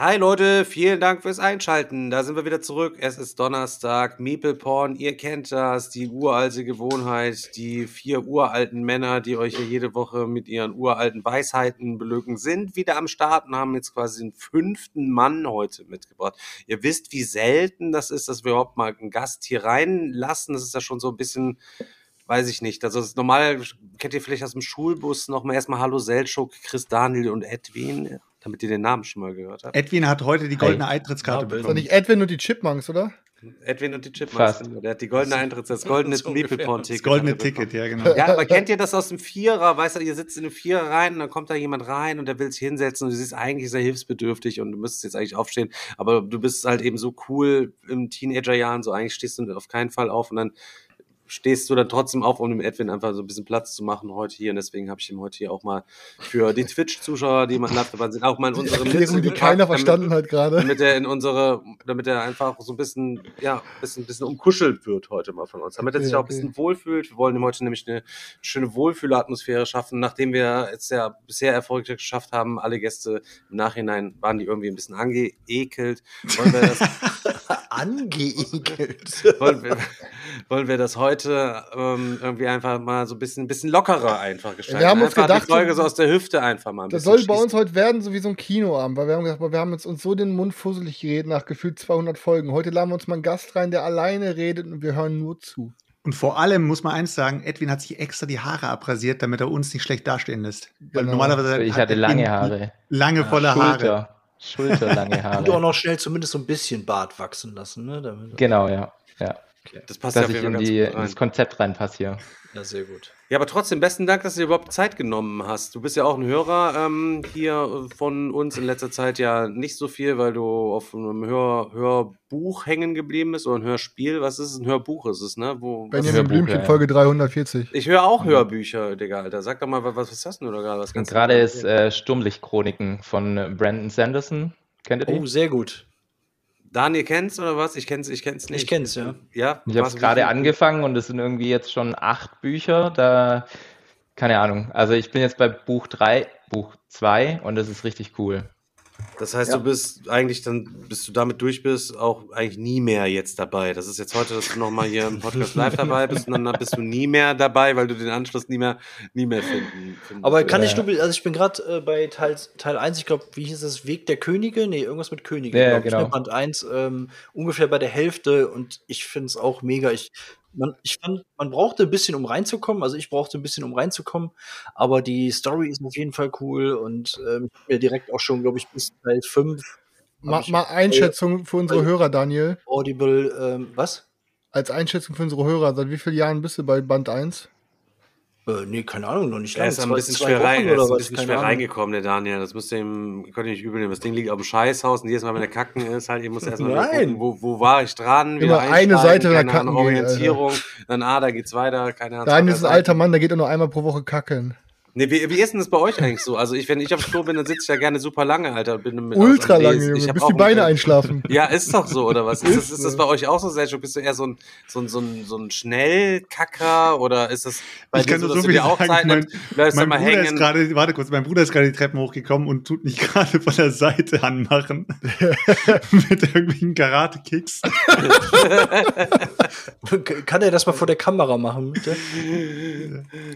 Hi Leute, vielen Dank fürs Einschalten. Da sind wir wieder zurück. Es ist Donnerstag. Meeple Porn, ihr kennt das, die uralte Gewohnheit, die vier uralten Männer, die euch hier jede Woche mit ihren uralten Weisheiten belügen, sind wieder am Start und haben jetzt quasi den fünften Mann heute mitgebracht. Ihr wisst, wie selten das ist, dass wir überhaupt mal einen Gast hier reinlassen. Das ist ja schon so ein bisschen weiß ich nicht. Also das normal, kennt ihr vielleicht aus dem Schulbus nochmal erstmal Hallo Seltschuk, Chris Daniel und Edwin, damit ihr den Namen schon mal gehört habt. Edwin hat heute die goldene Eintrittskarte Ist doch bekommen. nicht Edwin und die Chipmunks, oder? Edwin und die Chipmunks, Fast. genau. der hat die goldene Eintritts, das goldene So Meeple. Porn Das Ticket. goldene. Ticket, ja, genau. Ja, aber kennt ihr das aus dem Vierer? Weißt du, ihr sitzt in einem Vierer rein und dann kommt da jemand rein und der will sich hinsetzen und du siehst eigentlich sehr hilfsbedürftig und du müsstest jetzt eigentlich aufstehen, aber du bist halt eben so cool im Teenagerjahren, so eigentlich stehst du auf keinen Fall auf und dann stehst du dann trotzdem auf, um dem Edwin einfach so ein bisschen Platz zu machen heute hier. Und deswegen habe ich ihm heute hier auch mal für die Twitch-Zuschauer, die man live dabei sind, auch mal in unsere Erklärung, Mitte die keiner damit- verstanden hat gerade. damit er in unsere, damit er einfach so ein bisschen, ja, ein bisschen, bisschen umkuschelt wird heute mal von uns, damit er sich Okay, auch ein bisschen wohlfühlt. Wir wollen ihm heute nämlich eine schöne Wohlfühlatmosphäre schaffen, nachdem wir jetzt ja bisher erfolgreich geschafft haben, alle Gäste im Nachhinein waren die irgendwie ein bisschen angeekelt. Wollen wir das, Angeekelt. wollen wir, wollen wir das heute ähm, irgendwie einfach mal so ein bisschen, ein bisschen lockerer einfach gestalten. Wir haben uns einfach gedacht, die Folge so aus der Hüfte einfach mal ein Das soll bei uns schießen. heute werden, so wie so ein Kinoabend, weil wir haben gesagt, wir haben jetzt uns so den Mund fusselig geredet nach gefühlt 200 Folgen. Heute laden wir uns mal einen Gast rein, der alleine redet und wir hören nur zu. Und vor allem muss man eins sagen, Edwin hat sich extra die Haare abrasiert, damit er uns nicht schlecht dastehen lässt. Weil Genau. normalerweise Ich hat hatte lange Haare. Lange volle Haare. Schulter. Schulterlange Und auch Haare. noch schnell zumindest so ein bisschen Bart wachsen lassen, ne? Damit, Genau, ja. ja. Das passt ja Dass auf ich in die, ganz gut rein. ins Konzept reinpasse hier. Ja, sehr gut. Ja, aber trotzdem, besten Dank, dass du dir überhaupt Zeit genommen hast. Du bist ja auch ein Hörer ähm, hier von uns in letzter Zeit ja nicht so viel, weil du auf einem Hör Hörbuch hängen geblieben bist oder ein Hörspiel. Was ist es? Ein Hörbuch ist es, ne? Wo, Benjamin Hörbuch, Blümchen, ja. Folge 340. ich höre auch Hörbücher, Digga, Alter. Sag doch mal, was, was hast du denn da gerade? Gerade ist äh, Sturmlichtchroniken von Brandon Sanderson. Kennt ihr die? Oh, sehr gut. Daniel kennst oder was? Ich kenn's, ich kenn's nicht. Ich kenn's, ja. Ja? Ich habe gerade angefangen und es sind irgendwie jetzt schon acht Bücher. Da, keine Ahnung. Also ich bin jetzt bei Buch drei, Buch zwei und es ist richtig cool. Das heißt, du bist eigentlich dann, bis du damit durch bist, auch eigentlich nie mehr jetzt dabei. Das ist jetzt heute, dass du nochmal hier im Podcast live dabei bist und dann bist du nie mehr dabei, weil du den Anschluss nie mehr, nie mehr finden. finden Aber kann ich nur, also ich bin gerade äh, bei Teil, Teil 1, ich glaube, wie hieß es, Weg der Könige? Nee, irgendwas mit Könige. Ja, ja, ich, genau. ne? Band 1, ähm, ungefähr bei der Hälfte und ich finde es auch mega. Ich, man, ich fand, man brauchte ein bisschen, um reinzukommen. Also ich brauchte ein bisschen, um reinzukommen. Aber die Story ist auf jeden Fall cool und ähm, mir direkt auch schon, glaube ich, bis Teil 5 Mal, ich- mal Einschätzung für unsere Hörer, Daniel. Audible, ähm, was? Als Einschätzung für unsere Hörer, seit wie vielen Jahren bist du bei Band 1? Äh, nee, keine Ahnung, noch nicht Er lange. ist ein bisschen schwer, rein, er ist ein bisschen schwer reingekommen, der Daniel. Das müsst ihr ihm, könnt ihr nicht übel nehmen. Das Ding liegt auf dem Scheißhaus und jedes Mal, wenn er kacken ist, halt, ihr müsst erstmal Nein. gucken, wo, wo war ich dran? Immer wieder eine Seite, er keine kacken Ahnung, Orientierung. Dann, ah, da geht's weiter, keine Ahnung. Daniel ist ein alter. Mann, der geht nur einmal pro Woche kacken. Nee, wie, wie ist denn das bei euch eigentlich so? Also ich, wenn ich auf dem Klo bin, dann sitze ich ja gerne super lange, Alter. Bin mit, Ultra also, lange, ich bis auch die Beine einen- einschlafen. Ja, ist doch so, oder was? Ist, das, Ist ist das bei euch auch so, Sergio? Bist du eher so ein, so ein, so ein, so ein Schnellkacker oder ist das bei Ich dir kann so, dass so du viel dir auch. Zeit Mein, mein mal Bruder ist hängen? gerade, warte kurz, mein Bruder ist gerade die Treppen hochgekommen und tut mich gerade von der Seite anmachen. Mit irgendwelchen Karate-Kicks. Kann er das mal vor der Kamera machen, bitte?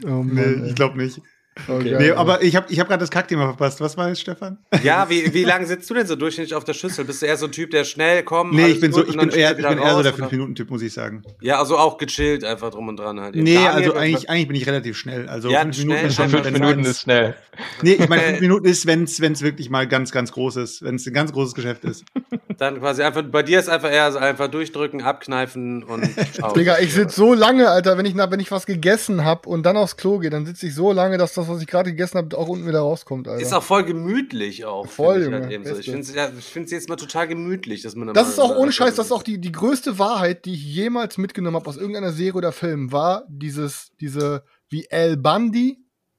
Oh Mann, Nee, ey. ich glaube nicht. Oh, Okay. Nee, aber ich habe ich hab gerade das Kackthema verpasst. Was war jetzt, Stefan? Ja, wie, wie lange sitzt du denn so durchschnittlich auf der Schüssel? Bist du eher so ein Typ, der schnell kommt? Nee, ich bin so, ich bin eher, ich bin eher so der oder? 5-Minuten-Typ, muss ich sagen. Ja, also auch gechillt einfach drum und dran halt. Nee, Daniel, also eigentlich, eigentlich bin ich relativ schnell. Also Ja, fünf Minuten ist schon schnell, Fünf Minuten ist schnell. Nee, ich meine, Äh, fünf Minuten ist, wenn es wirklich mal ganz, ganz groß ist, wenn es ein ganz großes Geschäft ist. Dann quasi einfach, bei dir ist einfach eher so einfach durchdrücken, abkneifen und. Digga, ich sitze so lange, Alter, wenn ich, na, wenn ich was gegessen hab und dann aufs Klo gehe, dann sitze ich so lange, dass das, was ich gerade gegessen habe, auch unten wieder rauskommt, Alter. Ist auch voll gemütlich auch. Voll, ich halt Junge, eben so. Ich finde es ja, jetzt mal total gemütlich, dass man das ist auch ohne Scheiß, das ist auch die, die größte Wahrheit, die ich jemals mitgenommen habe aus irgendeiner Serie oder Film, war dieses, diese, wie El Bundy,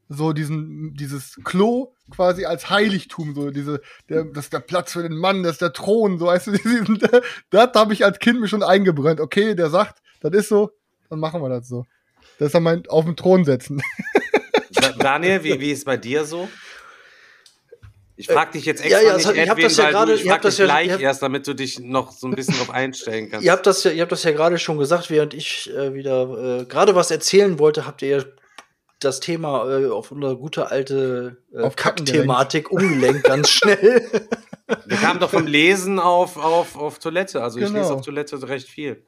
so diesen, dieses Klo quasi als Heiligtum, so diese, der, das ist der Platz für den Mann, das ist der Thron, so weißt du, diesen, das habe ich als Kind mir schon eingebrannt. Okay, der sagt, das ist so, dann machen wir das so. Das ist dann mein auf den Thron setzen. Da- Daniel, wie, wie ist es bei dir so? Ich frage dich jetzt Äh, ja, extra ja, hat- nicht, ich hab Edwin, das ja weil gerade- du, ich frage das dich ja- gleich habt- erst, damit du dich noch so ein bisschen drauf einstellen kannst. Ihr habt das ja, ihr habt das ja gerade schon gesagt, während ich äh, wieder äh, gerade was erzählen wollte, habt ihr ja das Thema äh, auf unsere gute alte äh, Kack-Thematik umgelenkt, ganz schnell. Wir kamen doch vom Lesen auf, auf, auf Toilette. Also ich Genau. lese auf Toilette recht viel.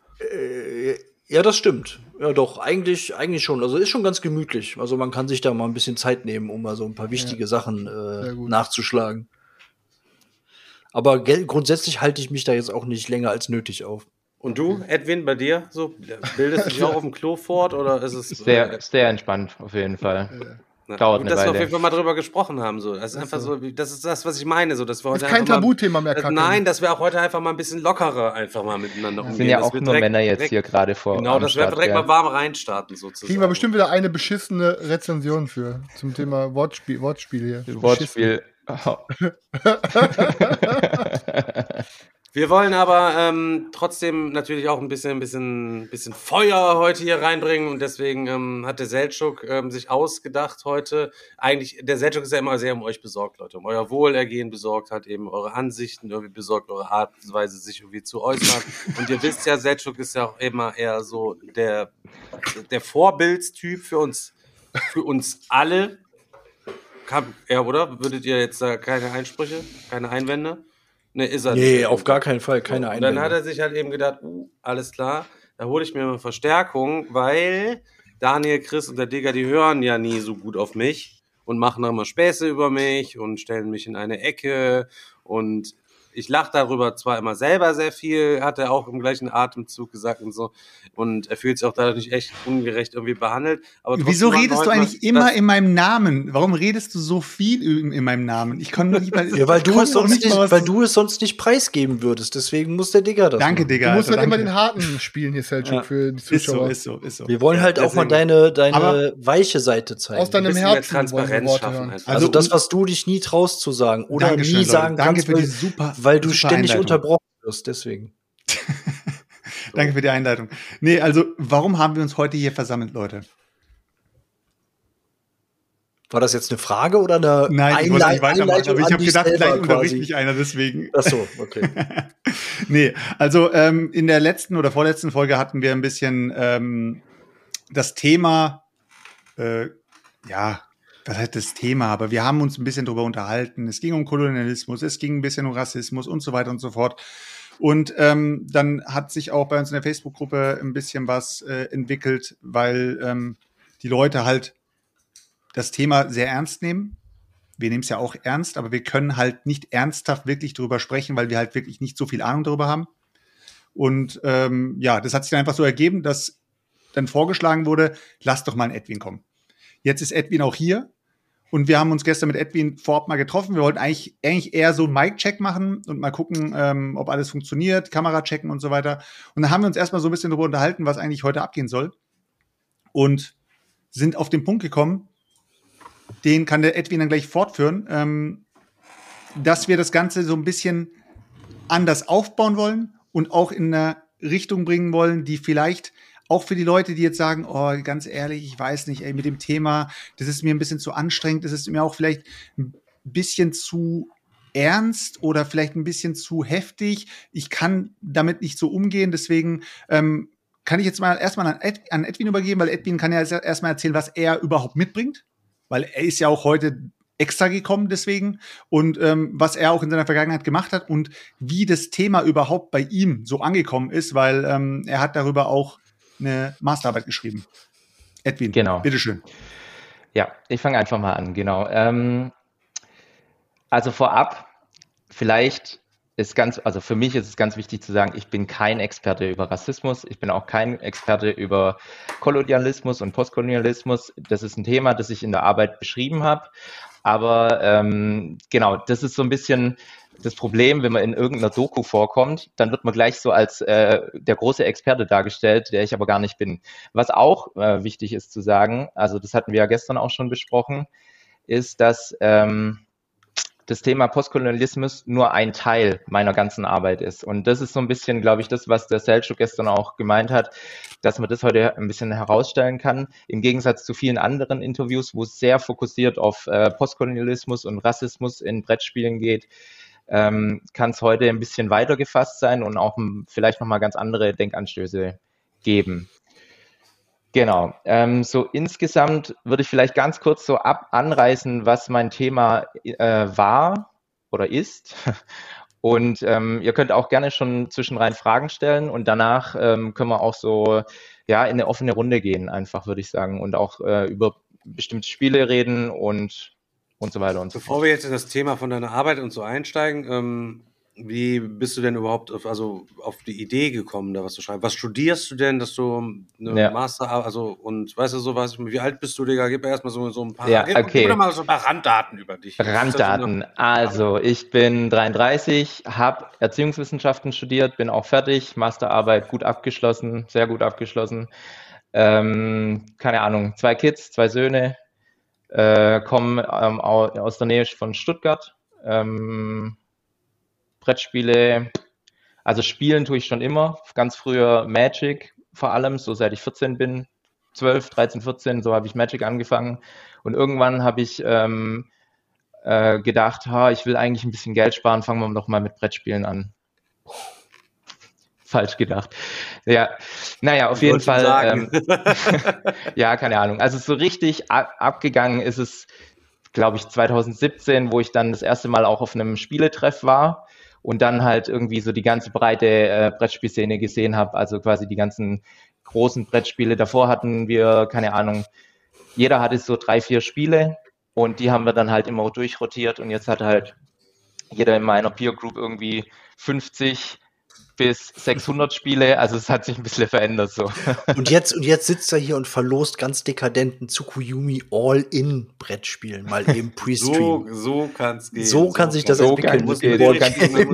Äh, ja, das stimmt. Ja, doch, eigentlich, eigentlich schon. Also ist schon ganz gemütlich. Also man kann sich da mal ein bisschen Zeit nehmen, um mal so ein paar wichtige Sachen äh, nachzuschlagen. Aber grundsätzlich halte ich mich da jetzt auch nicht länger als nötig auf. Und du, Edwin, bei dir? So, bildest du dich auch auf dem Klo fort oder ist es Sehr, sehr entspannt, auf jeden Fall. Na, dauert gut, dass wir auf Weile. jeden Fall mal drüber gesprochen haben. So. Das ist einfach so, das ist das, was ich meine. So, dass wir Ist heute kein einfach mal- Tabuthema mehr, Äh, Kacke. Nein, dass wir auch heute einfach mal ein bisschen lockerer einfach mal miteinander umgehen. Es sind ja auch nur direkt- Männer jetzt direkt, hier gerade vor. Genau, dass wir direkt ja. mal warm reinstarten sozusagen. Kriegen wir bestimmt wieder eine beschissene Rezension für zum Thema Wortspiel, Wortspiel hier. Wortspiel. Oh. Wir wollen aber ähm, trotzdem natürlich auch ein bisschen, ein bisschen, bisschen Feuer heute hier reinbringen und deswegen ähm, hat der Seltschuk ähm, sich ausgedacht heute. Eigentlich, der Seltschuk ist ja immer sehr um euch besorgt, Leute, um euer Wohlergehen besorgt, hat eben eure Ansichten irgendwie besorgt, eure Art und Weise, sich irgendwie zu äußern. und ihr wisst ja, Seltschuk ist ja auch immer eher so der, der Vorbildstyp für uns, für uns alle. Kann, ja, oder? Würdet ihr jetzt da keine Einsprüche, keine Einwände? Ne, ist er Nee, nicht. auf gar keinen Fall, keine Und dann hat Einwände. er sich halt eben gedacht, uh, alles klar, da hole ich mir mal Verstärkung, weil Daniel, Chris und der Digger, die hören ja nie so gut auf mich und machen dann mal Späße über mich und stellen mich in eine Ecke und ich lache darüber zwar immer selber sehr viel, hat er auch im gleichen Atemzug gesagt und so. Und er fühlt sich auch dadurch nicht echt ungerecht irgendwie behandelt. Aber Wieso redest du eigentlich immer in meinem Namen? Warum redest du so viel in, in meinem Namen? Ich kann nur nicht mal. Ja, weil du, es doch sonst nicht, weil du es sonst nicht preisgeben würdest. Deswegen muss der Digger das Danke, machen. Digga. Du musst Alter, halt immer den harten spielen hier, Selchuk, Ja. für die Ist so, Zuschauer. ist so, ist so. Wir wollen halt auch mal deine, deine Aber- weiche Seite zeigen. Aus deinem Herzen Transparenz schaffen einfach. also, Also, das, was du dich nie traust zu sagen oder Dankeschön, nie Leute. sagen Danke kannst, für die super, weil du ständig Einleitung. unterbrochen wirst. Deswegen. Danke für die Einleitung. Nee, also, warum haben wir uns heute hier versammelt, Leute? War das jetzt eine Frage oder eine Nein, ich wollte nicht weitermachen, Einleitung aber ich habe gedacht, vielleicht unterbricht mich einer deswegen. Ach so, okay. Nee, also ähm, in der letzten oder vorletzten Folge hatten wir ein bisschen ähm, das Thema, äh, ja, was heißt das Thema, aber wir haben uns ein bisschen darüber unterhalten. Es ging um Kolonialismus, es ging ein bisschen um Rassismus und so weiter und so fort. Und ähm, dann hat sich auch bei uns in der Facebook-Gruppe ein bisschen was äh, entwickelt, weil ähm, die Leute halt das Thema sehr ernst nehmen. Wir nehmen es ja auch ernst, aber wir können halt nicht ernsthaft wirklich darüber sprechen, weil wir halt wirklich nicht so viel Ahnung darüber haben. Und ähm, ja, das hat sich dann einfach so ergeben, dass dann vorgeschlagen wurde, lass doch mal einen Edwin kommen. Jetzt ist Edwin auch hier und wir haben uns gestern mit Edwin vorab mal getroffen. Wir wollten eigentlich, eigentlich eher so einen Mic-Check machen und mal gucken, ähm, ob alles funktioniert, Kamera checken und so weiter. Und dann haben wir uns erstmal so ein bisschen darüber unterhalten, was eigentlich heute abgehen soll. Und sind auf den Punkt gekommen, den kann der Edwin dann gleich fortführen, ähm, dass wir das Ganze so ein bisschen anders aufbauen wollen und auch in eine Richtung bringen wollen, die vielleicht auch für die Leute, die jetzt sagen, oh, ganz ehrlich, ich weiß nicht, ey, mit dem Thema, das ist mir ein bisschen zu anstrengend, das ist mir auch vielleicht ein bisschen zu ernst oder vielleicht ein bisschen zu heftig. Ich kann damit nicht so umgehen, deswegen ähm, kann ich jetzt mal erstmal an, Ed, an Edwin übergeben, weil Edwin kann ja erstmal erzählen, was er überhaupt mitbringt, weil er ist ja auch heute extra gekommen deswegen und ähm, was er auch in seiner Vergangenheit gemacht hat und wie das Thema überhaupt bei ihm so angekommen ist, weil ähm, er hat darüber auch eine Masterarbeit geschrieben. Edwin, Genau. bitteschön. Ja, ich fange einfach mal an, genau. Ähm, also vorab, vielleicht ist ganz, also für mich ist es ganz wichtig zu sagen, ich bin kein Experte über Rassismus, ich bin auch kein Experte über Kolonialismus und Postkolonialismus. Das ist ein Thema, das ich in der Arbeit beschrieben habe. Aber ähm, genau, das ist so ein bisschen das Problem, wenn man in irgendeiner Doku vorkommt, dann wird man gleich so als äh, der große Experte dargestellt, der ich aber gar nicht bin. Was auch äh, wichtig ist zu sagen, also das hatten wir ja gestern auch schon besprochen, ist, dass ähm, das Thema Postkolonialismus nur ein Teil meiner ganzen Arbeit ist. Und das ist so ein bisschen, glaube ich, das, was der Selchuk gestern auch gemeint hat, dass man das heute ein bisschen herausstellen kann. Im Gegensatz zu vielen anderen Interviews, wo es sehr fokussiert auf äh, Postkolonialismus und Rassismus in Brettspielen geht, ähm, kann es heute ein bisschen weiter gefasst sein und auch m, vielleicht nochmal ganz andere Denkanstöße geben. Genau. Ähm, so insgesamt würde ich vielleicht ganz kurz so ab anreißen, was mein Thema äh, war oder ist. Und ähm, ihr könnt auch gerne schon zwischenrein Fragen stellen und danach ähm, können wir auch so ja in eine offene Runde gehen, einfach würde ich sagen, und auch äh, über bestimmte Spiele reden und und so weiter und so Bevor wir jetzt in das Thema von deiner Arbeit und so einsteigen, ähm, wie bist du denn überhaupt auf, also auf die Idee gekommen, da was zu schreiben? Was studierst du denn, dass du eine Ja. Master, also und weißt du so was, wie alt bist du, Digga? Gib mir erstmal so, so ein paar, Ja, okay. gib mal so ein paar Randdaten über dich. Randdaten. Also, ich bin 33, habe Erziehungswissenschaften studiert, bin auch fertig, Masterarbeit gut abgeschlossen, sehr gut abgeschlossen. Ähm, keine Ahnung, zwei Kids, zwei Söhne, äh, kommen ähm, au- aus der Nähe von Stuttgart. Ähm, Brettspiele, also spielen tue ich schon immer. Ganz früher Magic vor allem, so seit ich 14 bin. 12, 13, 14, so habe ich Magic angefangen. Und irgendwann habe ich ähm, äh, gedacht, ha, ich will eigentlich ein bisschen Geld sparen, fangen wir doch mal mit Brettspielen an. Falsch gedacht. Ja, naja, auf Ich jeden Fall. Ähm, ja, keine Ahnung. Also so richtig ab, abgegangen ist es, glaube ich, 2017, wo ich dann das erste Mal auch auf einem Spieletreff war und dann halt irgendwie so die ganze breite äh, Brettspielszene gesehen habe, also quasi die ganzen großen Brettspiele. Davor hatten wir, keine Ahnung, jeder hatte so drei, vier Spiele und die haben wir dann halt immer durchrotiert und jetzt hat halt jeder in meiner Peer Group irgendwie 50 bis 600 Spiele, also es hat sich ein bisschen verändert so. Und jetzt, und jetzt sitzt er hier und verlost ganz dekadenten Tsukuyumi All-In-Brettspielen, mal eben So, Pre-Stream. so kann es gehen. So kann sich das so entwickeln. kann muss gehen. So Leute gehen.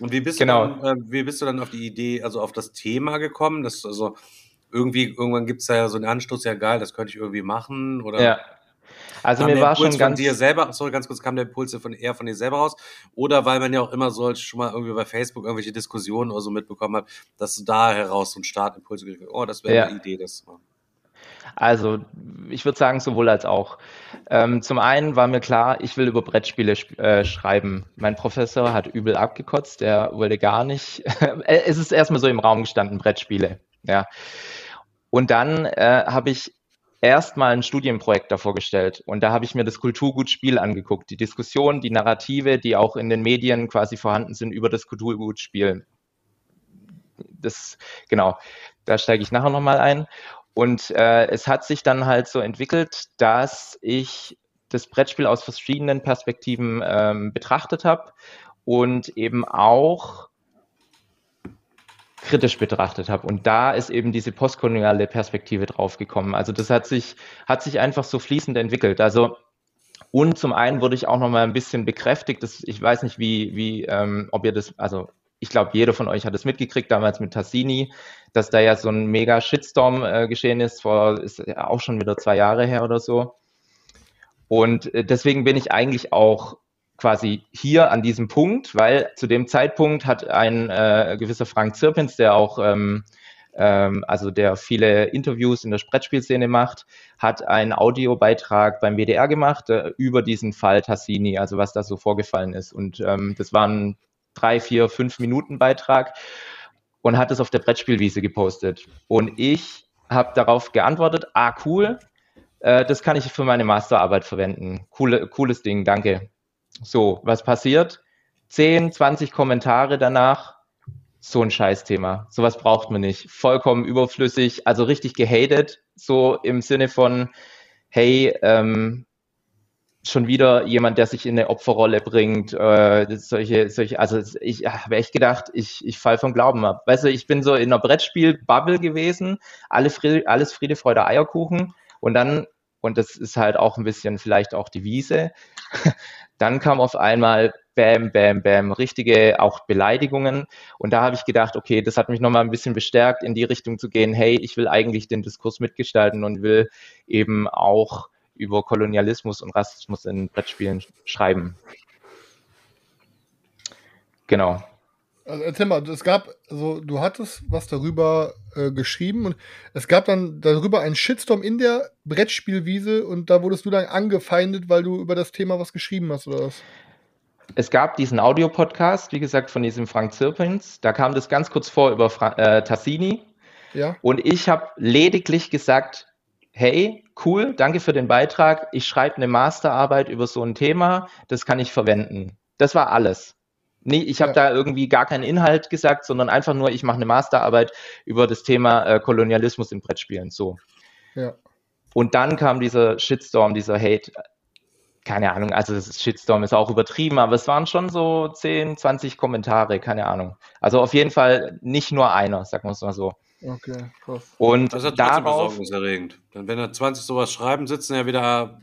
Und wie bist, Genau. du dann, äh, wie bist du dann auf die Idee, also auf das Thema gekommen? Das, also irgendwie, irgendwann gibt es ja so einen Anstoß, ja geil, das könnte ich irgendwie machen. Oder Ja. Also kam mir war Impuls schon ganz von dir selber, sorry, ganz kurz, kam der Impuls von eher von dir selber raus? Oder weil man ja auch immer so schon mal irgendwie bei Facebook irgendwelche Diskussionen oder so mitbekommen hat, dass du da heraus so einen Startimpuls gekriegt hast. Oh, das wäre Ja. eine Idee, das zu machen. Also, ich würde sagen, sowohl als auch. Ähm, zum einen war mir klar, ich will über Brettspiele sp- äh, schreiben. Mein Professor hat übel abgekotzt, der wollte gar nicht. es ist erstmal so im Raum gestanden, Brettspiele. Ja. Und dann äh, habe ich erstmal ein Studienprojekt davor gestellt. Und da habe ich mir das Kulturgutspiel angeguckt. Die Diskussion, die Narrative, die auch in den Medien quasi vorhanden sind über das Kulturgutspiel. Das, genau, da steige ich nachher nochmal ein. Und äh, es hat sich dann halt so entwickelt, dass ich das Brettspiel aus verschiedenen Perspektiven ähm, betrachtet habe und eben auch kritisch betrachtet habe. Und da ist eben diese postkoloniale Perspektive draufgekommen. Also das hat sich, hat sich einfach so fließend entwickelt. Also und zum einen wurde ich auch noch mal ein bisschen bekräftigt, dass ich weiß nicht, wie, wie, ähm, ob ihr das, also ich glaube, jeder von euch hat es mitgekriegt, damals mit Tassini, dass da ja so ein mega Shitstorm äh, geschehen ist, vor ist ja auch schon wieder zwei Jahre her oder so. Und äh, deswegen bin ich eigentlich auch quasi hier an diesem Punkt, weil zu dem Zeitpunkt hat ein äh, gewisser Frank Zirpins, der auch ähm, ähm, also der viele Interviews in der Brettspielszene macht, hat einen Audiobeitrag beim WDR gemacht äh, über diesen Fall Tassini, also was da so vorgefallen ist. Und ähm, das war ein drei, vier, fünf Minuten Beitrag und hat es auf der Brettspielwiese gepostet. Und ich habe darauf geantwortet, ah cool, Äh, das kann ich für meine Masterarbeit verwenden. Coole, cooles Ding, danke. So, was passiert? 10, 20 Kommentare danach. So ein Scheißthema. Sowas braucht man nicht. Vollkommen überflüssig, also richtig gehatet. So im Sinne von, hey, ähm, schon wieder jemand, der sich in eine Opferrolle bringt, äh, solche, solche, also ich habe echt gedacht, ich, ich fall vom Glauben ab. Weißt du, ich bin so in einer Brettspiel-Bubble gewesen, alle Friede, alles Friede, Freude, Eierkuchen und dann, und das ist halt auch ein bisschen vielleicht auch die Wiese, dann kam auf einmal Bam, Bam, Bam, richtige auch Beleidigungen. Und da habe ich gedacht, okay, das hat mich nochmal ein bisschen bestärkt, in die Richtung zu gehen, hey, ich will eigentlich den Diskurs mitgestalten und will eben auch über Kolonialismus und Rassismus in Brettspielen schreiben. Genau. Also erzähl mal, es gab, also du hattest was darüber äh, geschrieben und es gab dann darüber einen Shitstorm in der Brettspielwiese und da wurdest du dann angefeindet, weil du über das Thema was geschrieben hast, oder was? Es gab diesen Audiopodcast, wie gesagt, von diesem Frank Zirpins. Da kam das ganz kurz vor über Fra äh, Tassini. Ja. Und ich habe lediglich gesagt, hey, cool, danke für den Beitrag. Ich schreibe eine Masterarbeit über so ein Thema, das kann ich verwenden. Das war alles. Nee, ich habe ja. da irgendwie gar keinen Inhalt gesagt, sondern einfach nur, ich mache eine Masterarbeit über das Thema äh, Kolonialismus in Brettspielen. So. Ja. Und dann kam dieser Shitstorm, dieser Hate. Keine Ahnung, also das Shitstorm ist auch übertrieben, aber es waren schon so 10, 20 Kommentare, keine Ahnung. Also auf jeden Fall nicht nur einer, sagen wir es mal so. Okay, krass. Und das ist darauf, besorgniserregend. Denn wenn da 20 sowas schreiben, sitzen ja wieder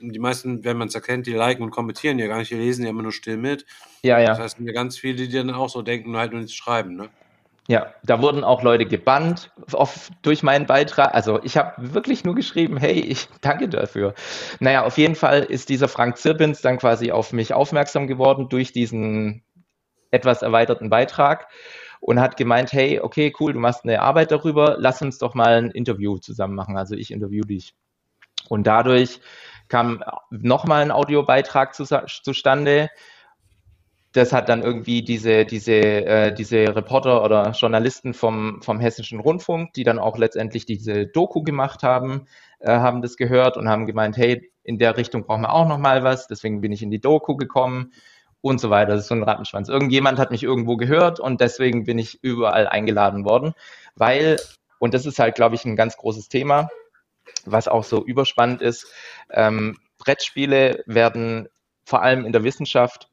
die meisten, wenn man es erkennt, die liken und kommentieren ja gar nicht, die lesen ja immer nur still mit. Ja, ja. Das heißt, mir ganz viele, die dann auch so denken und halt nur nichts schreiben, ne? Ja, da wurden auch Leute gebannt auf, durch meinen Beitrag. Also ich habe wirklich nur geschrieben, hey, ich danke dafür. Naja, auf jeden Fall ist dieser Frank Zirpins dann quasi auf mich aufmerksam geworden durch diesen etwas erweiterten Beitrag und hat gemeint, hey, okay, cool, du machst eine Arbeit darüber, lass uns doch mal ein Interview zusammen machen. Also ich interview dich. Und dadurch kam nochmal ein Audiobeitrag zu, zustande. Das hat dann irgendwie diese, diese, äh, diese Reporter oder Journalisten vom, vom Hessischen Rundfunk, die dann auch letztendlich diese Doku gemacht haben, äh, haben das gehört und haben gemeint, hey, in der Richtung brauchen wir auch nochmal was. Deswegen bin ich in die Doku gekommen und so weiter. Das ist so ein Rattenschwanz. Irgendjemand hat mich irgendwo gehört und deswegen bin ich überall eingeladen worden, weil, und das ist halt, glaube ich, ein ganz großes Thema, was auch so überspannend ist. Ähm, Brettspiele werden vor allem in der Wissenschaft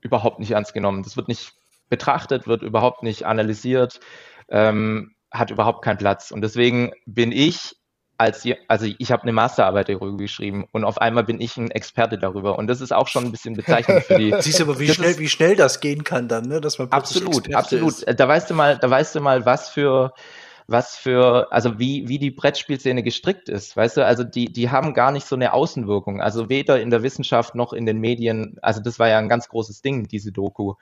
überhaupt nicht ernst genommen. Das wird nicht betrachtet, wird überhaupt nicht analysiert, ähm, hat überhaupt keinen Platz. Und deswegen bin ich als, also ich habe eine Masterarbeit darüber geschrieben und auf einmal bin ich ein Experte darüber und das ist auch schon ein bisschen bezeichnend für die. Siehst du aber, wie schnell, wie schnell das gehen kann dann, ne? Dass man absolut, Experte absolut. Ist. Da weißt du mal, da weißt du mal, was für was für, also wie, wie die Brettspielszene gestrickt ist, weißt du, also die, die haben gar nicht so eine Außenwirkung, also weder in der Wissenschaft noch in den Medien, also das war ja ein ganz großes Ding, diese Doku.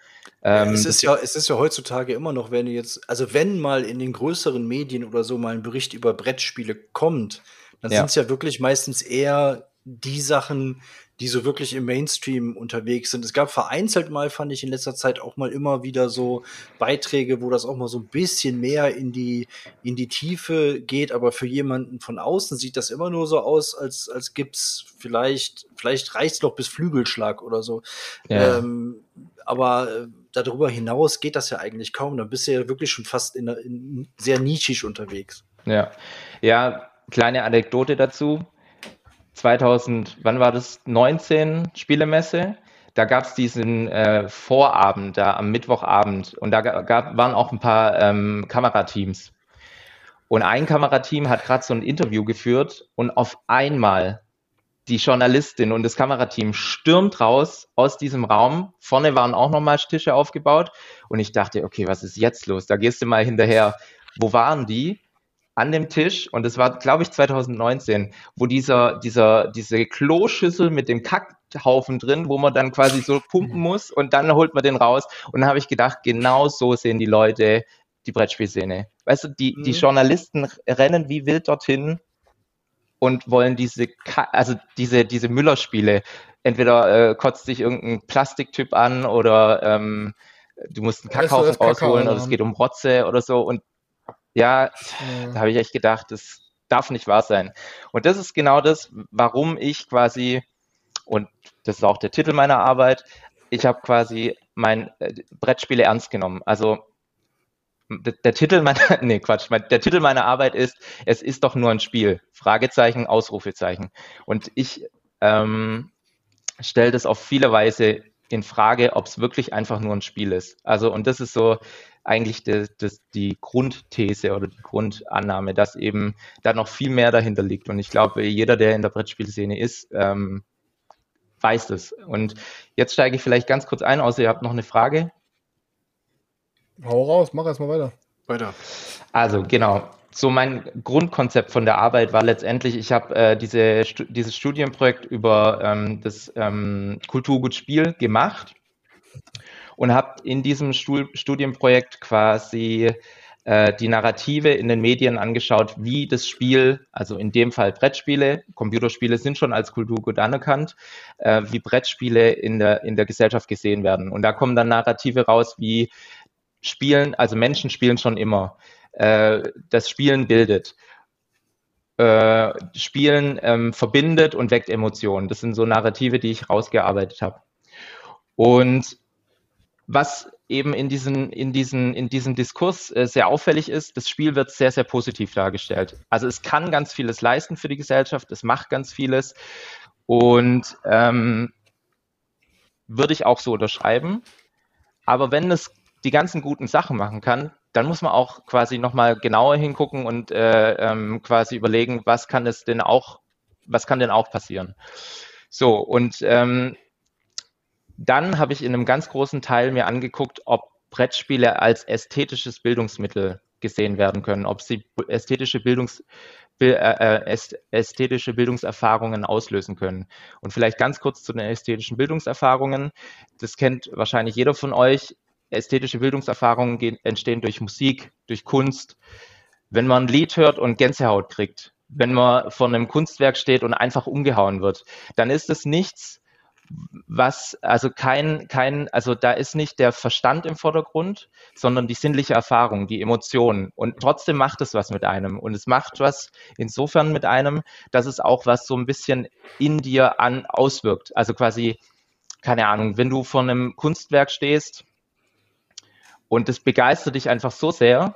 Ähm, es ist ja, es ist ja heutzutage immer noch, wenn du jetzt, also wenn mal in den größeren Medien oder so mal ein Bericht über Brettspiele kommt, dann ja. sind es ja wirklich meistens eher die Sachen, die so wirklich im Mainstream unterwegs sind. Es gab vereinzelt mal, fand ich in letzter Zeit auch mal immer wieder so Beiträge, wo das auch mal so ein bisschen mehr in die, in die Tiefe geht, aber für jemanden von außen sieht das immer nur so aus, als, als gibt's vielleicht, vielleicht reicht's noch bis Flügelschlag oder so. Ja. Ähm, aber äh, darüber hinaus geht das ja eigentlich kaum. Da bist du ja wirklich schon fast in, in sehr nischig unterwegs. Ja, ja, kleine Anekdote dazu. 2000, wann war das? 19 Spielemesse. Da gab es diesen äh, Vorabend da am Mittwochabend und da gab, waren auch ein paar ähm, Kamerateams. Und ein Kamerateam hat gerade so ein Interview geführt und auf einmal die Journalistin und das Kamerateam stürmt raus aus diesem Raum. Vorne waren auch nochmal Tische aufgebaut und ich dachte, okay, was ist jetzt los? Da gehst du mal hinterher. Wo waren die? An dem Tisch, und das war, glaube ich, 2019, wo dieser, dieser, diese Kloschüssel mit dem Kackhaufen drin, wo man dann quasi so pumpen muss und dann holt man den raus. Und dann habe ich gedacht, genau so sehen die Leute die Brettspielszene. Weißt du, die, mhm. die Journalisten rennen wie wild dorthin und wollen diese, also diese, diese Müllerspiele. Entweder äh, kotzt sich irgendein Plastiktyp an oder ähm, du musst einen Kackhaufen rausholen oder es geht um Rotze oder so. Und ja, da habe ich echt gedacht, das, darf nicht wahr sein. Und das ist genau das, warum ich quasi, und das ist auch der Titel meiner Arbeit, ich habe quasi mein äh, Brettspiele ernst genommen. Also der, der Titel meiner, nee, Quatsch, mein, der Titel meiner Arbeit ist, es ist doch nur ein Spiel. Fragezeichen, Ausrufezeichen. Und ich ähm, stelle das auf viele Weise in Frage, ob es wirklich einfach nur ein Spiel ist. Also, und das ist so eigentlich die, das, die Grundthese oder die Grundannahme, dass eben da noch viel mehr dahinter liegt. Und ich glaube, jeder, der in der Brettspielszene ist, ähm, weiß das. Und jetzt steige ich vielleicht ganz kurz ein, außer ihr habt noch eine Frage. Hau raus, mach erstmal weiter. Weiter. Also genau. So mein Grundkonzept von der Arbeit war letztendlich, ich habe äh, diese, dieses Studienprojekt über ähm, das ähm, Kulturgut Spiel gemacht und habe in diesem Studienprojekt quasi äh, die Narrative in den Medien angeschaut, wie das Spiel, also in dem Fall Brettspiele, Computerspiele sind schon als Kulturgut anerkannt, äh, wie Brettspiele in der, in der Gesellschaft gesehen werden. Und da kommen dann Narrative raus, wie Spielen, also Menschen spielen schon immer. Äh, das Spielen bildet. Äh, Spielen ähm, verbindet und weckt Emotionen. Das sind so Narrative, die ich rausgearbeitet habe. Und was eben in diesen, in diesen, in diesem Diskurs äh, sehr auffällig ist, das Spiel wird sehr, sehr positiv dargestellt. Also es kann ganz vieles leisten für die Gesellschaft, es macht ganz vieles und ähm, würde ich auch so unterschreiben. Aber wenn es die ganzen guten Sachen machen kann, dann muss man auch quasi nochmal genauer hingucken und äh, ähm, quasi überlegen, was kann es denn auch, was kann denn auch passieren. So, und ähm, dann habe ich in einem ganz großen Teil mir angeguckt, ob Brettspiele als ästhetisches Bildungsmittel gesehen werden können, ob sie ästhetische Bildungs äh, äh ästhetische Bildungserfahrungen auslösen können. Und vielleicht ganz kurz zu den ästhetischen Bildungserfahrungen. Das kennt wahrscheinlich jeder von euch. Ästhetische Bildungserfahrungen entstehen durch Musik, durch Kunst. Wenn man ein Lied hört und Gänsehaut kriegt, wenn man vor einem Kunstwerk steht und einfach umgehauen wird, dann ist es nichts, was, also kein, kein, also da ist nicht der Verstand im Vordergrund, sondern die sinnliche Erfahrung, die Emotionen. Und trotzdem macht es was mit einem. Und es macht was insofern mit einem, dass es auch was so ein bisschen in dir an auswirkt. Also quasi, keine Ahnung, wenn du vor einem Kunstwerk stehst und es begeistert dich einfach so sehr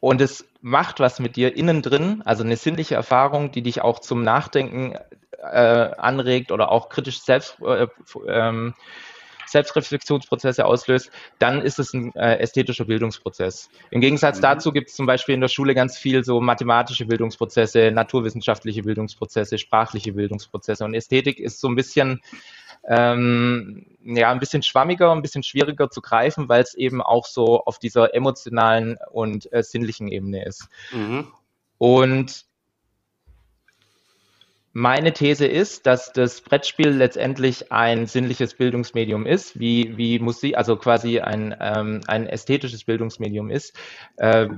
und es macht was mit dir innen drin, also eine sinnliche Erfahrung, die dich auch zum Nachdenken äh, anregt oder auch kritisch selbst, äh, ähm, Selbstreflexionsprozesse auslöst, dann ist es ein äh, ästhetischer Bildungsprozess. Im Gegensatz mhm. dazu gibt es zum Beispiel in der Schule ganz viel so mathematische Bildungsprozesse, naturwissenschaftliche Bildungsprozesse, sprachliche Bildungsprozesse. Und Ästhetik ist so ein bisschen ähm, ja, ein bisschen schwammiger, ein bisschen schwieriger zu greifen, weil es eben auch so auf dieser emotionalen und äh, sinnlichen Ebene ist. Mhm. Und meine These ist, dass das Brettspiel letztendlich ein sinnliches Bildungsmedium ist, wie, wie Musik, also quasi ein, ähm, ein ästhetisches Bildungsmedium ist. Äh,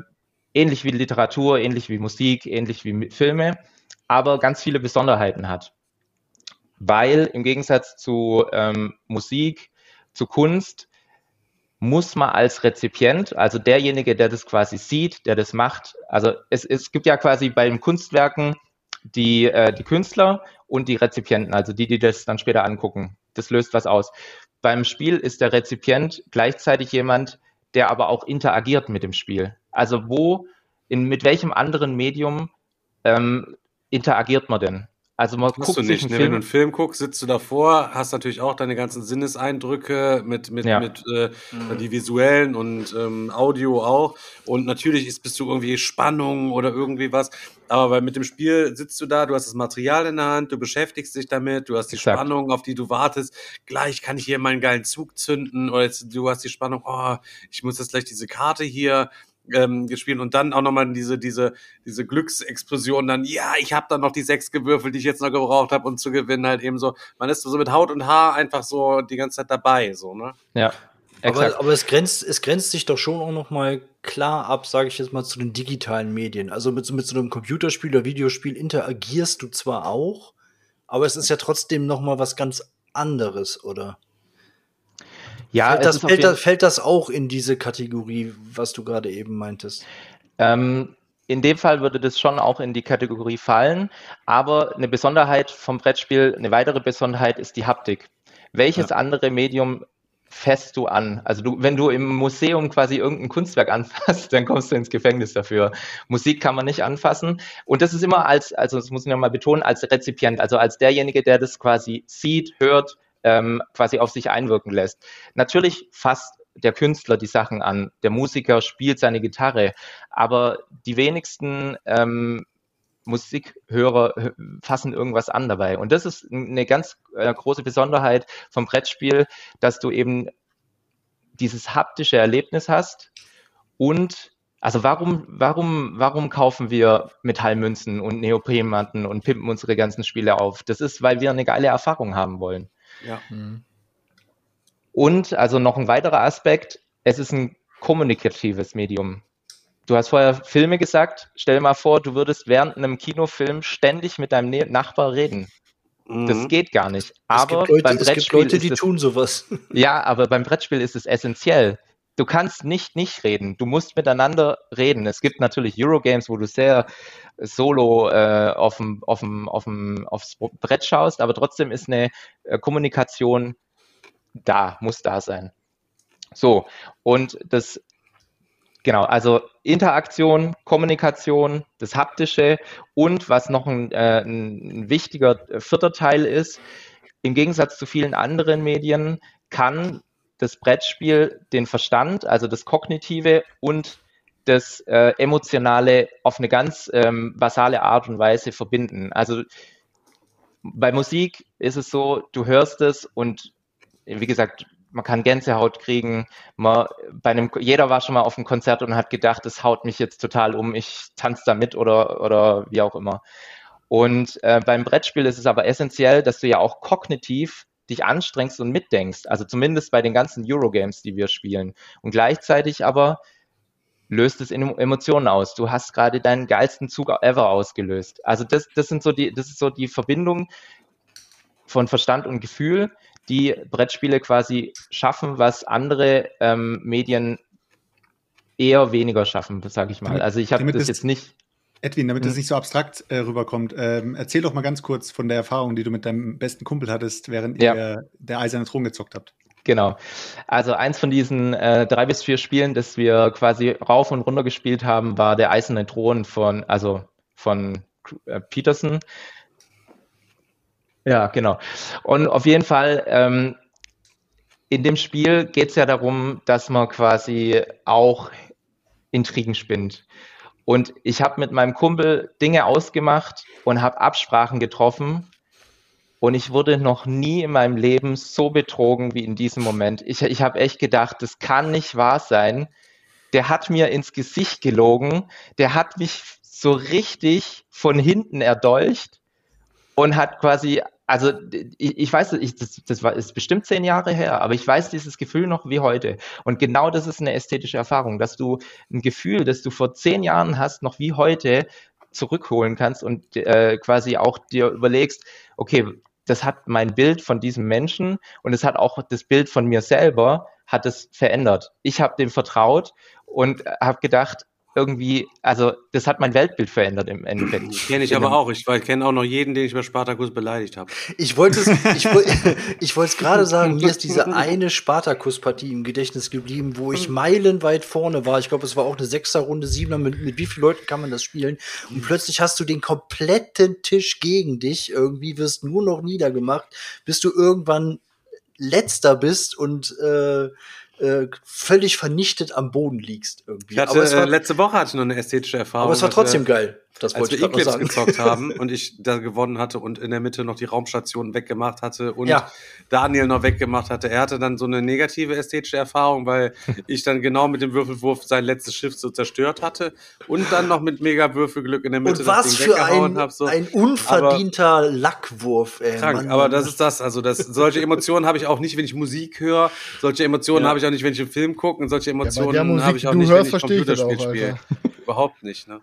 ähnlich wie Literatur, ähnlich wie Musik, ähnlich wie Filme, aber ganz viele Besonderheiten hat. Weil im Gegensatz zu ähm, Musik, zu Kunst, muss man als Rezipient, also derjenige, der das quasi sieht, der das macht, also es, es gibt ja quasi bei den Kunstwerken die, äh, die Künstler und die Rezipienten, also die, die das dann später angucken. Das löst was aus. Beim Spiel ist der Rezipient gleichzeitig jemand, der aber auch interagiert mit dem Spiel. Also wo, in, mit welchem anderen Medium ähm, interagiert man denn? Also man guckt du nicht, ne? Wenn du einen Film guckst, sitzt du davor, hast natürlich auch deine ganzen Sinneseindrücke mit, mit, ja. mit äh, mhm. die visuellen und ähm, Audio auch. Und natürlich ist, bist du irgendwie Spannung oder irgendwie was. Aber weil mit dem Spiel sitzt du da, du hast das Material in der Hand, du beschäftigst dich damit, du hast die Exakt. Spannung, auf die du wartest. Gleich kann ich hier meinen geilen Zug zünden oder jetzt, du hast die Spannung, oh, ich muss jetzt gleich diese Karte hier ähm, gespielt und dann auch nochmal diese, diese, diese Glücksexplosion dann, ja, ich habe dann noch die sechs gewürfelt, die ich jetzt noch gebraucht habe, um zu gewinnen, halt eben so. Man ist so mit Haut und Haar einfach so die ganze Zeit dabei, so, ne? Ja. Aber, aber es grenzt, es grenzt sich doch schon auch noch mal klar ab, sage ich jetzt mal, zu den digitalen Medien. Also mit, mit so einem Computerspiel oder Videospiel interagierst du zwar auch, aber es ist ja trotzdem noch mal was ganz anderes, oder? Ja, fällt das, fällt, das, fällt das auch in diese Kategorie, was du gerade eben meintest? Ähm, in dem Fall würde das schon auch in die Kategorie fallen, aber eine Besonderheit vom Brettspiel, eine weitere Besonderheit ist die Haptik. Welches ja. andere Medium fässt du an? Also du, wenn du im Museum quasi irgendein Kunstwerk anfasst, dann kommst du ins Gefängnis dafür. Musik kann man nicht anfassen. Und das ist immer als, also das muss ich nochmal betonen, als Rezipient, also als derjenige, der das quasi sieht, hört, ähm, quasi auf sich einwirken lässt. Natürlich fasst der Künstler die Sachen an, der Musiker spielt seine Gitarre, aber die wenigsten ähm, Musikhörer fassen irgendwas an dabei. Und das ist eine ganz äh, große Besonderheit vom Brettspiel, dass du eben dieses haptische Erlebnis hast und also warum, warum, warum kaufen wir Metallmünzen und Neoprenmatten und pimpen unsere ganzen Spiele auf? Das ist, weil wir eine geile Erfahrung haben wollen. Ja. Mhm. Und also noch ein weiterer Aspekt, es ist ein kommunikatives Medium. Du hast vorher Filme gesagt. Stell dir mal vor, du würdest während einem Kinofilm ständig mit deinem ne Nachbar reden. Mhm. Das geht gar nicht. Aber Leute, beim Brettspiel es gibt Leute, die es, tun sowas. Ja, aber beim Brettspiel ist es essentiell. Du kannst nicht nicht reden. Du musst miteinander reden. Es gibt natürlich Eurogames, wo du sehr solo äh, auf dem, auf dem, auf dem, aufs Brett schaust, aber trotzdem ist eine äh, Kommunikation da, muss da sein. So, und das Genau, also Interaktion, Kommunikation, das Haptische und was noch ein, äh, ein wichtiger äh, vierter Teil ist, im Gegensatz zu vielen anderen Medien kann das Brettspiel den Verstand, also das Kognitive und das äh, Emotionale auf eine ganz ähm, basale Art und Weise verbinden. Also bei Musik ist es so, du hörst es und wie gesagt, man kann Gänsehaut kriegen. Man, bei einem, jeder war schon mal auf einem Konzert und hat gedacht, das haut mich jetzt total um, ich tanze da mit oder, oder wie auch immer. Und äh, beim Brettspiel ist es aber essentiell, dass du ja auch kognitiv dich anstrengst und mitdenkst. Also zumindest bei den ganzen Eurogames, die wir spielen. Und gleichzeitig aber löst es Emotionen aus. Du hast gerade deinen geilsten Zug ever ausgelöst. Also das, das sind so die, das ist so die Verbindung von Verstand und Gefühl, die Brettspiele quasi schaffen, was andere ähm, Medien eher weniger schaffen, sage ich mal. Also ich habe das jetzt nicht. Edwin, damit es hm. nicht so abstrakt äh, rüberkommt, ähm, erzähl doch mal ganz kurz von der Erfahrung, die du mit deinem besten Kumpel hattest, während ja. ihr der eiserne Thron gezockt habt. Genau. Also eins von diesen äh, drei bis vier Spielen, das wir quasi rauf und runter gespielt haben, war der eiserne Thron von, also von äh, Peterson. Ja, genau. Und auf jeden Fall, ähm, in dem Spiel geht es ja darum, dass man quasi auch Intrigen spinnt. Und ich habe mit meinem Kumpel Dinge ausgemacht und habe Absprachen getroffen. Und ich wurde noch nie in meinem Leben so betrogen wie in diesem Moment. Ich, ich habe echt gedacht, das kann nicht wahr sein. Der hat mir ins Gesicht gelogen. Der hat mich so richtig von hinten erdolcht und hat quasi, also ich, ich weiß, ich, das, das war, ist bestimmt zehn Jahre her, aber ich weiß dieses Gefühl noch wie heute. Und genau das ist eine ästhetische Erfahrung, dass du ein Gefühl, das du vor zehn Jahren hast, noch wie heute zurückholen kannst und äh, quasi auch dir überlegst, okay, das hat mein Bild von diesem Menschen und es hat auch das Bild von mir selber, hat es verändert. Ich habe dem vertraut und habe gedacht, irgendwie, also das hat mein Weltbild verändert im Endeffekt. Kenne ich aber auch. Ich, ich kenne auch noch jeden, den ich bei Spartakus beleidigt habe. Ich wollte es, ich, ich wollte es gerade sagen, mir ist diese eine Spartakus-Partie im Gedächtnis geblieben, wo ich meilenweit vorne war. Ich glaube, es war auch eine Sechser-Runde, Siebener. Mit, mit wie vielen Leuten kann man das spielen? Und plötzlich hast du den kompletten Tisch gegen dich. Irgendwie wirst nur noch niedergemacht, bis du irgendwann letzter bist und äh, äh, völlig vernichtet am Boden liegst irgendwie. Ich hatte, aber war, letzte Woche hatte ich noch eine ästhetische Erfahrung. Aber es war trotzdem geil. Das als wir Eclipse gezockt haben und ich da gewonnen hatte und in der Mitte noch die Raumstation weggemacht hatte und ja. Daniel noch weggemacht hatte. Er hatte dann so eine negative ästhetische Erfahrung, weil ich dann genau mit dem Würfelwurf sein letztes Schiff so zerstört hatte und dann noch mit mega Würfelglück in der Mitte und was das Ding für ein, hab, so. ein unverdienter aber, Lackwurf. Ey, krank, Mann, aber das ist das. Also das, solche Emotionen habe ich auch nicht, wenn ich Musik höre. Solche Emotionen ja. habe ich auch nicht, wenn ich einen Film gucke. Und solche Emotionen ja, habe ich auch nicht, wenn ich Computerspiel spiele. Überhaupt nicht. Ne?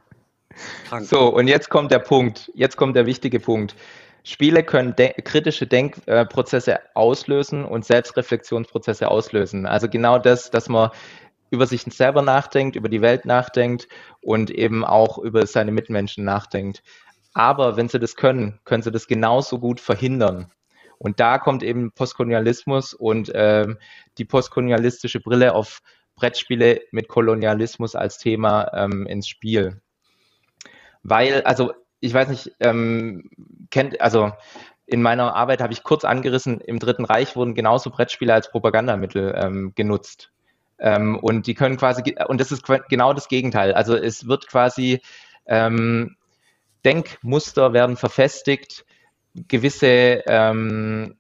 Krank. So, und jetzt kommt der Punkt. Jetzt kommt der wichtige Punkt. Spiele können de kritische Denkprozesse auslösen und Selbstreflexionsprozesse auslösen. Also genau das, dass man über sich selber nachdenkt, über die Welt nachdenkt und eben auch über seine Mitmenschen nachdenkt. Aber wenn sie das können, können sie das genauso gut verhindern. Und da kommt eben Postkolonialismus und ähm, die postkolonialistische Brille auf Brettspiele mit Kolonialismus als Thema ähm, ins Spiel. Weil, also ich weiß nicht, ähm, kennt, also in meiner Arbeit habe ich kurz angerissen, im Dritten Reich wurden genauso Brettspiele als Propagandamittel ähm, genutzt. Ähm, und die können quasi, und das ist genau das Gegenteil. Also es wird quasi ähm, Denkmuster werden verfestigt, gewisse, ähm,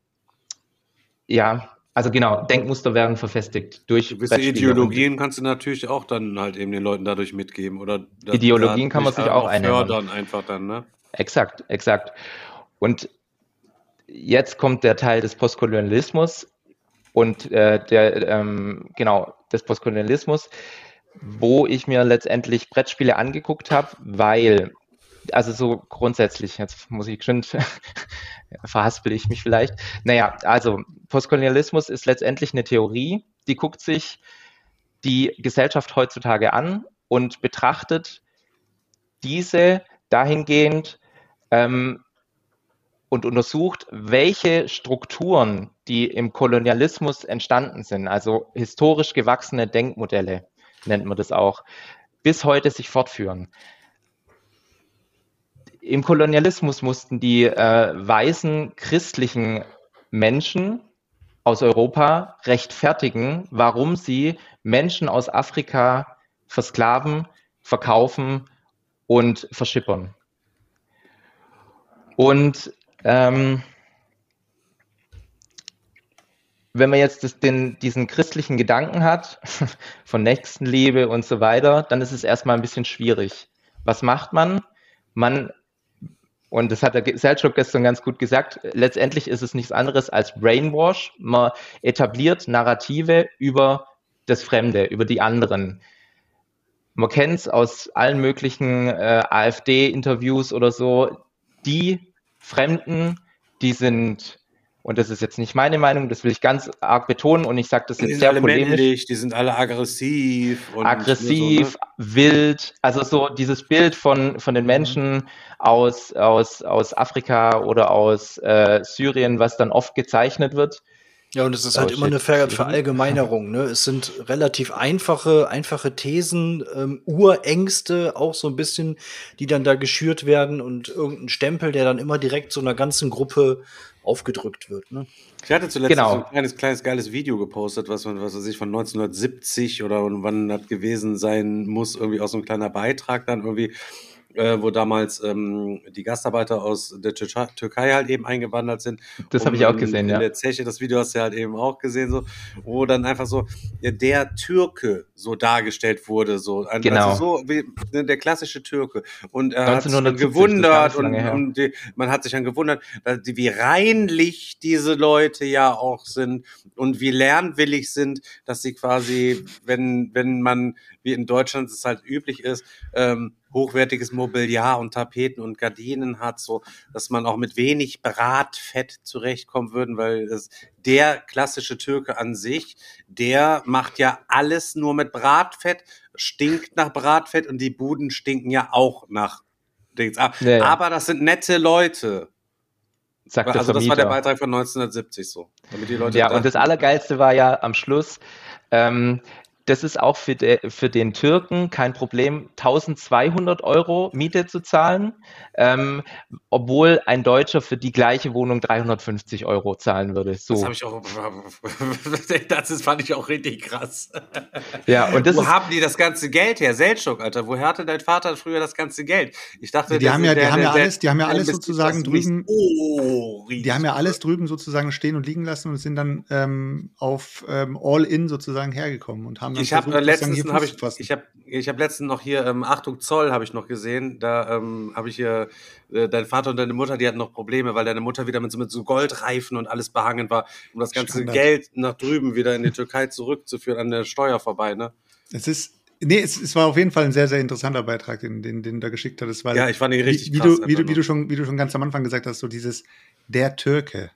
ja, also genau, Denkmuster werden verfestigt durch gewisse Ideologien kannst du natürlich auch dann halt eben den Leuten dadurch mitgeben oder Ideologien kann man sich auch einhören. fördern einfach dann, ne? Exakt, exakt. Und jetzt kommt der Teil des Postkolonialismus und äh, der ähm, genau des Postkolonialismus, wo ich mir letztendlich Brettspiele angeguckt habe, weil also so grundsätzlich, jetzt muss ich schon, verhaspel ich mich vielleicht. Naja, also Postkolonialismus ist letztendlich eine Theorie, die guckt sich die Gesellschaft heutzutage an und betrachtet diese dahingehend ähm, und untersucht, welche Strukturen, die im Kolonialismus entstanden sind, also historisch gewachsene Denkmodelle, nennt man das auch, bis heute sich fortführen im Kolonialismus mussten die äh, weißen christlichen Menschen aus Europa rechtfertigen, warum sie Menschen aus Afrika versklaven, verkaufen und verschippern. Und ähm, wenn man jetzt das, den, diesen christlichen Gedanken hat, von Nächstenliebe und so weiter, dann ist es erstmal ein bisschen schwierig. Was macht man? Man und das hat der Selchuk gestern ganz gut gesagt. Letztendlich ist es nichts anderes als Brainwash. Man etabliert Narrative über das Fremde, über die anderen. Man kennt es aus allen möglichen äh, AfD-Interviews oder so. Die Fremden, die sind und das ist jetzt nicht meine Meinung, das will ich ganz arg betonen und ich sage das jetzt sehr polemisch. Männlich, die sind alle aggressiv. aggressiv, so, ne? wild, also so dieses Bild von, von den Menschen mhm. aus, aus, aus Afrika oder aus äh, Syrien, was dann oft gezeichnet wird. Ja, und es ist halt immer eine Ver Verallgemeinerung. Ne? Es sind relativ einfache, einfache Thesen, ähm, Urängste auch so ein bisschen, die dann da geschürt werden und irgendein Stempel, der dann immer direkt so einer ganzen Gruppe aufgedrückt wird. Ne? Ich hatte zuletzt genau. so ein kleines, kleines, geiles Video gepostet, was, was weiß ich, von 1970 oder wann das gewesen sein muss, irgendwie aus so ein kleiner Beitrag dann irgendwie äh, wo damals ähm, die Gastarbeiter aus der Türkei halt eben eingewandert sind. Das habe ich auch gesehen, in, ja. In der Zeche, das Video hast du halt eben auch gesehen, so, wo dann einfach so ja, der Türke so dargestellt wurde, so. Also genau. Also so wie ne, der klassische Türke. Und er hat sich dann gewundert und, und die, man hat sich dann gewundert, die, wie reinlich diese Leute ja auch sind und wie lernwillig sind, dass sie quasi, wenn, wenn man, wie in Deutschland es halt üblich ist, ähm, hochwertiges Mobiliar und Tapeten und Gardinen hat, so dass man auch mit wenig Bratfett zurechtkommen würden, weil das, der klassische Türke an sich, der macht ja alles nur mit Bratfett, stinkt nach Bratfett und die Buden stinken ja auch nach Dings. Aber, ja, ja. aber das sind nette Leute. Sagt also das war der Beitrag von 1970 so. ja, und das Allergeilste war ja am Schluss, ähm, das ist auch für, de, für den Türken kein Problem, 1200 Euro Miete zu zahlen, ähm, obwohl ein Deutscher für die gleiche Wohnung 350 Euro zahlen würde. So. Das, ich auch, das fand ich auch richtig krass. Ja, und das Wo haben die das ganze Geld her? Seltschuk, Alter. Woher hatte dein Vater früher das ganze Geld? Ich dachte, die haben ja, die haben ja alles, die haben ja alles sozusagen drüben. Oh, die haben ja alles drüben sozusagen stehen und liegen lassen und sind dann ähm, auf ähm, All-In sozusagen hergekommen und haben ich habe letztens hab ich, ich habe ich habe letztens noch hier ähm, Achtung Zoll habe ich noch gesehen. Da ähm, habe ich hier äh, dein Vater und deine Mutter, die hatten noch Probleme, weil deine Mutter wieder mit so, mit so Goldreifen und alles behangen war, um das ganze Standard. Geld nach drüben wieder in die Türkei zurückzuführen an der Steuer vorbei. Ne? Es ist Nee, es, es war auf jeden Fall ein sehr, sehr interessanter Beitrag, den, den, den du da geschickt hattest. Weil ja, ich fand ihn richtig wie, wie krass. Du, wie, du, wie, du schon, wie du schon ganz am Anfang gesagt hast, so dieses der Türke,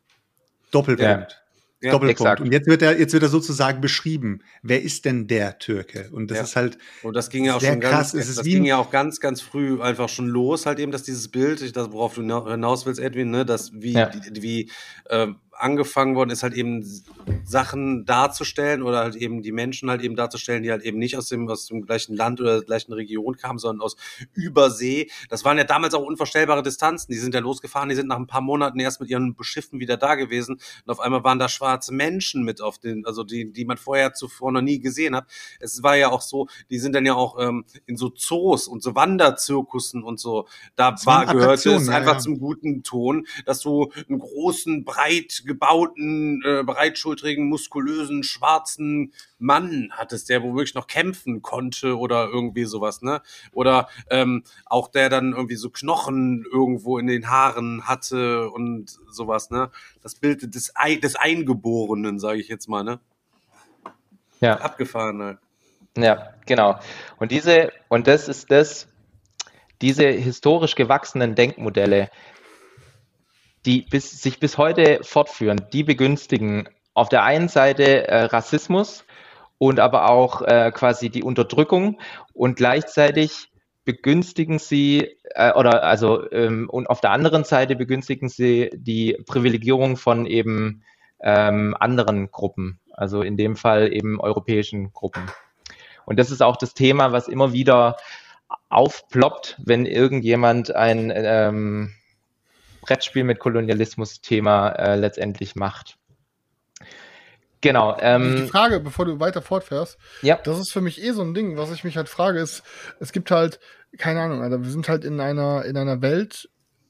Doppelpunkt. Ja. Ja, Doppelpunkt. exakt. Und jetzt wird er, jetzt wird er sozusagen beschrieben. Wer ist denn der Türke? Und das Ja. ist halt, Und das ging ja auch Sehr schon krass. ganz, Es ist das ging ja auch ganz, ganz früh einfach schon los, halt eben, dass dieses Bild, ich- das, worauf du hina- hinaus willst, Edwin, ne, dass wie, Ja. die- wie ähm, angefangen worden ist, halt eben Sachen darzustellen oder halt eben die Menschen halt eben darzustellen, die halt eben nicht aus dem, aus dem gleichen Land oder der gleichen Region kamen, sondern aus Übersee. Das waren ja damals auch unvorstellbare Distanzen. Die sind ja losgefahren, die sind nach ein paar Monaten erst mit ihren Schiffen wieder da gewesen und auf einmal waren da schwarze Menschen mit auf den, also die, die man vorher zuvor noch nie gesehen hat. Es war ja auch so, die sind dann ja auch ähm, in so Zoos und so Wanderzirkussen und so. Da war, gehörte es Attraktionen, ja, einfach ja. zum guten Ton, dass du einen großen, breit gebauten, äh, breitschultrigen, muskulösen, schwarzen Mann hattest, der wo wirklich noch kämpfen konnte oder irgendwie sowas, ne? Oder ähm, auch der dann irgendwie so Knochen irgendwo in den Haaren hatte und sowas, ne? Das Bild des, Ei des Eingeborenen, sage ich jetzt mal, ne? Ja. Abgefahren halt. Ja, genau. Und diese, und das ist das, diese historisch gewachsenen Denkmodelle, die bis, sich bis heute fortführen, die begünstigen auf der einen Seite äh, Rassismus und aber auch äh, quasi die Unterdrückung und gleichzeitig begünstigen sie äh, oder also ähm, und auf der anderen Seite begünstigen sie die Privilegierung von eben ähm, anderen Gruppen, also in dem Fall eben europäischen Gruppen. Und das ist auch das Thema, was immer wieder aufploppt, wenn irgendjemand ein ähm, Brettspiel mit Kolonialismus-Thema äh, letztendlich macht. Genau. die Ähm, Frage, bevor du weiter fortfährst, ja, das ist für mich eh so ein Ding, was ich mich halt frage, ist, es gibt halt, keine Ahnung, Alter, wir sind halt in einer, in einer Welt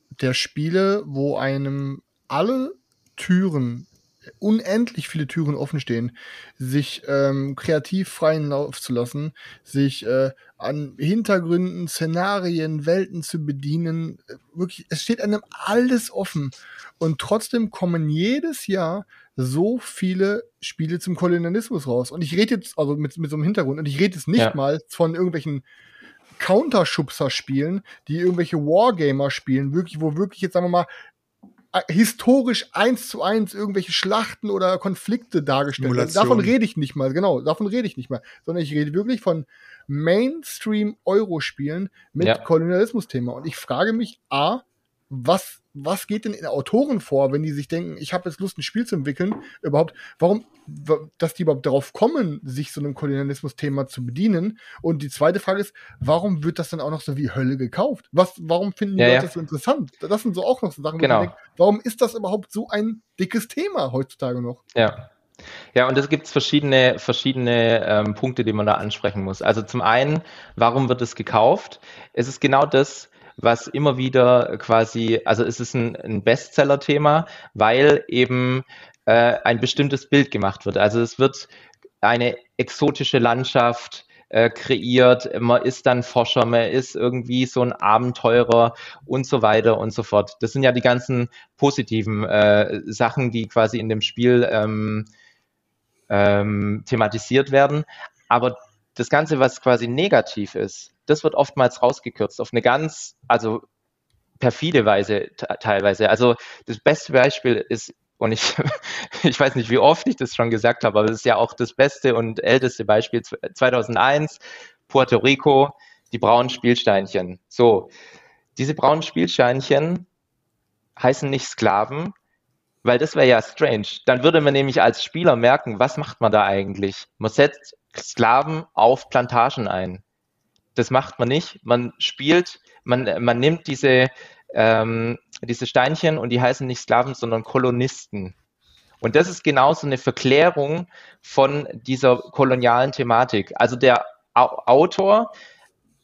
der Spiele, wo einem alle Türen, unendlich viele Türen offen stehen, sich ähm, kreativ freien Lauf zu lassen, sich äh, an Hintergründen, Szenarien, Welten zu bedienen. Äh, Wirklich, es steht einem alles offen. Und trotzdem kommen jedes Jahr so viele Spiele zum Kolonialismus raus. Und ich rede jetzt, also mit, mit so einem Hintergrund, und ich rede jetzt nicht Ja. mal von irgendwelchen Counterschubser-Spielen, die irgendwelche Wargamer spielen, wirklich, wo wirklich jetzt, sagen wir mal, historisch eins zu eins irgendwelche Schlachten oder Konflikte dargestellt werden. Davon rede ich nicht mal, genau, davon rede ich nicht mal. Sondern ich rede wirklich von Mainstream-Euro-Spielen mit Ja. Kolonialismus-Thema. Und ich frage mich, A, was, was geht denn in Autoren vor, wenn die sich denken, ich habe jetzt Lust, ein Spiel zu entwickeln, überhaupt, warum, wa- dass die überhaupt darauf kommen, sich so einem Kolonialismus-Thema zu bedienen? Und die zweite Frage ist, warum wird das dann auch noch so wie Hölle gekauft? Was, warum finden die Ja, Leute ja. das so interessant? Das sind so auch noch so Sachen, Genau. ich denke, warum ist das überhaupt so ein dickes Thema heutzutage noch? Ja. Ja, und es gibt verschiedene, verschiedene ähm, Punkte, die man da ansprechen muss. Also zum einen, warum wird es gekauft? Es ist genau das, was immer wieder quasi, also es ist ein, ein Bestseller-Thema, weil eben äh, ein bestimmtes Bild gemacht wird. Also es wird eine exotische Landschaft äh, kreiert, man ist dann Forscher, man ist irgendwie so ein Abenteurer und so weiter und so fort. Das sind ja die ganzen positiven äh, Sachen, die quasi in dem Spiel ähm, ähm, thematisiert werden. Aber das Ganze, was quasi negativ ist, das wird oftmals rausgekürzt auf eine ganz, also perfide Weise te- teilweise. Also das beste Beispiel ist, und ich, ich weiß nicht, wie oft ich das schon gesagt habe, aber das ist ja auch das beste und älteste Beispiel 2001, Puerto Rico, die braunen Spielsteinchen. So, diese braunen Spielsteinchen heißen nicht Sklaven, weil das wäre ja strange. Dann würde man nämlich als Spieler merken, was macht man da eigentlich? Man setzt Sklaven auf Plantagen ein. Das macht man nicht. Man spielt, man, man nimmt diese, ähm, diese Steinchen und die heißen nicht Sklaven, sondern Kolonisten. Und das ist genauso eine Verklärung von dieser kolonialen Thematik. Also der Au Autor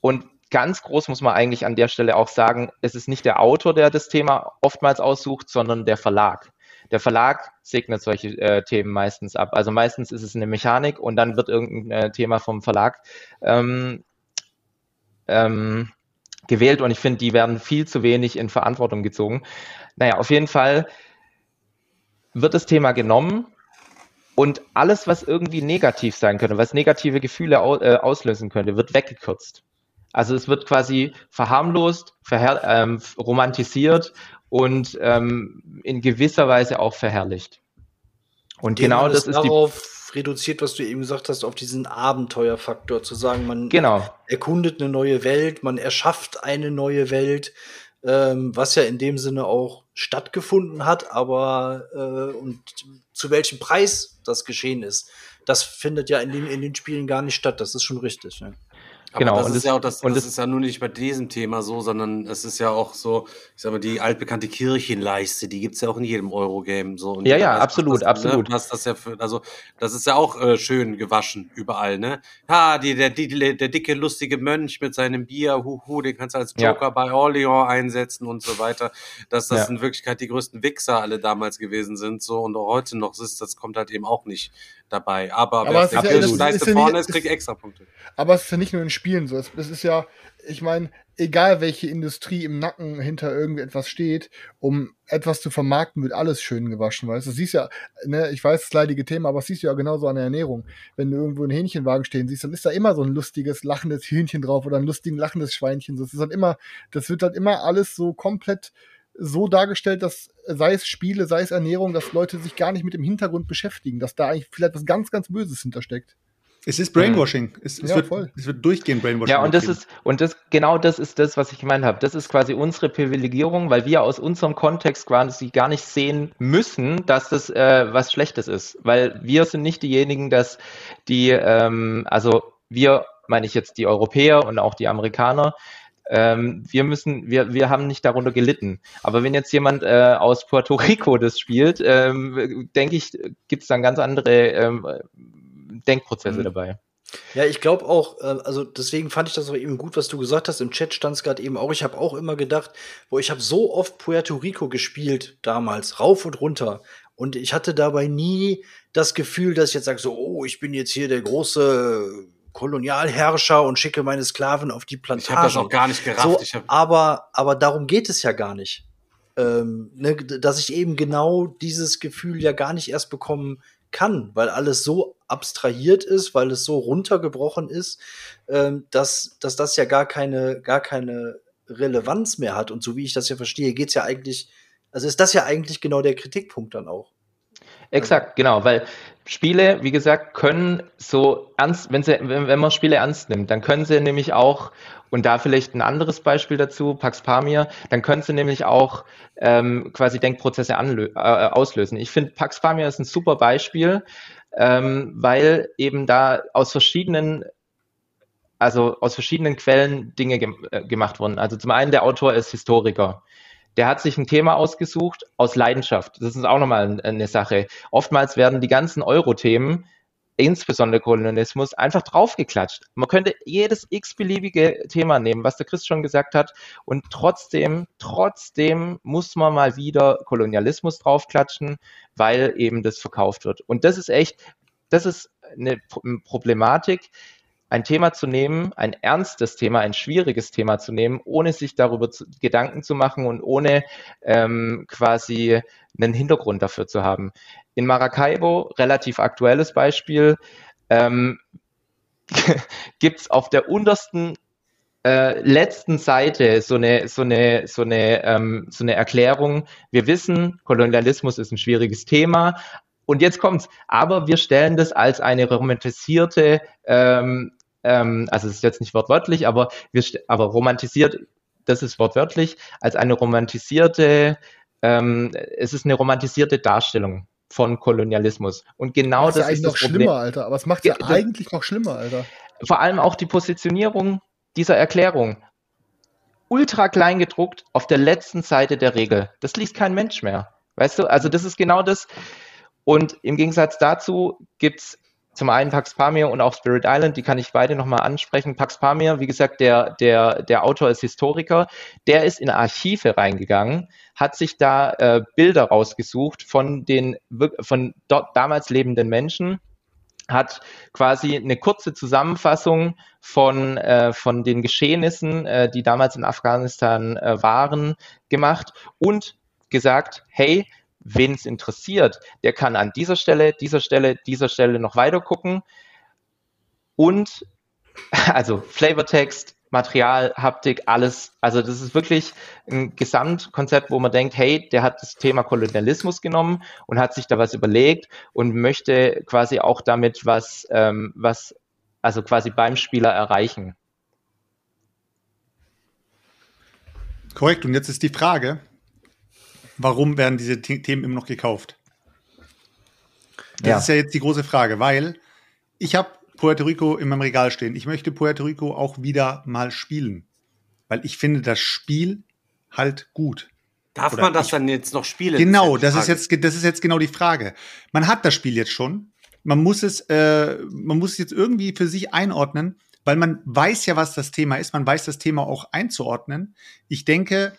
und ganz groß muss man eigentlich an der Stelle auch sagen, es ist nicht der Autor, der das Thema oftmals aussucht, sondern der Verlag. Der Verlag segnet solche äh, Themen meistens ab. Also meistens ist es eine Mechanik und dann wird irgendein äh, Thema vom Verlag ähm, ähm, gewählt und ich finde, die werden viel zu wenig in Verantwortung gezogen. Naja, auf jeden Fall wird das Thema genommen und alles, was irgendwie negativ sein könnte, was negative Gefühle au äh, auslösen könnte, wird weggekürzt. Also es wird quasi verharmlost, verher ähm, romantisiert und ähm, in gewisser Weise auch verherrlicht. Und genau das ist die. darauf reduziert, was du eben gesagt hast, auf diesen Abenteuerfaktor, zu sagen, man Genau. erkundet eine neue Welt, man erschafft eine neue Welt, ähm, was ja in dem Sinne auch stattgefunden hat, aber äh, und zu welchem Preis das geschehen ist, das findet ja in den, in den Spielen gar nicht statt. Das ist schon richtig. Ne? Aber Genau, das und ist das- ja auch das, und das das- ist ja nur nicht bei diesem Thema so, sondern es ist ja auch so, ich sag mal, die altbekannte Kirchenleiste, die gibt's ja auch in jedem Eurogame. So. Und Ja, ja, absolut, das, absolut. Ne, was das ja für, also das ist ja auch äh, schön gewaschen überall, ne? Ja, die, der, die, der dicke, lustige Mönch mit seinem Bier, huhu, den kannst du als Ja. Joker bei Orleans einsetzen und so weiter. Dass das Ja. in Wirklichkeit die größten Wichser alle damals gewesen sind, so und auch heute noch ist, das kommt halt eben auch nicht dabei. Aber, Aber wer es auf der ist ja- ist ja vorne ist, ist- kriegt extra Punkte. Aber es ist ja nicht nur in Spielen so. Es, es ist ja, ich meine, egal welche Industrie im Nacken hinter irgendwie etwas steht, um etwas zu vermarkten, wird alles schön gewaschen, weißt du? Siehst ja, ne, ich weiß, das leidige Thema, aber das siehst du ja genauso an der Ernährung. Wenn du irgendwo einen Hähnchenwagen stehen siehst, dann ist da immer so ein lustiges, lachendes Hühnchen drauf oder ein lustigen, lachendes Schweinchen. Das ist halt immer, das wird halt immer alles so komplett so dargestellt, dass sei es Spiele, sei es Ernährung, dass Leute sich gar nicht mit dem Hintergrund beschäftigen, dass da eigentlich vielleicht was ganz, ganz Böses hintersteckt. Es ist Brainwashing. Es, es, Ja, wird, voll. es wird durchgehend Brainwashing. Ja, und das ist, und das, genau das ist das, was ich gemeint habe. Das ist quasi unsere Privilegierung, weil wir aus unserem Kontext quasi gar nicht sehen müssen, dass das äh, was Schlechtes ist. Weil wir sind nicht diejenigen, dass die, ähm, also wir, meine ich jetzt die Europäer und auch die Amerikaner, ähm, wir müssen, wir, wir haben nicht darunter gelitten. Aber wenn jetzt jemand äh, aus Puerto Rico das spielt, ähm, denke ich, gibt es dann ganz andere ähm, Denkprozesse Mhm. dabei. Ja, ich glaube auch, äh, also deswegen fand ich das auch eben gut, was du gesagt hast. Im Chat stand es gerade eben auch. Ich habe auch immer gedacht, wo ich habe so oft Puerto Rico gespielt damals, rauf und runter. Und ich hatte dabei nie das Gefühl, dass ich jetzt sage, so, oh, ich bin jetzt hier der große Kolonialherrscher und schicke meine Sklaven auf die Plantagen. Ich habe das auch gar nicht gerafft. So, aber, aber darum geht es ja gar nicht. Ähm, ne, dass ich eben genau dieses Gefühl ja gar nicht erst bekommen kann, weil alles so abstrahiert ist, weil es so runtergebrochen ist, ähm, dass, dass das ja gar keine, gar keine Relevanz mehr hat. Und so wie ich das ja verstehe, geht's ja eigentlich, also ist das ja eigentlich genau der Kritikpunkt dann auch. Exakt, genau, weil Spiele, wie gesagt, können so ernst, wenn, sie, wenn, wenn man Spiele ernst nimmt, dann können sie nämlich auch, und da vielleicht ein anderes Beispiel dazu, Pax Pamir, dann können sie nämlich auch ähm, quasi Denkprozesse anlö äh, auslösen. Ich finde, Pax Pamir ist ein super Beispiel, ähm, weil eben da aus verschiedenen also aus verschiedenen Quellen Dinge gem äh, gemacht wurden. Also zum einen der Autor ist Historiker. Der hat sich ein Thema ausgesucht aus Leidenschaft. Das ist auch nochmal eine Sache. Oftmals werden die ganzen Euro-Themen, insbesondere Kolonialismus, einfach draufgeklatscht. Man könnte jedes x-beliebige Thema nehmen, was der Chris schon gesagt hat, und trotzdem, trotzdem muss man mal wieder Kolonialismus draufklatschen, weil eben das verkauft wird. Und das ist echt, das ist eine Problematik, ein Thema zu nehmen, ein ernstes Thema, ein schwieriges Thema zu nehmen, ohne sich darüber zu, Gedanken zu machen und ohne ähm, quasi einen Hintergrund dafür zu haben. In Maracaibo, relativ aktuelles Beispiel, ähm, gibt es auf der untersten äh, letzten Seite so eine, so eine, so eine, ähm, so eine Erklärung. Wir wissen, Kolonialismus ist ein schwieriges Thema, und jetzt kommt's. Aber wir stellen das als eine romantisierte, ähm, ähm, also es ist jetzt nicht wortwörtlich, aber wir, aber romantisiert, das ist wortwörtlich, als eine romantisierte, ähm, es ist eine romantisierte Darstellung von Kolonialismus. Und genau das das, ist eigentlich ist noch das Problem. schlimmer, Alter. Aber es macht ja Ja, eigentlich noch schlimmer, Alter. Vor allem auch die Positionierung dieser Erklärung. Ultra klein gedruckt auf der letzten Seite der Regel. Das liest kein Mensch mehr. Weißt du, also das ist genau das. Und im Gegensatz dazu gibt's zum einen Pax Pamir und auch Spirit Island, die kann ich beide nochmal ansprechen. Pax Pamir, wie gesagt, der, der, der Autor ist Historiker, der ist in Archive reingegangen, hat sich da äh, Bilder rausgesucht von den von dort damals lebenden Menschen, hat quasi eine kurze Zusammenfassung von, äh, von den Geschehnissen, äh, die damals in Afghanistan äh, waren, gemacht und gesagt, hey, wen es interessiert, der kann an dieser Stelle, dieser Stelle, dieser Stelle noch weiter gucken und also Flavortext, Material, Haptik, alles. Also das ist wirklich ein Gesamtkonzept, wo man denkt, hey, der hat das Thema Kolonialismus genommen und hat sich da was überlegt und möchte quasi auch damit was, ähm, was also quasi beim Spieler erreichen. Korrekt. Und jetzt ist die Frage, warum werden diese The Themen immer noch gekauft? Das Ja. ist ja jetzt die große Frage, weil ich habe Puerto Rico in meinem Regal stehen. Ich möchte Puerto Rico auch wieder mal spielen, weil ich finde das Spiel halt gut. Darf Oder man das ich- dann jetzt noch spielen? Genau, das ist Frage. jetzt, das ist jetzt genau die Frage. Man hat das Spiel jetzt schon. Man muss es, äh, man muss es jetzt irgendwie für sich einordnen, weil man weiß ja, was das Thema ist. Man weiß das Thema auch einzuordnen. Ich denke,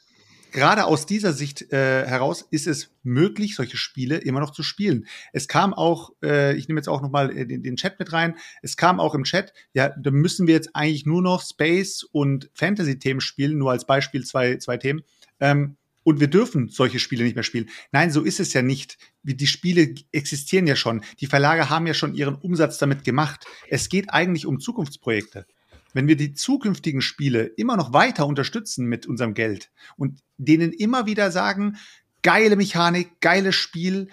gerade aus dieser Sicht äh, heraus ist es möglich, solche Spiele immer noch zu spielen. Es kam auch, äh, ich nehme jetzt auch noch mal äh, den, den Chat mit rein. Es kam auch im Chat, ja, da müssen wir jetzt eigentlich nur noch Space und Fantasy-Themen spielen, nur als Beispiel zwei, zwei Themen. Ähm, und wir dürfen solche Spiele nicht mehr spielen. Nein, so ist es ja nicht. Die Spiele existieren ja schon. Die Verlage haben ja schon ihren Umsatz damit gemacht. Es geht eigentlich um Zukunftsprojekte. Wenn wir die zukünftigen Spiele immer noch weiter unterstützen mit unserem Geld und denen immer wieder sagen, geile Mechanik, geiles Spiel,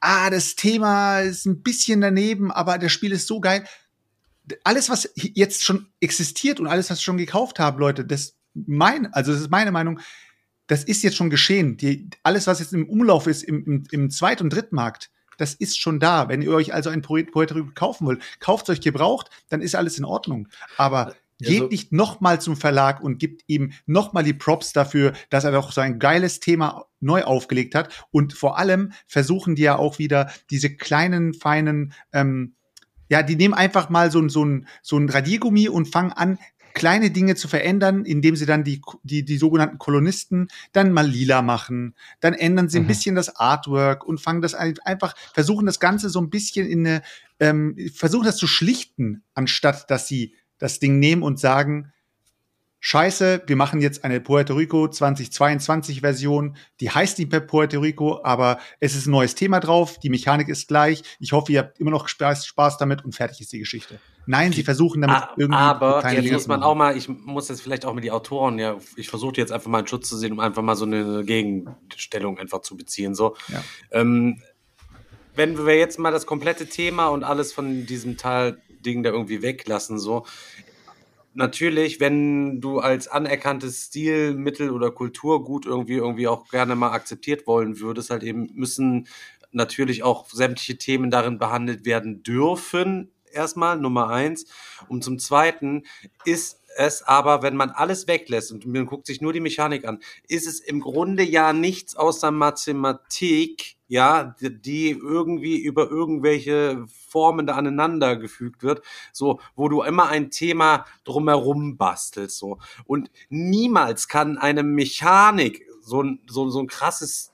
ah, das Thema ist ein bisschen daneben, aber das Spiel ist so geil. Alles, was jetzt schon existiert und alles, was wir schon gekauft haben, Leute, das mein, also das ist meine Meinung, das ist jetzt schon geschehen. Die, alles, was jetzt im Umlauf ist, im, im, im Zweit- und Drittmarkt, das ist schon da. Wenn ihr euch also ein Poet- Poetry kaufen wollt, kauft euch gebraucht, dann ist alles in Ordnung. Aber geht Also- nicht nochmal zum Verlag und gibt ihm nochmal die Props dafür, dass er doch so ein geiles Thema neu aufgelegt hat. Und vor allem versuchen die ja auch wieder diese kleinen, feinen, ähm, ja, die nehmen einfach mal so, so, ein, so ein Radiergummi und fangen an, kleine Dinge zu verändern, indem sie dann die, die, die sogenannten Kolonisten dann mal lila machen. Dann ändern sie ein Mhm. bisschen das Artwork und fangen das ein- einfach, versuchen das Ganze so ein bisschen in eine, ähm, versuchen das zu schlichten, anstatt dass sie das Ding nehmen und sagen, Scheiße, wir machen jetzt eine Puerto Rico 2022 Version. Die heißt nicht mehr Puerto Rico, aber es ist ein neues Thema drauf. Die Mechanik ist gleich. Ich hoffe, ihr habt immer noch Spaß, Spaß damit und fertig ist die Geschichte. Nein, sie versuchen damit A- irgendwie Aber jetzt Dinge muss man auch mal, ich muss jetzt vielleicht auch mit die Autoren, ja, ich versuche jetzt einfach mal einen Schutz zu sehen, um einfach mal so eine Gegenstellung einfach zu beziehen. So. Ja. Ähm, wenn wir jetzt mal das komplette Thema und alles von diesem Teil Ding da irgendwie weglassen, so. Natürlich, wenn du als anerkanntes Stilmittel oder Kulturgut irgendwie irgendwie auch gerne mal akzeptiert wollen würdest, halt eben müssen natürlich auch sämtliche Themen darin behandelt werden dürfen. Erstmal Nummer eins. Und zum Zweiten ist es aber, wenn man alles weglässt und man guckt sich nur die Mechanik an, ist es im Grunde ja nichts außer Mathematik, ja, die- irgendwie über irgendwelche Formen da aneinander gefügt wird, so, wo du immer ein Thema drumherum bastelst, so. Und niemals kann eine Mechanik so ein, so, so ein krasses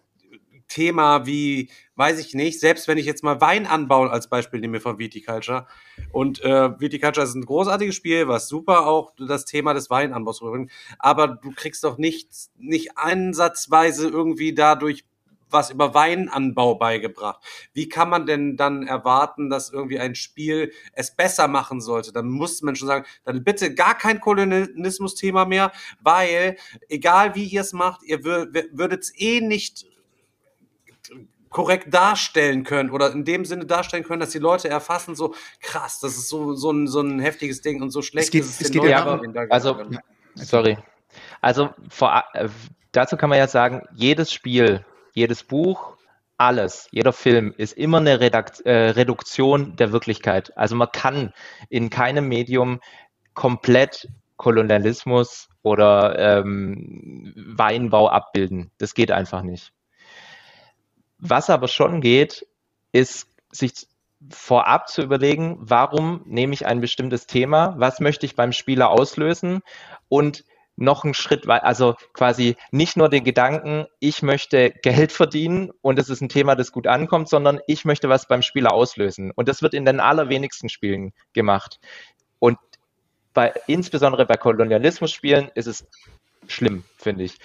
Thema wie, weiß ich nicht, selbst wenn ich jetzt mal Wein anbaue als Beispiel nehme von Viticulture und äh, Viticulture ist ein großartiges Spiel, was super auch das Thema des Weinanbaus rüberbringt, aber du kriegst doch nicht, nicht ansatzweise irgendwie dadurch was über Weinanbau beigebracht. Wie kann man denn dann erwarten, dass irgendwie ein Spiel es besser machen sollte? Dann muss man schon sagen, dann bitte gar kein Kolonialismus-Thema mehr, weil egal wie ihr es macht, ihr würdet es eh nicht korrekt darstellen können oder in dem Sinne darstellen können, dass die Leute erfassen, so krass, das ist so, so, ein, so ein heftiges Ding und so schlecht geht- ist es es den geht ja aber also- Sorry. Also vor, äh, dazu kann man ja sagen, jedes Spiel, jedes Buch, alles, jeder Film ist immer eine Redakt äh, Reduktion der Wirklichkeit. Also man kann in keinem Medium komplett Kolonialismus oder ähm, Weinbau abbilden. Das geht einfach nicht. Was aber schon geht, ist sich vorab zu überlegen, warum nehme ich ein bestimmtes Thema, was möchte ich beim Spieler auslösen und noch einen Schritt weiter, also quasi nicht nur den Gedanken, ich möchte Geld verdienen und es ist ein Thema, das gut ankommt, sondern ich möchte was beim Spieler auslösen. Und das wird in den allerwenigsten Spielen gemacht. Und bei, insbesondere bei Kolonialismus-Spielen ist es schlimm, finde ich.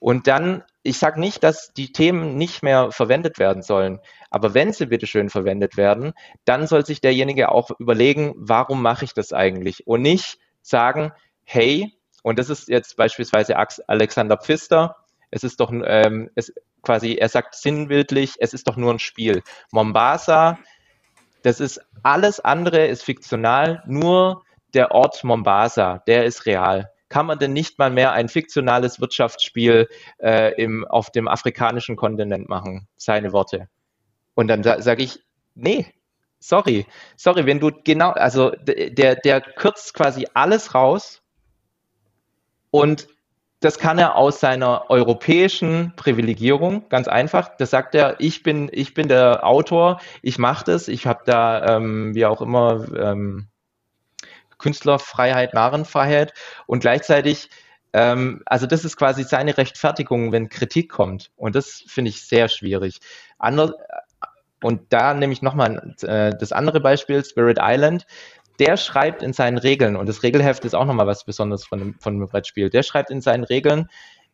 Und dann, ich sage nicht, dass die Themen nicht mehr verwendet werden sollen, aber wenn sie bitteschön verwendet werden, dann soll sich derjenige auch überlegen, warum mache ich das eigentlich? Und nicht sagen, hey, Und das ist jetzt beispielsweise Alexander Pfister. Es ist doch ähm, es quasi, er sagt sinnbildlich, es ist doch nur ein Spiel. Mombasa, das ist alles andere ist fiktional, nur der Ort Mombasa, der ist real. Kann man denn nicht mal mehr ein fiktionales Wirtschaftsspiel äh, im, auf dem afrikanischen Kontinent machen? Seine Worte. Und dann sa sage ich, nee, sorry, sorry, wenn du genau, also der, der kürzt quasi alles raus und das kann er aus seiner europäischen Privilegierung, ganz einfach. Das sagt er, ich bin, ich bin der Autor, ich mache das, ich habe da, ähm, wie auch immer, ähm, Künstlerfreiheit, Narrenfreiheit und gleichzeitig, ähm, also das ist quasi seine Rechtfertigung, wenn Kritik kommt. Und das finde ich sehr schwierig. Ander, und da nehme ich nochmal äh, das andere Beispiel, Spirit Island der schreibt in seinen Regeln, und das Regelheft ist auch nochmal was Besonderes von dem, von dem Brettspiel, der schreibt in seinen Regeln,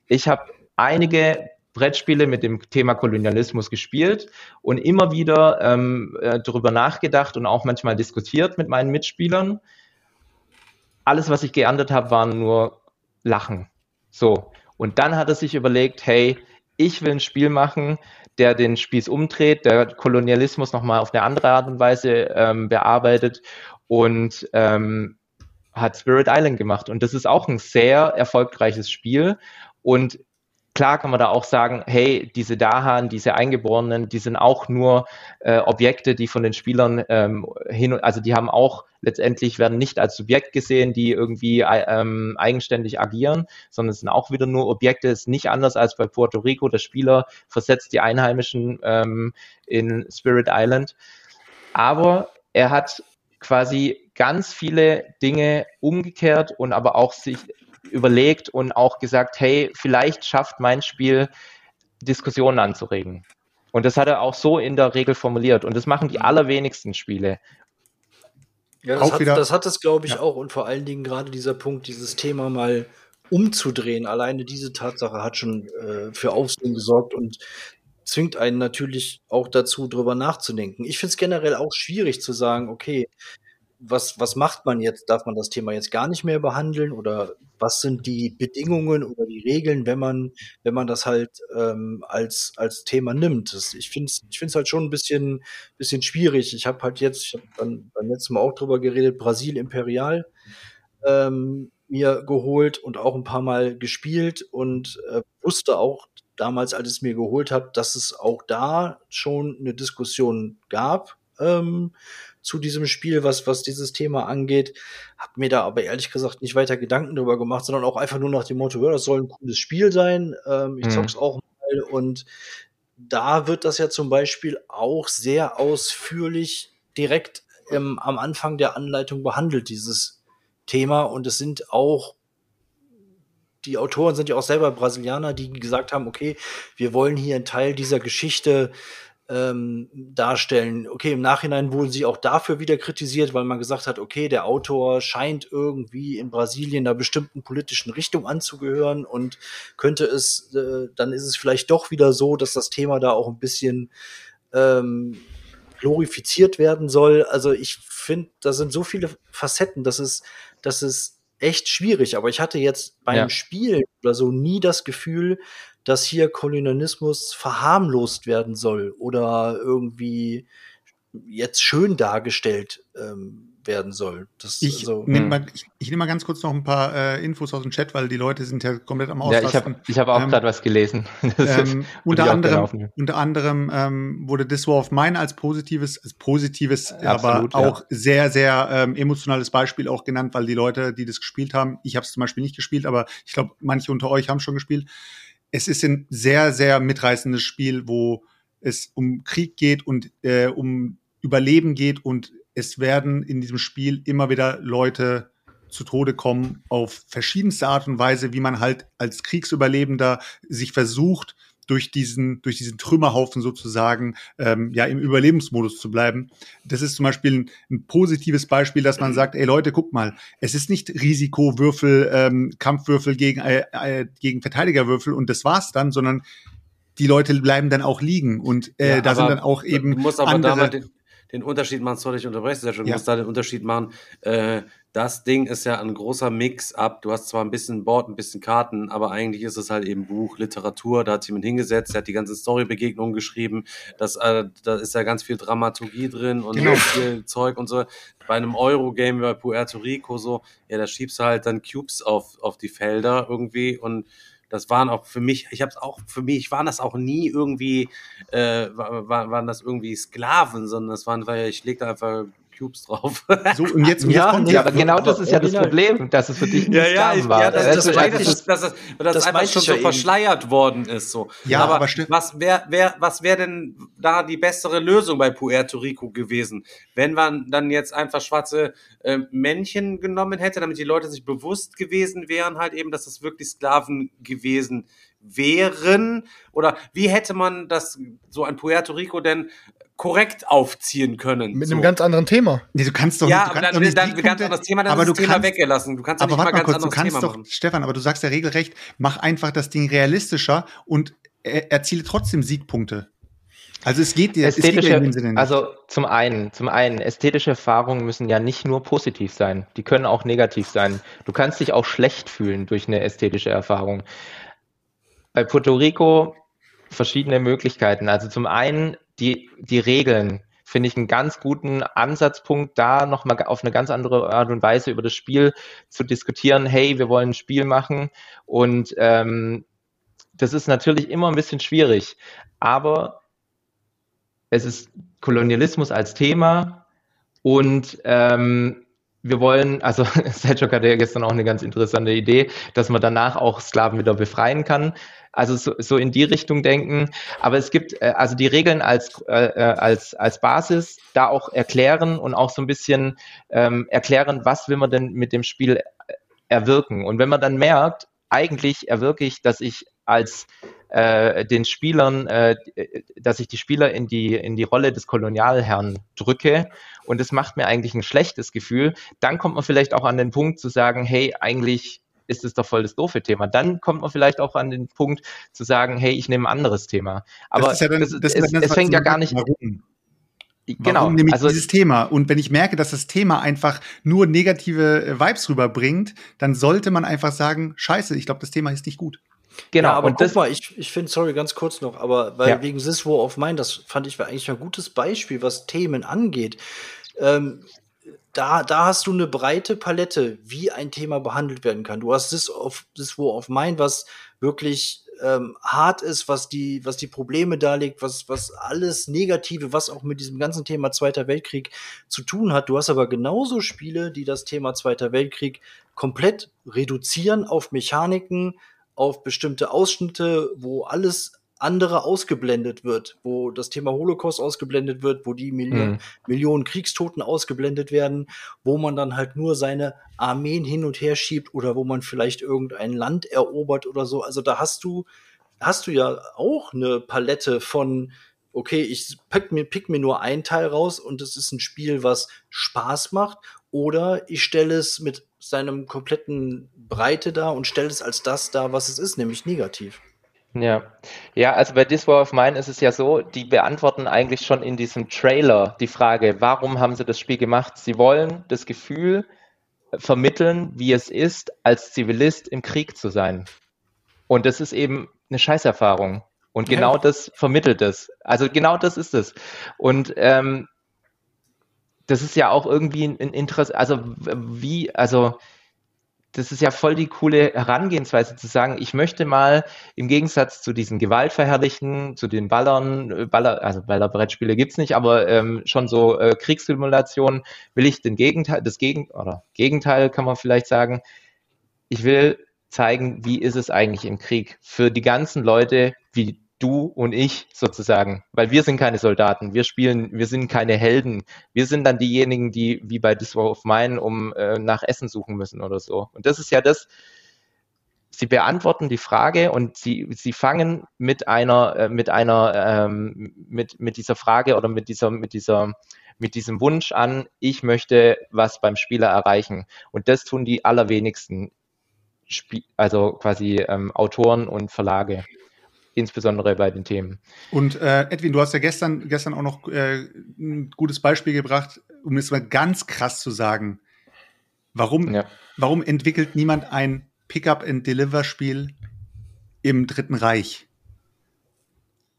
ich habe einige Brettspiele mit dem Thema Kolonialismus gespielt und immer wieder ähm, äh, darüber nachgedacht und auch manchmal diskutiert mit meinen Mitspielern. Alles, was ich geerntet habe, waren nur Lachen. So. Und dann hat er sich überlegt, hey, ich will ein Spiel machen, der den Spieß umdreht, der Kolonialismus nochmal auf eine andere Art und Weise ähm, bearbeitet und ähm, hat Spirit Island gemacht. Und das ist auch ein sehr erfolgreiches Spiel. Und klar kann man da auch sagen, hey, diese Dahan, diese Eingeborenen, die sind auch nur äh, Objekte, die von den Spielern ähm, hin, also die haben auch letztendlich werden nicht als Subjekt gesehen, die irgendwie äh, ähm, eigenständig agieren, sondern es sind auch wieder nur Objekte. Es ist nicht anders als bei Puerto Rico. Der Spieler versetzt die Einheimischen ähm, in Spirit Island. Aber er hat quasi ganz viele Dinge umgekehrt und aber auch sich überlegt und auch gesagt, hey, vielleicht schafft mein Spiel Diskussionen anzuregen. Und das hat er auch so in der Regel formuliert. Und das machen die allerwenigsten Spiele. Ja, das, hat, das hat es, glaube ich, ja. auch. Und vor allen Dingen gerade dieser Punkt, dieses Thema mal umzudrehen. Alleine diese Tatsache hat schon äh, für Aufsehen gesorgt und zwingt einen natürlich auch dazu, drüber nachzudenken. Ich finde es generell auch schwierig zu sagen, okay, was, was macht man jetzt? Darf man das Thema jetzt gar nicht mehr behandeln? Oder was sind die Bedingungen oder die Regeln, wenn man, wenn man das halt ähm, als, als Thema nimmt? Das, ich finde es ich find's halt schon ein bisschen, bisschen schwierig. Ich habe halt jetzt, ich habe beim, beim letzten Mal auch drüber geredet, Brasil Imperial ähm, mir geholt und auch ein paar Mal gespielt und äh, wusste auch, damals, als ich es mir geholt habe, dass es auch da schon eine Diskussion gab ähm, zu diesem Spiel, was, was dieses Thema angeht. Hab mir da aber ehrlich gesagt nicht weiter Gedanken drüber gemacht, sondern auch einfach nur nach dem Motto, ja, das soll ein cooles Spiel sein. Ähm, ich mhm. zock's auch mal und da wird das ja zum Beispiel auch sehr ausführlich direkt ähm, am Anfang der Anleitung behandelt, dieses Thema. Und es sind auch die Autoren sind ja auch selber Brasilianer, die gesagt haben, okay, wir wollen hier einen Teil dieser Geschichte ähm, darstellen. Okay, im Nachhinein wurden sie auch dafür wieder kritisiert, weil man gesagt hat, okay, der Autor scheint irgendwie in Brasilien einer bestimmten politischen Richtung anzugehören und könnte es, äh, dann ist es vielleicht doch wieder so, dass das Thema da auch ein bisschen ähm, glorifiziert werden soll. Also ich finde, da sind so viele Facetten, dass es, dass es echt schwierig. Aber ich hatte jetzt beim ja. Spielen oder so nie das Gefühl, dass hier Kolonialismus verharmlost werden soll oder irgendwie jetzt schön dargestellt ähm, werden soll. Das, ich also, nehme hm. mal, ich, ich nehm mal ganz kurz noch ein paar äh, Infos aus dem Chat, weil die Leute sind ja komplett am Ausrasten. Ja, ich habe ich hab auch ähm, gerade was gelesen. ähm, unter, anderem, unter anderem ähm, wurde This War of Mine als positives, als positives, Absolut, aber auch ja. sehr, sehr ähm, emotionales Beispiel auch genannt, weil die Leute, die das gespielt haben, ich habe es zum Beispiel nicht gespielt, aber ich glaube, manche unter euch haben schon gespielt. Es ist ein sehr, sehr mitreißendes Spiel, wo es um Krieg geht und äh, um Überleben geht und es werden in diesem Spiel immer wieder Leute zu Tode kommen auf verschiedenste Art und Weise, wie man halt als Kriegsüberlebender sich versucht, durch diesen, durch diesen Trümmerhaufen sozusagen ähm, ja im Überlebensmodus zu bleiben. Das ist zum Beispiel ein, ein positives Beispiel, dass man sagt, ey Leute, guck mal, es ist nicht Risikowürfel, ähm, Kampfwürfel gegen, äh, äh, gegen Verteidigerwürfel und das war's dann, sondern die Leute bleiben dann auch liegen und äh, ja, da sind dann auch eben du musst aber andere den, den Unterschied machen, sorry, ich unterbreche sehr schon, ja. muss da den Unterschied machen, äh, das Ding ist ja ein großer Mix-up. Du hast zwar ein bisschen Board, ein bisschen Karten, aber eigentlich ist es halt eben Buch, Literatur. Da hat sich jemand hingesetzt, der hat die ganze Story-Begegnung geschrieben. Das, äh, da ist ja ganz viel Dramaturgie drin und Genau. viel Zeug und so. Bei einem Euro-Game wie bei Puerto Rico so, ja, da schiebst du halt dann Cubes auf, auf die Felder irgendwie und das waren auch für mich, ich habe es auch für mich, waren das auch nie irgendwie, äh, wa- wa- waren das irgendwie Sklaven, sondern das waren, weil ich leg da einfach Cubes drauf. So, und jetzt, und Ja, jetzt kommt nee, Ja, aber genau das ist ja das. Problem, dass es für dich Ja, nicht ja, Sklaven ich, war. ja, das, Das das, ist dass, dass, das, dass das einfach schon so ja eben. verschleiert worden ist. So. Ja, aber Steff- was wäre wär, was wär denn da die bessere Lösung bei Puerto Rico gewesen? Wenn man dann jetzt einfach schwarze äh, Männchen genommen hätte, damit die Leute sich bewusst gewesen wären, halt eben, dass das wirklich Sklaven gewesen wären? Oder wie hätte man das, so ein Puerto Rico denn korrekt aufziehen können? Mit so. einem ganz anderen Thema. Nee, du kannst doch ja, du kannst dann, doch nicht dann ganz anderes Thema, dann aber ist das du Thema kannst, weggelassen. Du kannst ja aber nicht mal warte mal ganz kurz, du anderes kannst Thema doch, machen. Stefan, aber du sagst ja regelrecht, mach einfach das Ding realistischer und er, erziele trotzdem Siegpunkte. Also es geht dir, es geht dir Ästhetische, in dem Sinne nicht. also zum einen, zum einen, ästhetische Erfahrungen müssen ja nicht nur positiv sein, die können auch negativ sein. Du kannst dich auch schlecht fühlen durch eine ästhetische Erfahrung. Bei Puerto Rico verschiedene Möglichkeiten. Also zum einen die, die Regeln finde ich einen ganz guten Ansatzpunkt, da nochmal auf eine ganz andere Art und Weise über das Spiel zu diskutieren. Hey, wir wollen ein Spiel machen und ähm, das ist natürlich immer ein bisschen schwierig, aber es ist Kolonialismus als Thema und ähm, wir wollen, also Selchuk hatte ja gestern auch eine ganz interessante Idee, dass man danach auch Sklaven wieder befreien kann. Also so, so in die Richtung denken. Aber es gibt äh, also die Regeln als, äh, äh, als, als Basis da auch erklären und auch so ein bisschen ähm, erklären, was will man denn mit dem Spiel äh, erwirken. Und wenn man dann merkt, eigentlich erwirke ich, dass ich als äh, den Spielern, äh, dass ich die Spieler in die, in die Rolle des Kolonialherrn drücke und es macht mir eigentlich ein schlechtes Gefühl, dann kommt man vielleicht auch an den Punkt zu sagen, hey, eigentlich ist es doch voll das doofe Thema. Dann kommt man vielleicht auch an den Punkt zu sagen, hey, ich nehme ein anderes Thema. Aber das ist ja dann, das, das ist es, dann das, es fängt ja gar nicht. Warum? Genau. Warum nehme ich Also dieses Thema? Und wenn ich merke, dass das Thema einfach nur negative äh, Vibes rüberbringt, dann sollte man einfach sagen, scheiße, ich glaube, das Thema ist nicht gut. genau. Ja, aber und guck das, mal, ich, ich finde, sorry, ganz kurz noch, aber weil Ja. wegen This War of Mine, das fand ich war eigentlich ein gutes Beispiel, was Themen angeht. Ähm, da, da hast du eine breite Palette, wie ein Thema behandelt werden kann. Du hast This, of, This War of Mine, was wirklich ähm, hart ist, was die, was die Probleme darlegt, was, was alles Negative, was auch mit diesem ganzen Thema Zweiter Weltkrieg zu tun hat. Du hast aber genauso Spiele, die das Thema Zweiter Weltkrieg komplett reduzieren auf Mechaniken, auf bestimmte Ausschnitte, wo alles andere ausgeblendet wird, wo das Thema Holocaust ausgeblendet wird, wo die Millionen, Mhm. Millionen Kriegstoten ausgeblendet werden, wo man dann halt nur seine Armeen hin und her schiebt oder wo man vielleicht irgendein Land erobert oder so. Also da hast du, hast du ja auch eine Palette von, okay, ich pick mir, pick mir nur ein Teil raus und es ist ein Spiel, was Spaß macht, oder ich stelle es mit seinem kompletten Breite dar und stelle es als das dar, was es ist, nämlich negativ. Ja. ja, also bei This War of Mine ist es ja so, die beantworten eigentlich schon in diesem Trailer die Frage, warum haben sie das Spiel gemacht? Sie wollen das Gefühl vermitteln, wie es ist, als Zivilist im Krieg zu sein. Und das ist eben eine Scheißerfahrung. Und genau Ja. das vermittelt es. Also genau das ist es. Und ähm, das ist ja auch irgendwie ein Interesse, also wie, also das ist ja voll die coole Herangehensweise zu sagen, ich möchte mal im Gegensatz zu diesen Gewaltverherrlichen, zu den Ballern, äh, Baller, also Ballerbrettspiele gibt's nicht, aber ähm, schon so äh, Kriegssimulationen, will ich den Gegenteil, das Gegen oder Gegenteil kann man vielleicht sagen. Ich will zeigen, wie ist es eigentlich im Krieg für die ganzen Leute wie du und ich sozusagen, weil wir sind keine Soldaten, wir spielen, wir sind keine Helden, wir sind dann diejenigen, die wie bei This War of Mine um äh, nach Essen suchen müssen oder so. Und das ist ja das, sie beantworten die Frage und sie, sie fangen mit einer, äh, mit einer, ähm, mit, mit dieser Frage oder mit dieser, mit dieser, mit diesem Wunsch an, ich möchte was beim Spieler erreichen. Und das tun die allerwenigsten, Spie also quasi ähm, Autoren und Verlage, insbesondere bei den Themen. Und äh, Edwin, du hast ja gestern, gestern auch noch äh, ein gutes Beispiel gebracht, um es mal ganz krass zu sagen. Warum, Ja. warum entwickelt niemand ein Pick-up-and-Deliver-Spiel im Dritten Reich?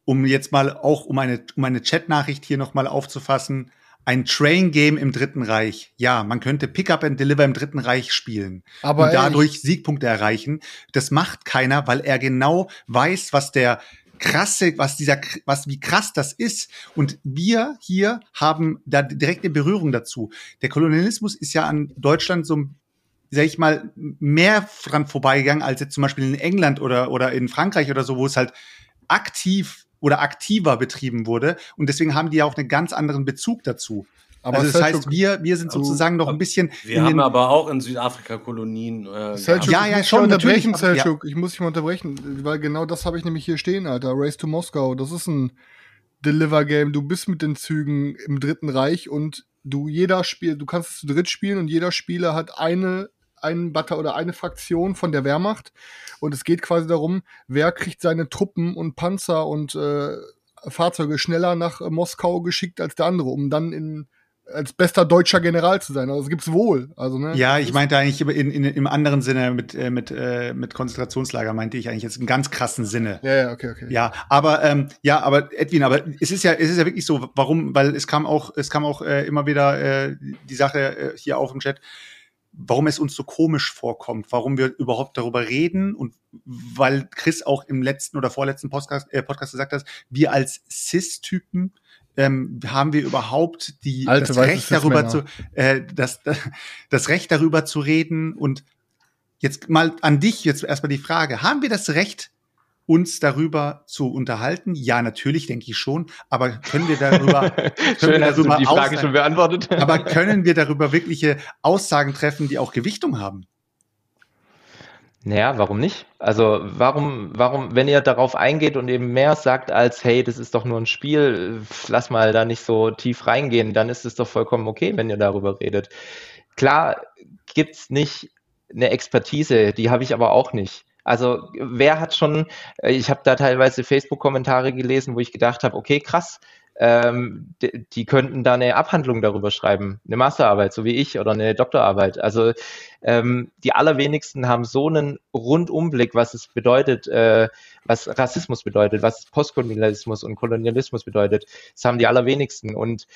Um jetzt mal auch, um eine, um eine Chat-Nachricht hier nochmal aufzufassen, ein Train-Game im Dritten Reich. Ja, man könnte Pick-up-and-Deliver im Dritten Reich spielen Aber und dadurch Siegpunkte erreichen. Das macht keiner, weil er genau weiß, was der krasse, was dieser, was, wie krass das ist. Und wir hier haben da direkte Berührung dazu. Der Kolonialismus ist ja an Deutschland so, sag ich mal, mehr dran vorbeigegangen als jetzt zum Beispiel in England oder, oder in Frankreich oder so, wo es halt aktiv oder aktiver betrieben wurde. Und deswegen haben die ja auch einen ganz anderen Bezug dazu. aber also das Selçuk- heißt, wir, wir sind sozusagen noch ein bisschen Wir haben aber auch in Südafrika Kolonien. Äh, Ja, ich ja, muss schon, dich unterbrechen, natürlich, Selchuk. Ich muss dich mal unterbrechen, weil genau das habe ich nämlich hier stehen, Alter. Race to Moskau. Das ist ein Deliver-Game. Du bist mit den Zügen im Dritten Reich und du jeder Spiel, du kannst es zu dritt spielen und jeder Spieler hat eine einen Batter oder eine Fraktion von der Wehrmacht und es geht quasi darum, wer kriegt seine Truppen und Panzer und äh, Fahrzeuge schneller nach äh, Moskau geschickt als der andere, um dann in als bester deutscher General zu sein. Also das gibt's wohl. Also ne. Ja, ich meinte eigentlich in, in, im anderen Sinne mit, äh, mit, äh, mit Konzentrationslager meinte ich eigentlich jetzt im ganz krassen Sinne. Ja, ja, okay, okay. Ja, aber ähm, ja, aber Edwin, aber es ist ja, es ist ja wirklich so. Warum? Weil es kam auch, es kam auch äh, immer wieder äh, die Sache äh, hier auf im Chat, warum es uns so komisch vorkommt, warum wir überhaupt darüber reden und weil Chris auch im letzten oder vorletzten Podcast, äh, Podcast gesagt hat, wir als Cis-Typen ähm, haben wir überhaupt die Alte, das Recht darüber zu äh, das, das Recht darüber zu reden und jetzt mal an dich jetzt erstmal die Frage, haben wir das Recht uns darüber zu unterhalten? Ja, natürlich denke ich schon, aber können wir darüber Schön, wir darüber die Frage aussagen- schon beantwortet. aber können wir darüber wirkliche Aussagen treffen, die auch Gewichtung haben? Naja, warum nicht? Also warum, warum, wenn ihr darauf eingeht und eben mehr sagt als, hey, das ist doch nur ein Spiel, lass mal da nicht so tief reingehen, dann ist es doch vollkommen okay, wenn ihr darüber redet. Klar gibt's nicht eine Expertise, die habe ich aber auch nicht. Also wer hat schon, äh, ich habe da teilweise Facebook-Kommentare gelesen, wo ich gedacht habe, okay, krass, ähm, die, die könnten da eine Abhandlung darüber schreiben, eine Masterarbeit, so wie ich, oder eine Doktorarbeit. Also ähm, die allerwenigsten haben so einen Rundumblick, was es bedeutet, äh, was Rassismus bedeutet, was Postkolonialismus und Kolonialismus bedeutet. Das haben die allerwenigsten. Und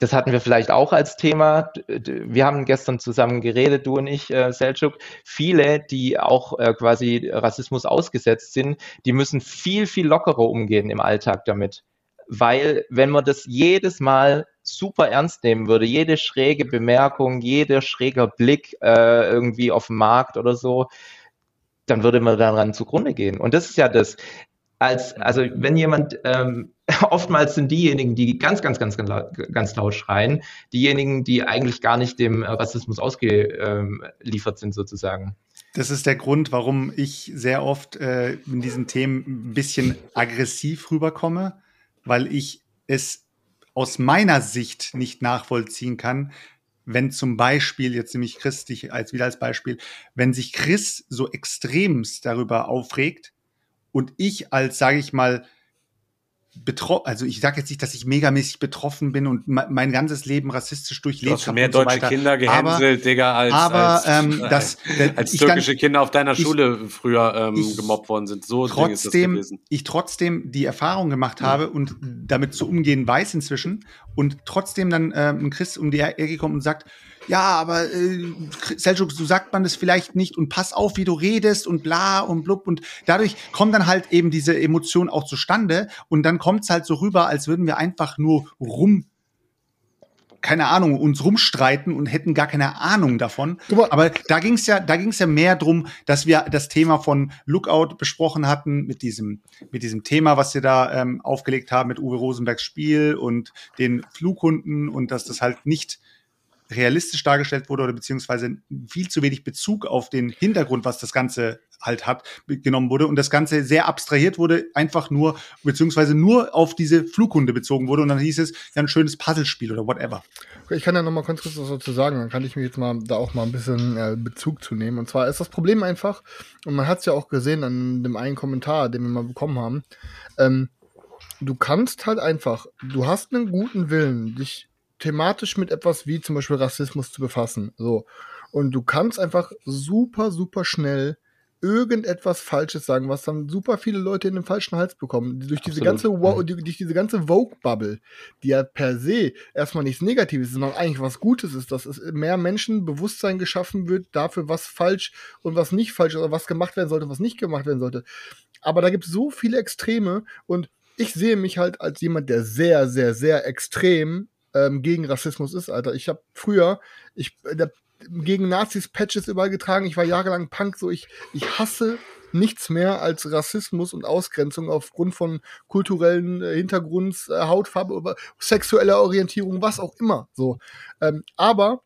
das hatten wir vielleicht auch als Thema. Wir haben gestern zusammen geredet, du und ich, äh, Selçuk. Viele, die auch äh, quasi Rassismus ausgesetzt sind, die müssen viel, viel lockerer umgehen im Alltag damit. Weil wenn man das jedes Mal super ernst nehmen würde, jede schräge Bemerkung, jeder schräger Blick äh, irgendwie auf den Markt oder so, dann würde man daran zugrunde gehen. Und das ist ja das, als, also wenn jemand, ähm, oftmals sind diejenigen, die ganz, ganz, ganz, ganz laut, ganz laut schreien, diejenigen, die eigentlich gar nicht dem Rassismus ausgeliefert sind sozusagen. Das ist der Grund, warum ich sehr oft äh, in diesen Themen ein bisschen aggressiv rüberkomme, weil ich es aus meiner Sicht nicht nachvollziehen kann, wenn zum Beispiel, jetzt nehme ich Chris dich als wieder als Beispiel, wenn sich Chris so extremst darüber aufregt und ich als, sage ich mal, betroffen, also ich sage jetzt nicht, dass ich megamäßig betroffen bin und me mein ganzes Leben rassistisch Du durchlebt hast schon mehr und so deutsche weiter. Kinder Aber- gehänselt, Digga, als, aber, als, ähm, das- als, das- ich türkische kann- Kinder auf deiner ich- Schule früher ähm, ich gemobbt worden sind. So trotzdem, ich trotzdem die Erfahrung gemacht habe und damit zu umgehen weiß inzwischen und trotzdem dann ähm, ein Chris um die Ecke kommt und sagt, ja, aber äh, Seljuk, so sagt man das vielleicht nicht und pass auf, wie du redest und bla und blub und dadurch kommen dann halt eben diese Emotionen auch zustande und dann kommt es halt so rüber, als würden wir einfach nur rum keine Ahnung, uns rumstreiten und hätten gar keine Ahnung davon. Aber da ging es ja, da ging es ja mehr drum, dass wir das Thema von Lookout besprochen hatten mit diesem, mit diesem Thema, was wir da ähm, aufgelegt haben mit Uwe Rosenbergs Spiel und den Flughunden und dass das halt nicht realistisch dargestellt wurde oder beziehungsweise viel zu wenig Bezug auf den Hintergrund, was das Ganze halt hat, genommen wurde und das Ganze sehr abstrahiert wurde, einfach nur, beziehungsweise nur auf diese Flughunde bezogen wurde und dann hieß es ja ein schönes Puzzlespiel oder whatever. Ich kann ja noch mal ganz kurz was dazu sagen, dann kann ich mir jetzt mal da auch mal ein bisschen äh, Bezug zu nehmen. Und zwar ist das Problem einfach, und man hat es ja auch gesehen an dem einen Kommentar, den wir mal bekommen haben, ähm, du kannst halt einfach, du hast einen guten Willen, dich thematisch mit etwas wie zum Beispiel Rassismus zu befassen. So. Und du kannst einfach super, super schnell irgendetwas Falsches sagen, was dann super viele Leute in den falschen Hals bekommen. Durch diese Absolut. ganze, die- durch diese ganze Vogue-Bubble, die ja per se erstmal nichts Negatives ist, sondern eigentlich was Gutes ist, dass es mehr Menschen Bewusstsein geschaffen wird dafür, was falsch und was nicht falsch ist, oder was gemacht werden sollte, was nicht gemacht werden sollte. Aber da gibt es so viele Extreme und ich sehe mich halt als jemand, der sehr, sehr, sehr extrem ähm, gegen Rassismus ist, Alter. Ich habe früher, ich der, gegen Nazis Patches überall getragen. Ich war jahrelang Punk, so ich, ich hasse nichts mehr als Rassismus und Ausgrenzung aufgrund von kulturellen äh, Hintergrunds, äh, Hautfarbe, sexueller Orientierung, was auch immer. So, ähm, aber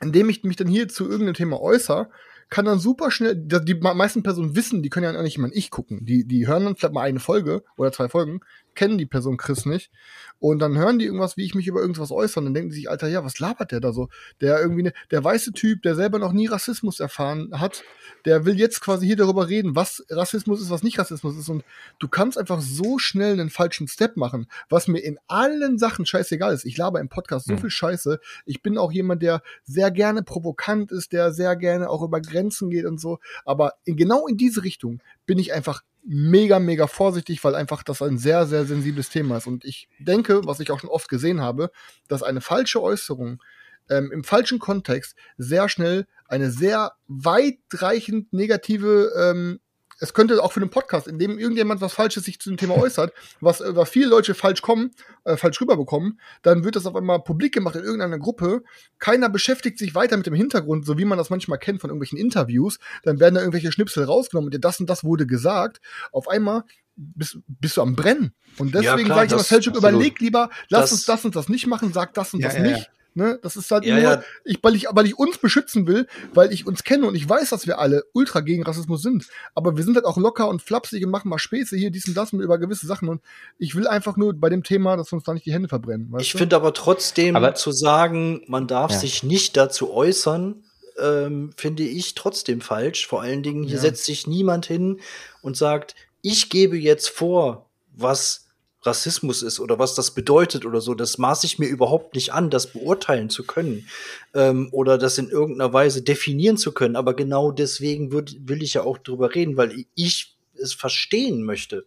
indem ich mich dann hier zu irgendeinem Thema äußere, kann dann super schnell, die, meisten Personen wissen, die können ja auch nicht mal ich gucken. Die, die hören dann vielleicht mal eine Folge oder zwei Folgen, kennen die Person Chris nicht. Und dann hören die irgendwas, wie ich mich über irgendwas äußere. Und dann denken die sich, Alter, ja, was labert der da so? Der irgendwie, ne, der weiße Typ, der selber noch nie Rassismus erfahren hat, der will jetzt quasi hier darüber reden, was Rassismus ist, was nicht Rassismus ist. Und du kannst einfach so schnell einen falschen Step machen, was mir in allen Sachen scheißegal ist. Ich laber im Podcast so Hm. viel Scheiße. Ich bin auch jemand, der sehr gerne provokant ist, der sehr gerne auch über Grenzen geht und so. Aber in, genau in diese Richtung bin ich einfach mega, mega vorsichtig, weil einfach das ein sehr, sehr sensibles Thema ist. Und ich denke, was ich auch schon oft gesehen habe, dass eine falsche Äußerung ähm, im falschen Kontext sehr schnell eine sehr weitreichend negative ähm, es könnte auch für einen Podcast, in dem irgendjemand was Falsches sich zu dem Thema äußert, was, äh, was viele Leute falsch kommen, äh, falsch rüberbekommen, dann wird das auf einmal publik gemacht in irgendeiner Gruppe. Keiner beschäftigt sich weiter mit dem Hintergrund, so wie man das manchmal kennt von irgendwelchen Interviews. Dann werden da irgendwelche Schnipsel rausgenommen und dir das und das wurde gesagt. Auf einmal bist, bist du am Brennen. Und Ja, deswegen klar, sage ich immer, absolut. überleg lieber, lass Das- uns das und das nicht machen, sag das und Ja, das ja, ja. nicht. Ne? Das ist halt Ja, nur, ja. Ich, weil, ich, weil ich uns beschützen will, weil ich uns kenne und ich weiß, dass wir alle ultra gegen Rassismus sind. Aber wir sind halt auch locker und flapsig und machen mal Späße hier, dies und das und über gewisse Sachen. Und ich will einfach nur bei dem Thema, dass wir uns da nicht die Hände verbrennen. Weißt Ich finde aber trotzdem Aber- zu sagen, man darf Ja. sich nicht dazu äußern, ähm, finde ich trotzdem falsch. Vor allen Dingen, hier Ja. setzt sich niemand hin und sagt, ich gebe jetzt vor, was Rassismus ist oder was das bedeutet oder so. Das maße ich mir überhaupt nicht an, das beurteilen zu können ähm, oder das in irgendeiner Weise definieren zu können. Aber genau deswegen würd, will ich ja auch drüber reden, weil ich es verstehen möchte.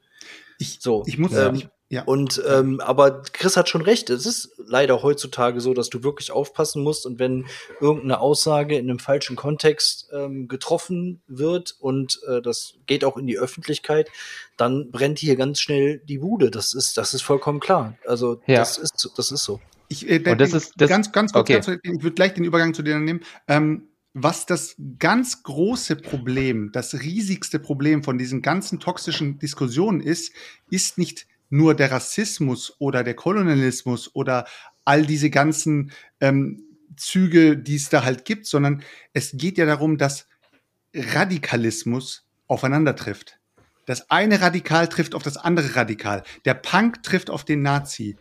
Ich, So, ich muss, ähm, ja. Und ähm, aber Chris hat schon recht. Es ist leider heutzutage so, dass du wirklich aufpassen musst und wenn irgendeine Aussage in einem falschen Kontext ähm, getroffen wird und äh, das geht auch in die Öffentlichkeit, dann brennt hier ganz schnell die Bude. Das ist das ist vollkommen klar. Also Ja. das ist so- das ist so. Ich, äh, Und das ist- das- ganz, ganz kurz, okay. ganz, ich würde gleich den Übergang zu dir nehmen. Ähm, was das ganz große Problem, das riesigste Problem von diesen ganzen toxischen Diskussionen ist, ist nicht nur der Rassismus oder der Kolonialismus oder all diese ganzen ähm, Züge, die es da halt gibt, sondern es geht ja darum, dass Radikalismus aufeinander trifft. Das eine Radikal trifft auf das andere Radikal. Der Punk trifft auf den Nazi.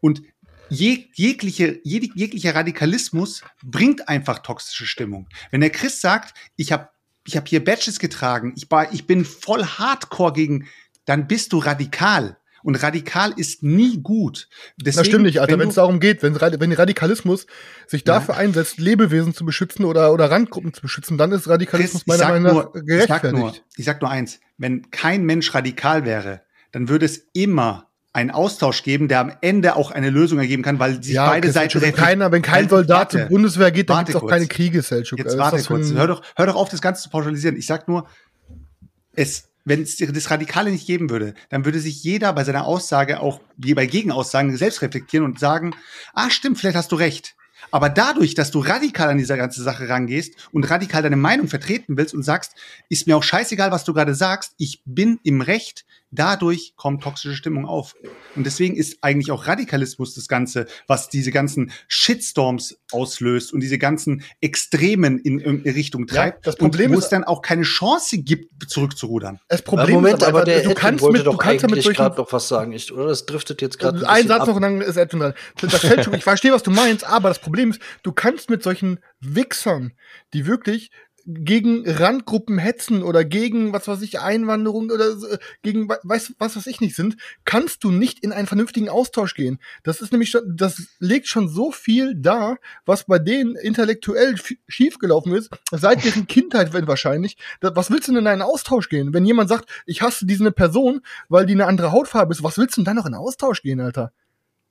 Und jeg, jegliche, jeg, jeglicher Radikalismus bringt einfach toxische Stimmung. Wenn der Chris sagt, ich habe ich hab hier Badges getragen, ich, war, ich bin voll hardcore gegen, dann bist du radikal. Und radikal ist nie gut. Deswegen, das stimmt nicht, Alter. wenn es darum geht, wenn, wenn Radikalismus sich Ja. dafür einsetzt, Lebewesen zu beschützen oder, oder Randgruppen zu beschützen, dann ist Radikalismus Chris, meiner Meinung nach nur, ich sag nur, gerechtfertigt. ich sag nur eins, wenn kein Mensch radikal wäre, dann würde es immer einen Austausch geben, der am Ende auch eine Lösung ergeben kann, weil sich beide Chris, Seiten wenn keiner, wenn kein Halt, Soldat warte. zur Bundeswehr geht, dann gibt es auch kurz. keine Kriege, Selchuk. Jetzt Also, warte kurz. Hör doch, hör doch auf, das Ganze zu pauschalisieren. Ich sag nur, es, wenn es das Radikale nicht geben würde, dann würde sich jeder bei seiner Aussage auch wie bei Gegenaussagen selbst reflektieren und sagen, ah, stimmt, vielleicht hast du recht. Aber dadurch, dass du radikal an diese ganze Sache rangehst und radikal deine Meinung vertreten willst und sagst, ist mir auch scheißegal, was du gerade sagst, ich bin im Recht, dadurch kommt toxische Stimmung auf. Und deswegen ist eigentlich auch Radikalismus das Ganze, was diese ganzen Shitstorms auslöst und diese ganzen Extremen in, in Richtung treibt. das Problem und wo ist- es dann auch keine Chance gibt, zurückzurudern. Das Aber Problem Moment, ist aber, einfach, der du Edwin kannst wollte mit, du doch kannst ja eigentlich gerade noch was sagen, ich, oder? Das driftet jetzt gerade ein, ein bisschen Satz ab. noch und dann ist Edwin dran. Das Feldschirm, ich verstehe, was du meinst, aber das Problem ist, du kannst mit solchen Wichsern, die wirklich gegen Randgruppen hetzen oder gegen, was weiß ich, Einwanderung oder so, gegen, we- weiß, was weiß ich nicht sind, kannst du nicht in einen vernünftigen Austausch gehen. Das ist nämlich schon, das legt schon so viel da, was bei denen intellektuell schiefgelaufen ist, seit deren Kindheit wenn wahrscheinlich. Da, was willst du denn in einen Austausch gehen? Wenn jemand sagt, ich hasse diese Person, weil die eine andere Hautfarbe ist, was willst du denn dann noch in Austausch gehen, Alter?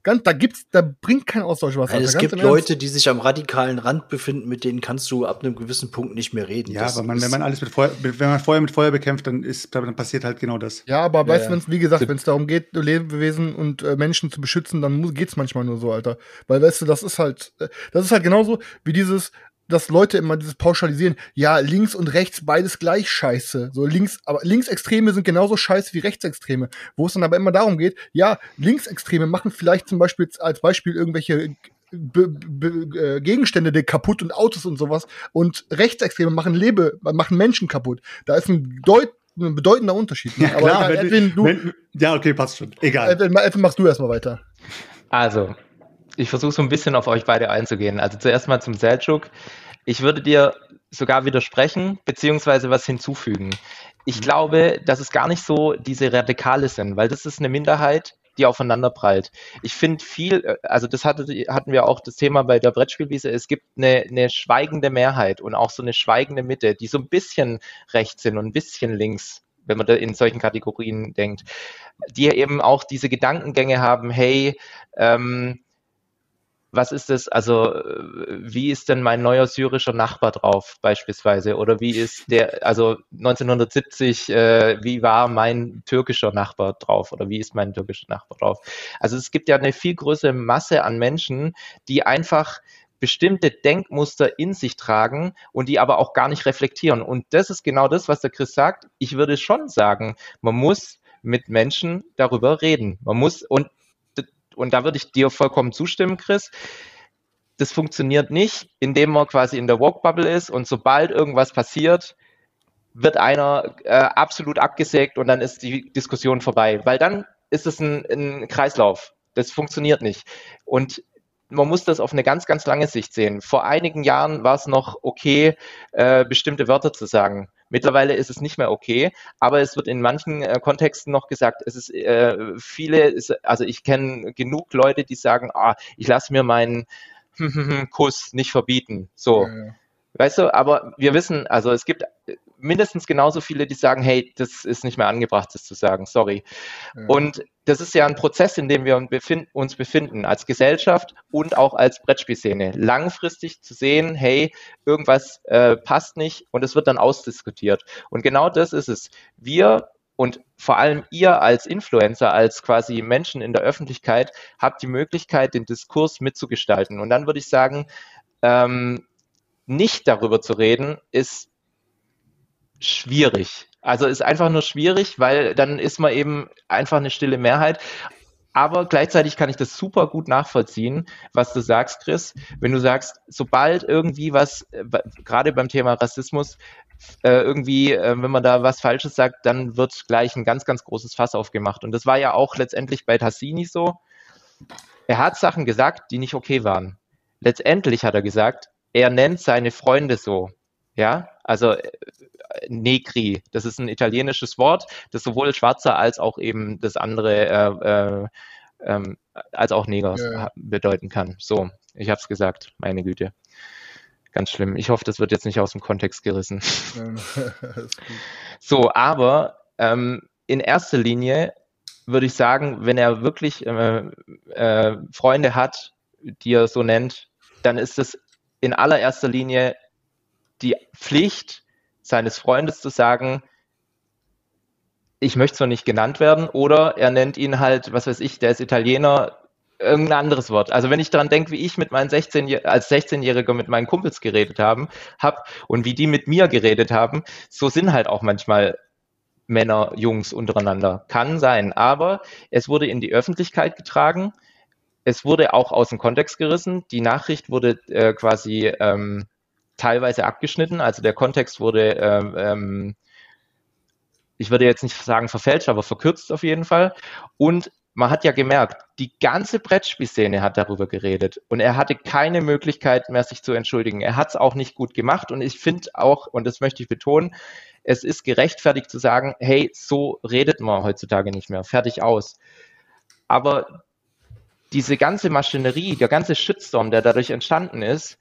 Ganz, da gibt's, da bringt kein Austausch was. Alter. es gibt. Leute, die sich am radikalen Rand befinden, mit denen kannst du ab einem gewissen Punkt nicht mehr reden. Ja, Das aber man, wenn man alles mit Feuer, mit- wenn man Feuer mit Feuer bekämpft, dann ist, dann passiert halt genau das. Ja, aber weißt du, ja. wie gesagt, wenn es darum geht, Lebewesen und äh, Menschen zu beschützen, dann muss, geht's manchmal nur so, Alter. Weil, weißt du, das ist halt, äh, das ist halt genauso wie dieses, dass Leute immer dieses Pauschalisieren, ja, links und rechts beides gleich scheiße. So links, aber Linksextreme sind genauso scheiße wie Rechtsextreme. Wo es dann aber immer darum geht, ja, Linksextreme machen vielleicht zum Beispiel als Beispiel irgendwelche Be Be äh, Gegenstände die kaputt und Autos und sowas und Rechtsextreme machen Lebe, machen Menschen kaputt. Da ist ein, deut ein bedeutender Unterschied. ne? Ja, klar, egal, wenn, Edwin, du, wenn, ja, okay, passt schon. Egal. Edwin, Edwin, machst du erstmal weiter. Also, ich versuche so ein bisschen auf euch beide einzugehen. Also zuerst mal zum Selçuk. Ich würde dir sogar widersprechen, beziehungsweise was hinzufügen. Ich glaube, dass es gar nicht so diese Radikale sind, weil das ist eine Minderheit, die aufeinander prallt. Ich finde viel, also das hatte, hatten wir auch das Thema bei der Brettspielwiese, es gibt eine, eine schweigende Mehrheit und auch so eine schweigende Mitte, die so ein bisschen rechts sind und ein bisschen links, wenn man da in solchen Kategorien denkt, die eben auch diese Gedankengänge haben, hey, ähm, was ist das, also äh, wie ist denn mein neuer syrischer Nachbar drauf beispielsweise oder wie ist der, also 1970, äh, wie war mein türkischer Nachbar drauf oder wie ist mein türkischer Nachbar drauf? Also es gibt ja eine viel größere Masse an Menschen, die einfach bestimmte Denkmuster in sich tragen und die aber auch gar nicht reflektieren. Und das ist genau das, was der Chris sagt. Ich würde schon sagen, man muss mit Menschen darüber reden. Man muss, und und da würde ich dir vollkommen zustimmen, Chris. Das funktioniert nicht, indem man quasi in der Woke-Bubble ist und sobald irgendwas passiert, wird einer äh, absolut abgesägt und dann ist die Diskussion vorbei. Weil dann ist es ein, ein Kreislauf. Das funktioniert nicht. Und man muss das auf eine ganz, ganz lange Sicht sehen. Vor einigen Jahren war es noch okay, äh, bestimmte Wörter zu sagen. Mittlerweile ist es nicht mehr okay, aber es wird in manchen äh, Kontexten noch gesagt, es ist äh, viele, ist, also ich kenne genug Leute, die sagen, ah, ich lasse mir meinen Kuss nicht verbieten. So. Ja, ja. Weißt du, aber wir wissen, also es gibt mindestens genauso viele, die sagen, hey, das ist nicht mehr angebracht, das zu sagen, sorry. Ja. Und das ist ja ein Prozess, in dem wir uns befinden, als Gesellschaft und auch als Brettspielszene. Langfristig zu sehen, hey, irgendwas äh, passt nicht und es wird dann ausdiskutiert. Und genau das ist es. Wir und vor allem ihr als Influencer, als quasi Menschen in der Öffentlichkeit, habt die Möglichkeit, den Diskurs mitzugestalten. Und dann würde ich sagen, ähm, nicht darüber zu reden, ist schwierig. Also ist einfach nur schwierig, weil dann ist man eben einfach eine stille Mehrheit. Aber gleichzeitig kann ich das super gut nachvollziehen, was du sagst, Chris. Wenn du sagst, sobald irgendwie was, äh, gerade beim Thema Rassismus, äh, irgendwie, äh, wenn man da was Falsches sagt, dann wird gleich ein ganz, ganz großes Fass aufgemacht. Und das war ja auch letztendlich bei Tassini so. Er hat Sachen gesagt, die nicht okay waren. Letztendlich hat er gesagt, er nennt seine Freunde so. Ja, also äh, Negri, das ist ein italienisches Wort, das sowohl Schwarzer als auch eben das andere, äh, äh, ähm, als auch Neger Ja, bedeuten kann. So, ich habe es gesagt, meine Güte. Ganz schlimm. Ich hoffe, das wird jetzt nicht aus dem Kontext gerissen. So, aber ähm, in erster Linie würde ich sagen, wenn er wirklich äh, äh, Freunde hat, die er so nennt, dann ist es in allererster Linie die Pflicht seines Freundes zu sagen, ich möchte so nicht genannt werden, oder er nennt ihn halt, was weiß ich, der ist Italiener, irgendein anderes Wort. Also wenn ich daran denke, wie ich mit meinen 16 als 16-Jähriger mit meinen Kumpels geredet haben, hab und wie die mit mir geredet haben, so sind halt auch manchmal Männer, Jungs untereinander. Kann sein, aber es wurde in die Öffentlichkeit getragen. Es wurde auch aus dem Kontext gerissen. Die Nachricht wurde äh, quasi ähm, teilweise abgeschnitten. Also der Kontext wurde, ähm, ähm, ich würde jetzt nicht sagen verfälscht, aber verkürzt auf jeden Fall. Und man hat ja gemerkt, die ganze Brettspielszene hat darüber geredet und er hatte keine Möglichkeit mehr, sich zu entschuldigen. Er hat es auch nicht gut gemacht und ich finde auch, und das möchte ich betonen, es ist gerechtfertigt zu sagen, hey, so redet man heutzutage nicht mehr, fertig aus. Aber diese ganze Maschinerie, der ganze Shitstorm, der dadurch entstanden ist,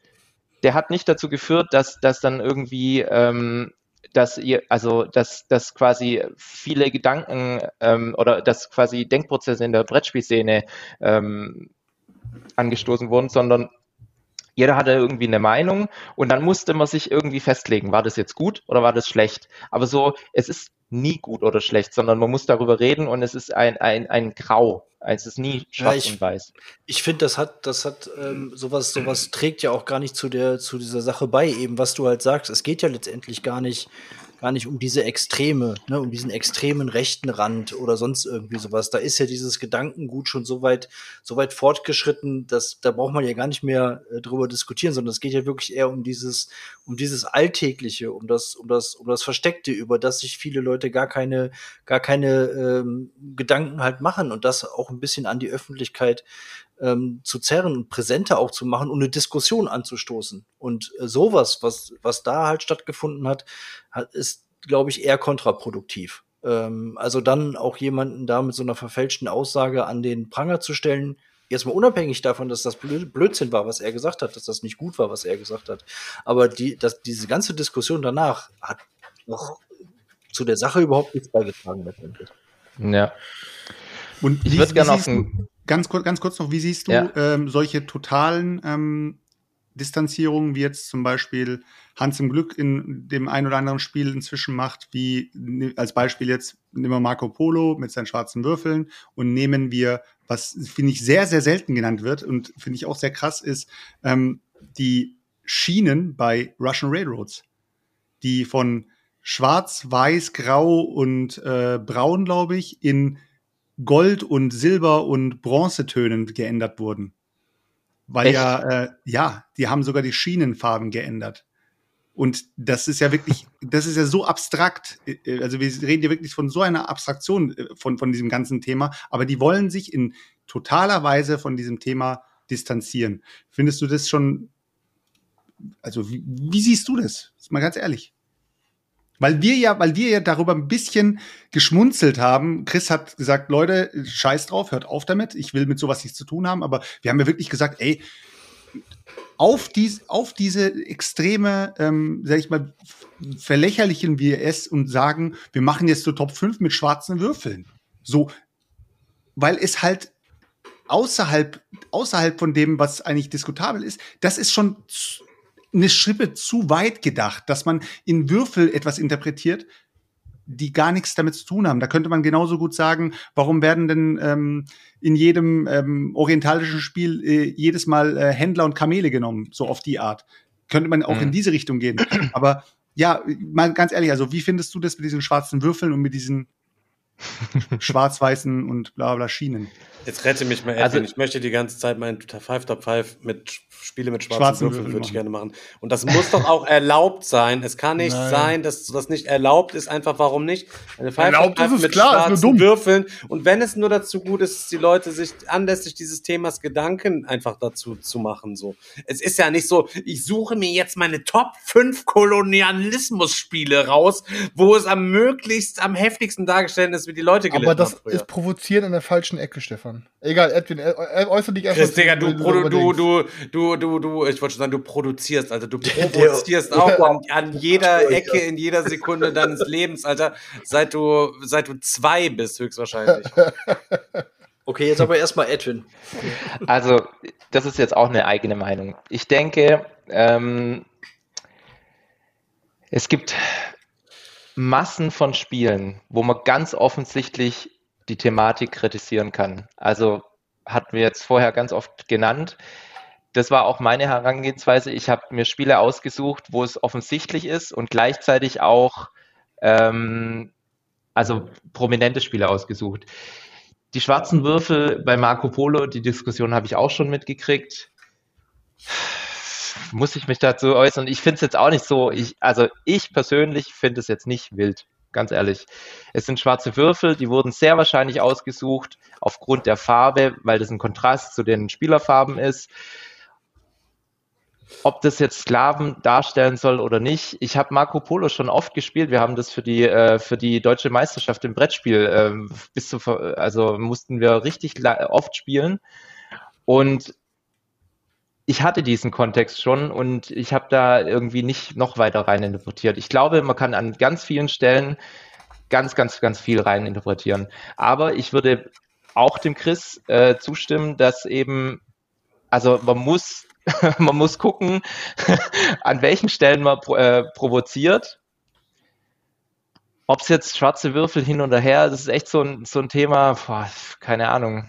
der hat nicht dazu geführt, dass, dass dann irgendwie ähm, dass ihr, also dass, dass quasi viele Gedanken ähm, oder dass quasi Denkprozesse in der Brettspielszene ähm, angestoßen wurden, sondern jeder hatte irgendwie eine Meinung und dann musste man sich irgendwie festlegen, war das jetzt gut oder war das schlecht? Aber so, es ist nie gut oder schlecht, sondern man muss darüber reden und es ist ein, ein, ein Grau. Es ist nie schwarz Ja, ich- und weiß. Ich finde, das hat, das hat ähm, sowas, sowas trägt ja auch gar nicht zu der, zu dieser Sache bei, eben was du halt sagst. Es geht ja letztendlich gar nicht, gar nicht um diese Extreme, ne, um diesen extremen rechten Rand oder sonst irgendwie sowas. Da ist ja dieses Gedankengut schon so weit, so weit fortgeschritten, dass da braucht man ja gar nicht mehr äh, drüber diskutieren, sondern es geht ja wirklich eher um dieses, um dieses Alltägliche, um das, um das, um das Versteckte, über das sich viele Leute gar keine, gar keine ähm, Gedanken halt machen und das auch ein bisschen an die Öffentlichkeit ähm, zu zerren und präsenter auch zu machen und eine Diskussion anzustoßen. Und äh, sowas, was, was da halt stattgefunden hat, hat ist, glaube ich, eher kontraproduktiv. Ähm, also dann auch jemanden da mit so einer verfälschten Aussage an den Pranger zu stellen, jetzt mal unabhängig davon, dass das Blö- Blödsinn war, was er gesagt hat, dass das nicht gut war, was er gesagt hat. Aber die, dass diese ganze Diskussion danach hat noch zu der Sache überhaupt nichts beigetragen. Ja. Und Ich wie- würd wie gern auf siehst ein- du- ganz, kurz, ganz kurz noch, wie siehst du Ja. ähm, solche totalen ähm, Distanzierungen, wie jetzt zum Beispiel Hans im Glück in dem ein oder anderen Spiel inzwischen macht, wie ne- als Beispiel jetzt nehmen wir Marco Polo mit seinen schwarzen Würfeln und nehmen wir, was finde ich sehr, sehr selten genannt wird und finde ich auch sehr krass ist, ähm, die Schienen bei Russian Railroads, die von schwarz, weiß, grau und äh, braun, glaube ich, in Gold und Silber und Bronzetönen geändert wurden. Weil Echt? ja, äh, ja, die haben sogar die Schienenfarben geändert. Und das ist ja wirklich, das ist ja so abstrakt. Äh, Also wir reden ja wirklich von so einer Abstraktion äh, von, von diesem ganzen Thema, aber die wollen sich in totaler Weise von diesem Thema distanzieren. Findest du das schon, also wie, wie siehst du das? Ist mal ganz ehrlich. Weil wir ja, weil wir ja darüber ein bisschen geschmunzelt haben. Chris hat gesagt, Leute, scheiß drauf, hört auf damit. Ich will mit sowas nichts zu tun haben. Aber wir haben ja wirklich gesagt, ey, auf, dies, auf diese extreme, ähm, sag ich mal, verlächerlichen wir es und sagen, wir machen jetzt so Top 5 mit schwarzen Würfeln. So, weil es halt außerhalb, außerhalb von dem, was eigentlich diskutabel ist, das ist schon eine Schippe zu weit gedacht, dass man in Würfel etwas interpretiert, die gar nichts damit zu tun haben. Da könnte man genauso gut sagen, warum werden denn ähm, in jedem ähm, orientalischen Spiel äh, jedes Mal äh, Händler und Kamele genommen, so auf die Art. Könnte man auch Mhm. in diese Richtung gehen. Aber ja, mal ganz ehrlich, also wie findest du das mit diesen schwarzen Würfeln und mit diesen schwarz-weißen und bla bla Schienen? Jetzt rette mich mal, Edwin. Also- ich möchte die ganze Zeit meinen Five Top 5 mit Spiele mit schwarzen, Schwarzen Würfeln, Würfeln würde ich machen. gerne machen. Und das muss doch auch erlaubt sein. Es kann nicht Nein. sein, dass das nicht erlaubt ist. Einfach warum nicht? Eine Five Erlaubt Top ist 5 es, mit klar, ist nur schwarzen dumm. Würfeln. Und wenn es nur dazu gut ist, dass die Leute sich anlässlich dieses Themas Gedanken einfach dazu zu machen. So, Es ist ja nicht so, ich suche mir jetzt meine Top 5 Kolonialismus-Spiele raus, wo es am möglichst, am heftigsten dargestellt ist, wie die Leute gelitten Aber das ist provozieren in der falschen Ecke, Stefan. Egal, Edwin, ä- ä- äußere dich erstmal. Chris, Digga, du, du, überdenkst. du, du, du, du, ich wollte schon sagen, du produzierst, Alter. Du Der- provozierst auch an, an jeder Ecke, in jeder Sekunde deines Lebens, Alter, seit du, seit du zwei bist, höchstwahrscheinlich. Okay, jetzt aber erstmal Edwin. Also, das ist jetzt auch eine eigene Meinung. Ich denke, ähm, es gibt Massen von Spielen, wo man ganz offensichtlich die Thematik kritisieren kann. Also hatten wir jetzt vorher ganz oft genannt. Das war auch meine Herangehensweise. Ich habe mir Spiele ausgesucht, wo es offensichtlich ist und gleichzeitig auch ähm, also prominente Spiele ausgesucht. Die schwarzen Würfel bei Marco Polo, die Diskussion habe ich auch schon mitgekriegt. Muss ich mich dazu äußern? Ich finde es jetzt auch nicht so, ich, also ich persönlich finde es jetzt nicht wild. ganz ehrlich. Es sind schwarze Würfel, die wurden sehr wahrscheinlich ausgesucht aufgrund der Farbe, weil das ein Kontrast zu den Spielerfarben ist. Ob das jetzt Sklaven darstellen soll oder nicht, ich habe Marco Polo schon oft gespielt. Wir haben das für die äh, für die deutsche Meisterschaft im Brettspiel ähm, bis zu also mussten wir richtig oft spielen und ich hatte diesen Kontext schon und ich habe da irgendwie nicht noch weiter rein interpretiert. Ich glaube, man kann an ganz vielen Stellen ganz, ganz, ganz viel rein interpretieren. Aber ich würde auch dem Chris äh, zustimmen, dass eben, also man muss, man muss gucken, an welchen Stellen man äh, provoziert. Ob es jetzt schwarze Würfel hin oder her, das ist echt so ein, so ein Thema, boah, keine Ahnung.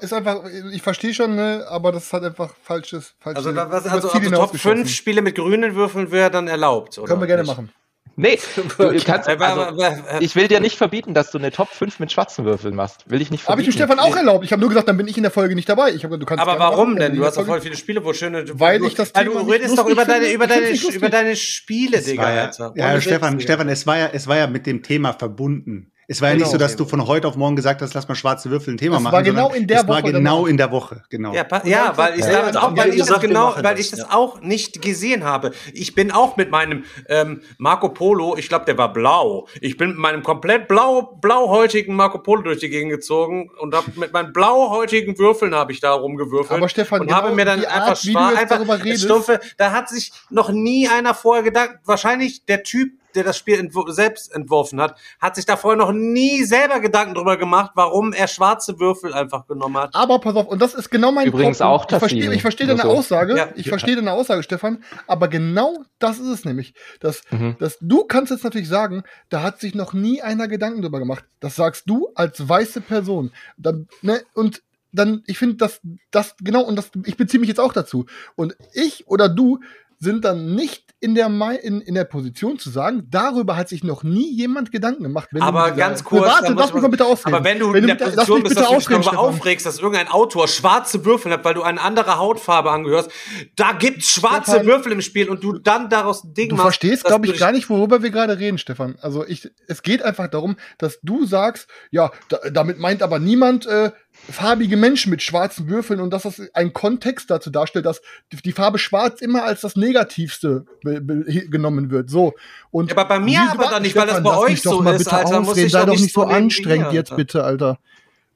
Ist einfach, ich verstehe schon, ne, aber das ist halt einfach falsches. falsches also, was, also, also Top 5 Spiele mit grünen Würfeln wäre dann erlaubt, oder? Können wir gerne nicht? machen. Nee, du kannst, also, ich will dir nicht verbieten, dass du eine Top 5 mit schwarzen Würfeln machst. Will ich nicht verbieten. Habe ich dem Stefan auch erlaubt. Ich habe nur gesagt, dann bin ich in der Folge nicht dabei. Ich hab, du kannst aber warum denn? Du hast doch voll viele Spiele, wo schöne. Weil ich das Thema Du redest doch über deine, über, deine, über deine Spiele, Digga. Ja, ja Stefan, Stefan, es war ja, es war ja mit dem Thema verbunden. Es war ja genau. nicht so, dass du von heute auf morgen gesagt hast, lass mal schwarze Würfel ein Thema das machen. War genau in der es Woche. War genau in der Woche, genau. Ja, ja weil ich, ja, auch, weil ich das genau, weil ich das ja. auch nicht gesehen habe. Ich bin auch mit meinem ähm, Marco Polo, ich glaube, der war blau. Ich bin mit meinem komplett blau, blauhäutigen Marco Polo durch die Gegend gezogen und hab mit meinen blauhäutigen Würfeln habe ich da rumgewürfelt. Aber Stefan, und genau habe mir dann einfach schwarz, einfach stumpfe, da hat sich noch nie einer vorher gedacht, wahrscheinlich der Typ, der das Spiel entw selbst entworfen hat, hat sich da vorher noch nie selber Gedanken drüber gemacht, warum er schwarze Würfel einfach genommen hat. Aber pass auf, und das ist genau mein Übrigens Problem. auch Ich verstehe ich versteh deine so. Aussage, ja. ich verstehe deine Aussage, Stefan, aber genau das ist es nämlich. Dass, mhm. dass du kannst jetzt natürlich sagen, da hat sich noch nie einer Gedanken drüber gemacht. Das sagst du als weiße Person. Dann, ne, und dann, ich finde, dass das, genau, und das, ich beziehe mich jetzt auch dazu. Und ich oder du sind dann nicht in der, in, in der Position zu sagen, darüber hat sich noch nie jemand Gedanken gemacht. aber ganz kurz, warte, lass mich mal bitte ausreden. Aber wenn du wenn in der du, Position bist, dass du dich darüber aufregst, dass irgendein Autor schwarze Würfel hat, weil du eine andere Hautfarbe angehörst, da gibt's schwarze Stefan, Würfel im Spiel und du dann daraus ein Ding du machst. Du verstehst, glaube ich, gar nicht, worüber wir gerade reden, Stefan. Also ich, es geht einfach darum, dass du sagst, ja, da, damit meint aber niemand, äh, farbige Menschen mit schwarzen Würfeln und dass das einen Kontext dazu darstellt, dass die Farbe Schwarz immer als das Negativste genommen wird. So. Und ja, aber bei mir aber dann nicht, weil das bei euch so ist, Alter. Muss ich Sei doch nicht so anstrengend jetzt bitte, Alter.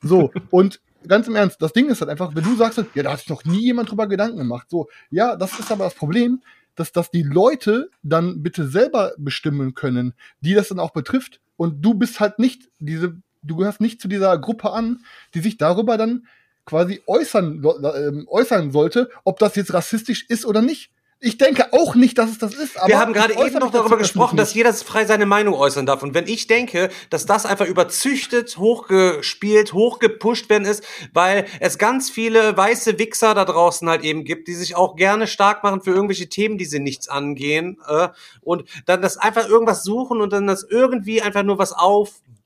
So. Und ganz im Ernst, das Ding ist halt einfach, wenn du sagst, ja, da hat sich noch nie jemand drüber Gedanken gemacht. So. Ja, das ist aber das Problem, dass das die Leute dann bitte selber bestimmen können, die das dann auch betrifft. Und du bist halt nicht diese du gehörst nicht zu dieser Gruppe an, die sich darüber dann quasi äußern, äh, äußern sollte, ob das jetzt rassistisch ist oder nicht. Ich denke auch nicht, dass es das ist. Wir haben gerade eben noch darüber gesprochen, dass jeder frei seine Meinung äußern darf. Und wenn ich denke, dass das einfach überzüchtet, hochgespielt, hochgepusht werden ist, weil es ganz viele weiße Wichser da draußen halt eben gibt, die sich auch gerne stark machen für irgendwelche Themen, die sie nichts angehen, äh, und dann das einfach irgendwas suchen und dann das irgendwie einfach nur was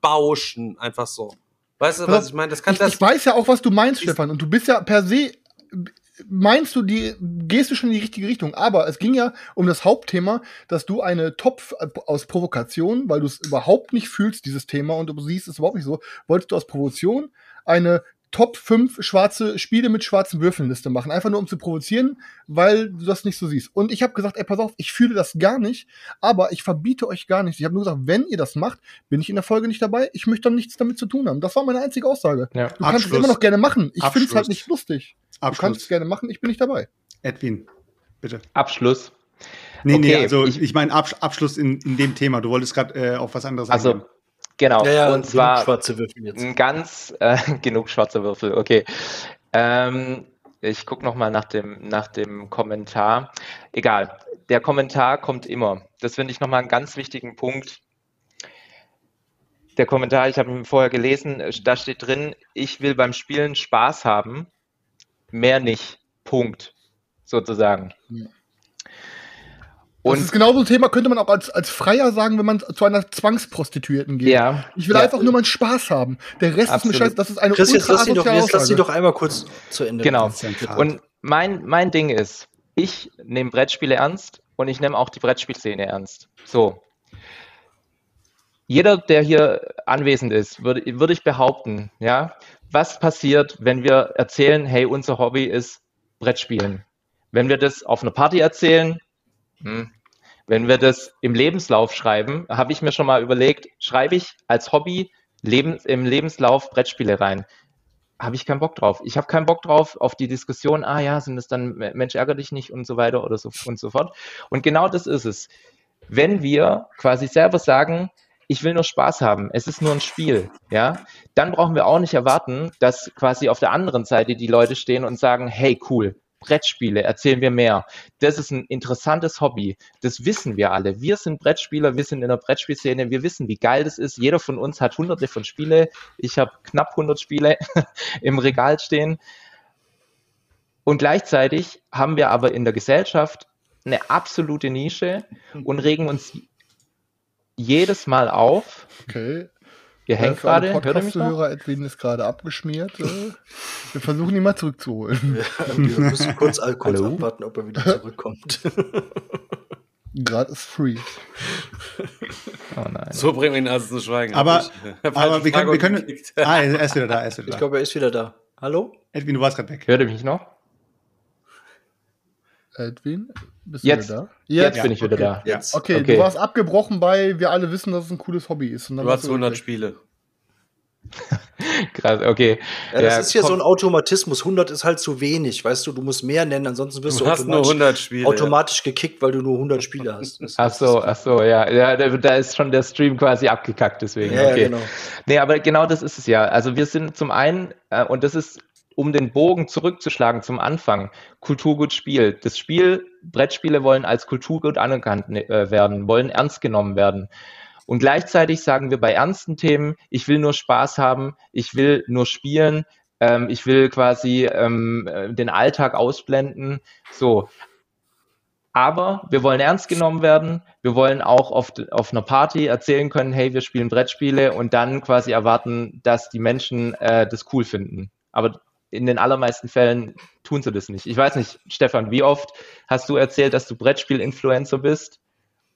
aufbauschen, einfach so. Weißt du, was ich meine? Das kann ich, das. Ich weiß ja auch, was du meinst, Stefan. Und du bist ja per se meinst du, die gehst du schon in die richtige Richtung. Aber es ging ja um das Hauptthema, dass du eine Top aus Provokation, weil du es überhaupt nicht fühlst, dieses Thema, und du siehst es überhaupt nicht so, wolltest du aus Provokation eine Top 5 schwarze Spiele mit schwarzen Würfeln Liste machen. Einfach nur um zu provozieren, weil du das nicht so siehst. Und ich habe gesagt, ey, pass auf, ich fühle das gar nicht, aber ich verbiete euch gar nichts. Ich habe nur gesagt, wenn ihr das macht, bin ich in der Folge nicht dabei. Ich möchte dann nichts damit zu tun haben. Das war meine einzige Aussage. Ja. Du Abschluss. kannst es immer noch gerne machen. Ich finde es halt nicht lustig. Abschluss. Du kannst es gerne machen, ich bin nicht dabei. Edwin, bitte. Abschluss. Nee, okay, nee, also ich, ich meine Abs Abschluss in, in dem Thema. Du wolltest gerade äh, auf was anderes also, eingehen. Genau. Ja, ja, und zwar schwarze Würfel jetzt. Ganz äh, genug schwarze Würfel. Okay. Ähm, ich gucke noch mal nach dem nach dem Kommentar. Egal. Der Kommentar kommt immer. Das finde ich noch mal einen ganz wichtigen Punkt. Der Kommentar, ich habe ihn vorher gelesen, da steht drin, ich will beim Spielen Spaß haben mehr nicht. Punkt. Sozusagen. Und das ist genau so ein Thema, könnte man auch als, als Freier sagen, wenn man zu einer Zwangsprostituierten geht. Ja. Ich will ja. einfach nur meinen Spaß haben. Der Rest Absolut. ist mir scheiße. Das ist eine Chris, jetzt lass, sie doch, jetzt lass sie doch einmal kurz zu Ende. Genau. Und mein, mein Ding ist, ich nehme Brettspiele ernst und ich nehme auch die Brettspielszene ernst. So. jeder, der hier anwesend ist, würde, würde ich behaupten, ja, was passiert, wenn wir erzählen, hey, unser Hobby ist Brettspielen? Wenn wir das auf einer Party erzählen, wenn wir das im Lebenslauf schreiben, habe ich mir schon mal überlegt, schreibe ich als Hobby Leben, im Lebenslauf Brettspiele rein? Habe ich keinen Bock drauf. Ich habe keinen Bock drauf auf die Diskussion, ah ja, sind es dann Mensch ärger dich nicht und so weiter oder so und so fort. Und genau das ist es. Wenn wir quasi selber sagen, ich will nur Spaß haben, es ist nur ein Spiel, ja, dann brauchen wir auch nicht erwarten, dass quasi auf der anderen Seite die Leute stehen und sagen, hey, cool, Brettspiele, erzählen wir mehr. Das ist ein interessantes Hobby. Das wissen wir alle. Wir sind Brettspieler, wir sind in der Brettspielszene, wir wissen, wie geil das ist. Jeder von uns hat hunderte von Spiele. Ich habe knapp 100 Spiele im Regal stehen. Und gleichzeitig haben wir aber in der Gesellschaft eine absolute Nische und regen uns jedes Mal auf. Okay. Ihr hängt Für alle gerade? Podcast-Zuhörer, Edwin ist gerade abgeschmiert. äh. Wir versuchen ihn mal zurückzuholen. Wir müssen kurz, kurz Hallo? abwarten, ob er wieder zurückkommt. Gerade ist free. Oh nein. So bringen wir ihn also zu schweigen. Aber, ich- aber wir können, wir können. Ah, er ist wieder da, er ist wieder Ich da. glaube, er ist wieder da. Hallo? Edwin, du warst gerade weg. Hört ihr mich noch? Edwin, bist Jetzt. du wieder da? Jetzt bin ich wieder okay. da. Jetzt. Okay, Okay. du warst abgebrochen bei, wir alle wissen, dass es ein cooles Hobby ist. Und dann Du warst hast 100 weg. Spiele. Krass, okay. Ja, das Ja, ist hier so ein Automatismus. 100 ist halt zu wenig, weißt du, du musst mehr nennen, ansonsten wirst du, Du hast nur automatisch, 100 Spiele. automatisch gekickt, weil du nur 100 Spiele hast. Das, Ach so, ach so, ja. ja da, da ist schon der Stream quasi abgekackt, deswegen. Ja, ja, okay. genau. Nee, aber genau das ist es ja. Also wir sind zum einen, äh, und das ist, um den Bogen zurückzuschlagen zum Anfang, Kulturgut Spiel. Das Spiel, Brettspiele wollen als Kulturgut anerkannt äh, werden, wollen ernst genommen werden. Und gleichzeitig sagen wir bei ernsten Themen, ich will nur Spaß haben, ich will nur spielen, ähm, ich will quasi ähm, äh, den Alltag ausblenden. So. Aber wir wollen ernst genommen werden. Wir wollen auch auf, auf einer Party erzählen können, hey, wir spielen Brettspiele und dann quasi erwarten, dass die Menschen äh, das cool finden. Aber in den allermeisten Fällen tun sie das nicht. Ich weiß nicht, Stefan, wie oft hast du erzählt, dass du Brettspiel-Influencer bist?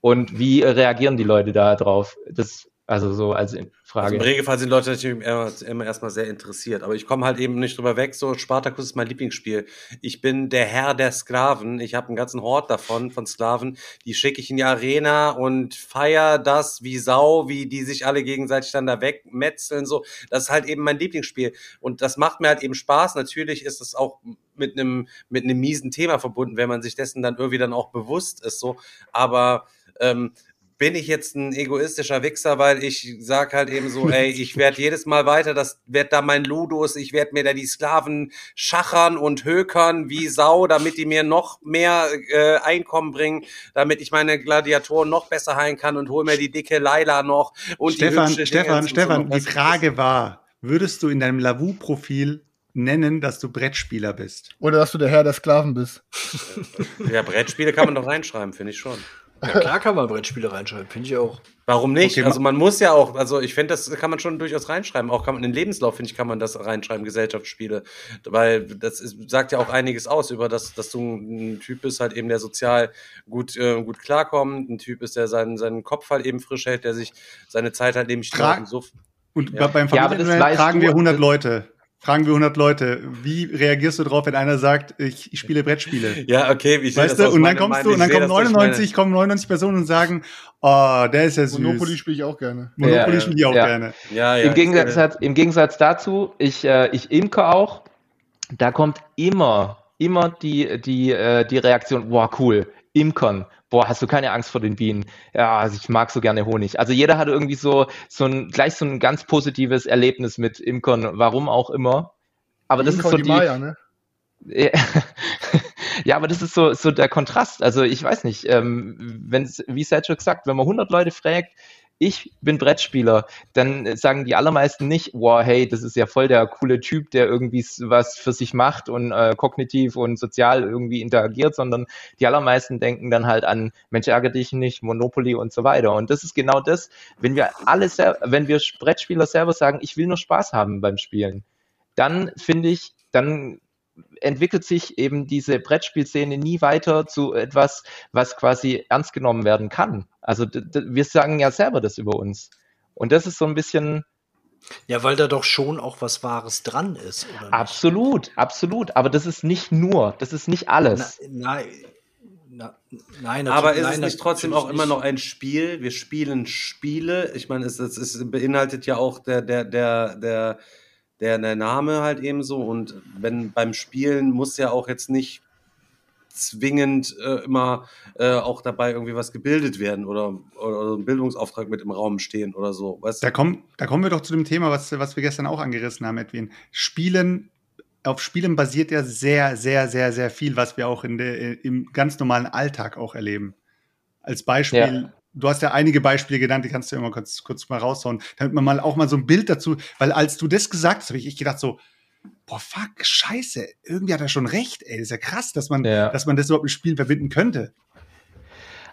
Und wie reagieren die Leute da drauf? Das, also so als Also Frage. Im Regelfall sind Leute natürlich immer, immer erstmal sehr interessiert. Aber ich komme halt eben nicht drüber weg. So, Spartacus ist mein Lieblingsspiel. Ich bin der Herr der Sklaven. Ich habe einen ganzen Hort davon, von Sklaven. Die schicke ich in die Arena und feier das wie Sau, wie die sich alle gegenseitig dann da wegmetzeln. So, das ist halt eben mein Lieblingsspiel. Und das macht mir halt eben Spaß. Natürlich ist es auch mit einem, mit einem miesen Thema verbunden, wenn man sich dessen dann irgendwie dann auch bewusst ist. So, aber ähm, bin ich jetzt ein egoistischer Wichser, weil ich sag halt eben so, ey, ich werde jedes Mal weiter, das wird da mein Ludus, ich werde mir da die Sklaven schachern und hökern wie Sau, damit die mir noch mehr äh, Einkommen bringen, damit ich meine Gladiatoren noch besser heilen kann und hol mir die dicke Laila noch und Stefan, die hübsche Stefan, Stefan, die Frage war, würdest du in deinem Lavu-Profil nennen, dass du Brettspieler bist? Oder dass du der Herr der Sklaven bist. Ja, Brettspiele kann man doch reinschreiben, finde ich schon. Ja, klar kann man Brettspiele reinschreiben, finde ich auch. Warum nicht? Okay, also man muss ja auch, also ich finde, das kann man schon durchaus reinschreiben. Auch kann man in den Lebenslauf, finde ich, kann man das reinschreiben, Gesellschaftsspiele. Weil das ist, sagt ja auch einiges aus über das, dass du ein Typ bist, halt eben, der sozial gut, äh, gut klarkommt, ein Typ ist, der seinen, seinen Kopf halt eben frisch hält, der sich seine Zeit halt eben nicht Tra- und so. Und Ja. beim Ja, Familienduell fragen du- wir 100 Leute. Fragen wir 100 Leute. Wie reagierst du drauf, wenn einer sagt, ich, ich spiele Brettspiele? Ja, okay, ich Weißt das du, und dann kommst Meinung, du, und dann kommen das durch 99, kommen 99 Personen und sagen, oh, der ist ja süß. Monopoly spiele ich auch gerne. Monopoly Ja, spiele ich auch ja. gerne. Ja, ja, Im, Gegensatz, sehe- Im Gegensatz dazu, ich, äh, ich imke auch, da kommt immer, immer die, die, äh, die Reaktion, boah, cool, Imkern, boah, hast du keine Angst vor den Bienen? Ja, also ich mag so gerne Honig. Also jeder hat irgendwie so, so ein, gleich so ein ganz positives Erlebnis mit Imkern, warum auch immer. Aber das ist Inka so die, Maya, ne? ja, aber das ist so, so der Kontrast. Also ich weiß nicht, ähm, wenn wie Sergio gesagt, wenn man 100 Leute fragt, ich bin Brettspieler, dann sagen die allermeisten nicht, wow, hey, das ist ja voll der coole Typ, der irgendwie was für sich macht und äh, kognitiv und sozial irgendwie interagiert, sondern die allermeisten denken dann halt an Mensch, ärgere dich nicht, Monopoly und so weiter. Und das ist genau das, wenn wir alle, wenn wir Brettspieler selber sagen, ich will nur Spaß haben beim Spielen, dann finde ich, dann entwickelt sich eben diese Brettspielszene nie weiter zu etwas, was quasi ernst genommen werden kann. Also wir sagen ja selber das über uns. Und das ist so ein bisschen, Ja, weil da doch schon auch was Wahres dran ist. Oder nicht? absolut, absolut. Aber das ist nicht nur, das ist nicht alles. Nein, na, nein, Aber ist nein, es nicht trotzdem auch immer noch ein Spiel? Wir spielen Spiele. Ich meine, es, es, es beinhaltet ja auch der, der, der, der, der, der Name halt eben so. Und wenn beim Spielen muss ja auch jetzt nicht zwingend äh, immer äh, auch dabei irgendwie was gebildet werden oder, oder, oder ein Bildungsauftrag mit im Raum stehen oder so. Weißt Da, komm, da kommen wir doch zu dem Thema, was, was wir gestern auch angerissen haben, Edwin. Spielen, auf Spielen basiert ja sehr, sehr, sehr, sehr viel, was wir auch in der, im ganz normalen Alltag auch erleben. Als Beispiel, Ja. Du hast ja einige Beispiele genannt, die kannst du immer kurz, kurz mal raushauen, damit man mal auch mal so ein Bild dazu, weil als du das gesagt hast, habe ich echt gedacht so, boah, fuck, scheiße, irgendwie hat er schon recht, ey, das ist ja krass, dass man, Ja. dass man das überhaupt mit Spielen verbinden könnte.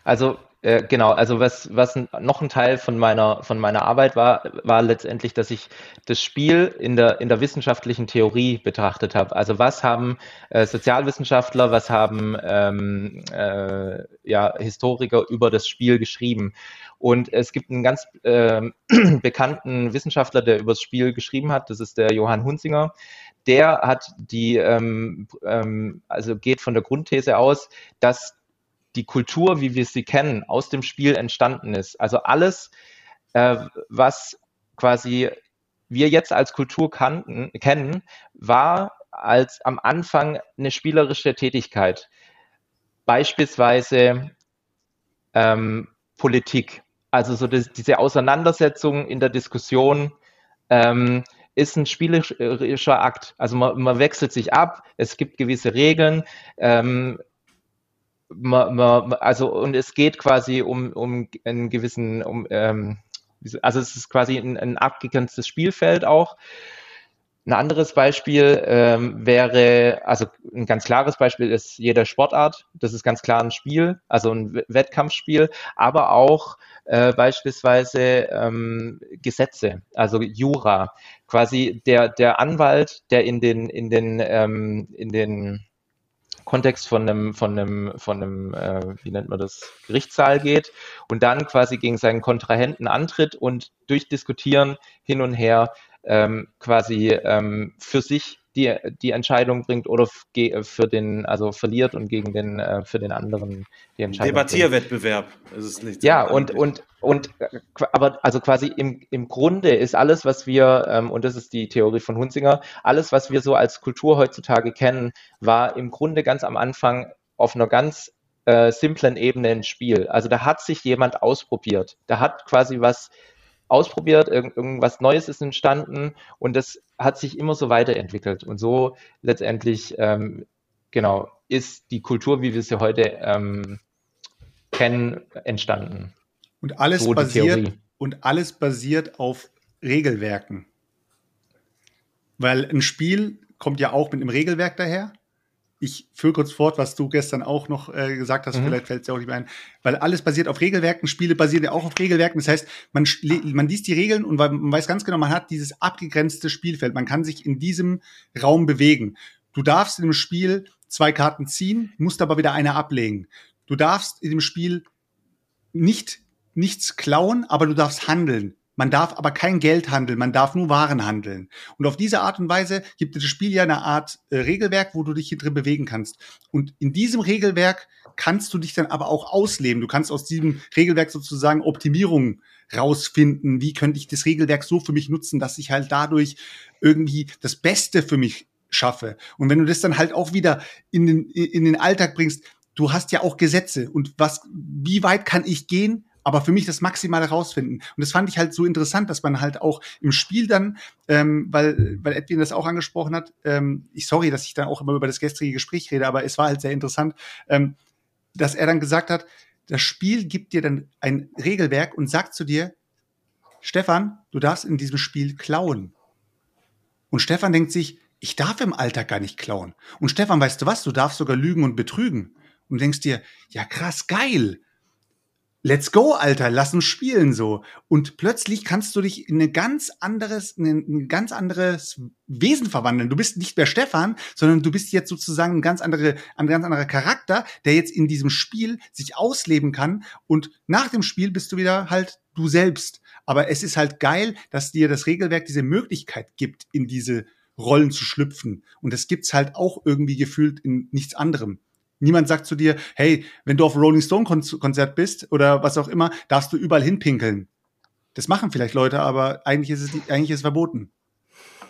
Also äh, genau, also was, was noch ein Teil von meiner, von meiner Arbeit war, war letztendlich, dass ich das Spiel in der, in der wissenschaftlichen Theorie betrachtet habe. Also was haben äh, Sozialwissenschaftler, was haben ähm, äh, ja, Historiker über das Spiel geschrieben. Und es gibt einen ganz ähm, bekannten Wissenschaftler, der über das Spiel geschrieben hat, das ist der Johann Hunzinger. Der hat die, ähm, ähm, also geht von der Grundthese aus, dass die Kultur, wie wir sie kennen, aus dem Spiel entstanden ist. Also alles, äh, was quasi wir jetzt als Kultur kannten, kennen, war als am Anfang eine spielerische Tätigkeit. Beispielsweise ähm, Politik. Also so das, diese Auseinandersetzung in der Diskussion ähm, ist ein spielerischer Akt. Also man, man wechselt sich ab, es gibt gewisse Regeln, ähm, also und es geht quasi um, um einen gewissen, um, ähm, also es ist quasi ein, ein abgegrenztes Spielfeld auch. Ein anderes Beispiel ähm, wäre, also ein ganz klares Beispiel ist jede Sportart. Das ist ganz klar ein Spiel, also ein Wettkampfspiel, aber auch äh, beispielsweise ähm, Gesetze, also Jura. Quasi der, der Anwalt, der in den, in den, ähm, in den Kontext von einem, von einem, von einem, äh, wie nennt man das, Gerichtssaal geht und dann quasi gegen seinen Kontrahenten antritt und durch Diskutieren hin und her ähm, quasi ähm, für sich die, die Entscheidung bringt oder ge- für den, also verliert und gegen den, äh, für den anderen die Entscheidung bringt. Debattierwettbewerb ist es nicht. Ja, und, und, und, äh, aber also quasi im, im Grunde ist alles, was wir, ähm, und das ist die Theorie von Hunzinger, alles, was wir so als Kultur heutzutage kennen, war im Grunde ganz am Anfang auf einer ganz äh, simplen Ebene ein Spiel. Also da hat sich jemand ausprobiert. Da hat quasi was ausprobiert, irgend, irgendwas Neues ist entstanden und das hat sich immer so weiterentwickelt. Und so letztendlich, ähm, genau, ist die Kultur, wie wir sie heute ähm, kennen, entstanden. Und alles So basiert und alles basiert auf Regelwerken. Weil ein Spiel kommt ja auch mit einem Regelwerk daher. Ich führe kurz fort, was du gestern auch noch äh, gesagt hast, Mhm. vielleicht fällt es dir auch nicht mehr ein. Weil alles basiert auf Regelwerken, Spiele basieren ja auch auf Regelwerken. Das heißt, man, man liest die Regeln und man weiß ganz genau, man hat dieses abgegrenzte Spielfeld. Man kann sich in diesem Raum bewegen. Du darfst in dem Spiel zwei Karten ziehen, musst aber wieder eine ablegen. Du darfst in dem Spiel nicht nichts klauen, aber du darfst handeln. Man darf aber kein Geld handeln, man darf nur Waren handeln. Und auf diese Art und Weise gibt das Spiel ja eine Art äh, Regelwerk, wo du dich hier drin bewegen kannst. Und in diesem Regelwerk kannst du dich dann aber auch ausleben. Du kannst aus diesem Regelwerk sozusagen Optimierungen rausfinden. Wie könnte ich das Regelwerk so für mich nutzen, dass ich halt dadurch irgendwie das Beste für mich schaffe. Und wenn du das dann halt auch wieder in den, in den Alltag bringst, du hast ja auch Gesetze und was, wie weit kann ich gehen, aber für mich das Maximale rausfinden. Und das fand ich halt so interessant, dass man halt auch im Spiel dann, ähm, weil, weil Edwin das auch angesprochen hat, ähm, ich sorry, dass ich dann auch immer über das gestrige Gespräch rede, aber es war halt sehr interessant, ähm, dass er dann gesagt hat, das Spiel gibt dir dann ein Regelwerk und sagt zu dir, Stefan, du darfst in diesem Spiel klauen. Und Stefan denkt sich, ich darf im Alltag gar nicht klauen. Und Stefan, weißt du was, du darfst sogar lügen und betrügen. Und denkst dir, ja krass, geil. Let's go, Alter, lass uns spielen so. Und plötzlich kannst du dich in ein ganz anderes, in ein ganz anderes Wesen verwandeln. Du bist nicht mehr Stefan, sondern du bist jetzt sozusagen ein ganz, andere, ein ganz anderer Charakter, der jetzt in diesem Spiel sich ausleben kann. Und nach dem Spiel bist du wieder halt du selbst. Aber es ist halt geil, dass dir das Regelwerk diese Möglichkeit gibt, in diese Rollen zu schlüpfen. Und das gibt's halt auch irgendwie gefühlt in nichts anderem. Niemand sagt zu dir, hey, wenn du auf Rolling Stone Konzert bist oder was auch immer, darfst du überall hinpinkeln. Das machen vielleicht Leute, aber eigentlich ist es, eigentlich ist es verboten.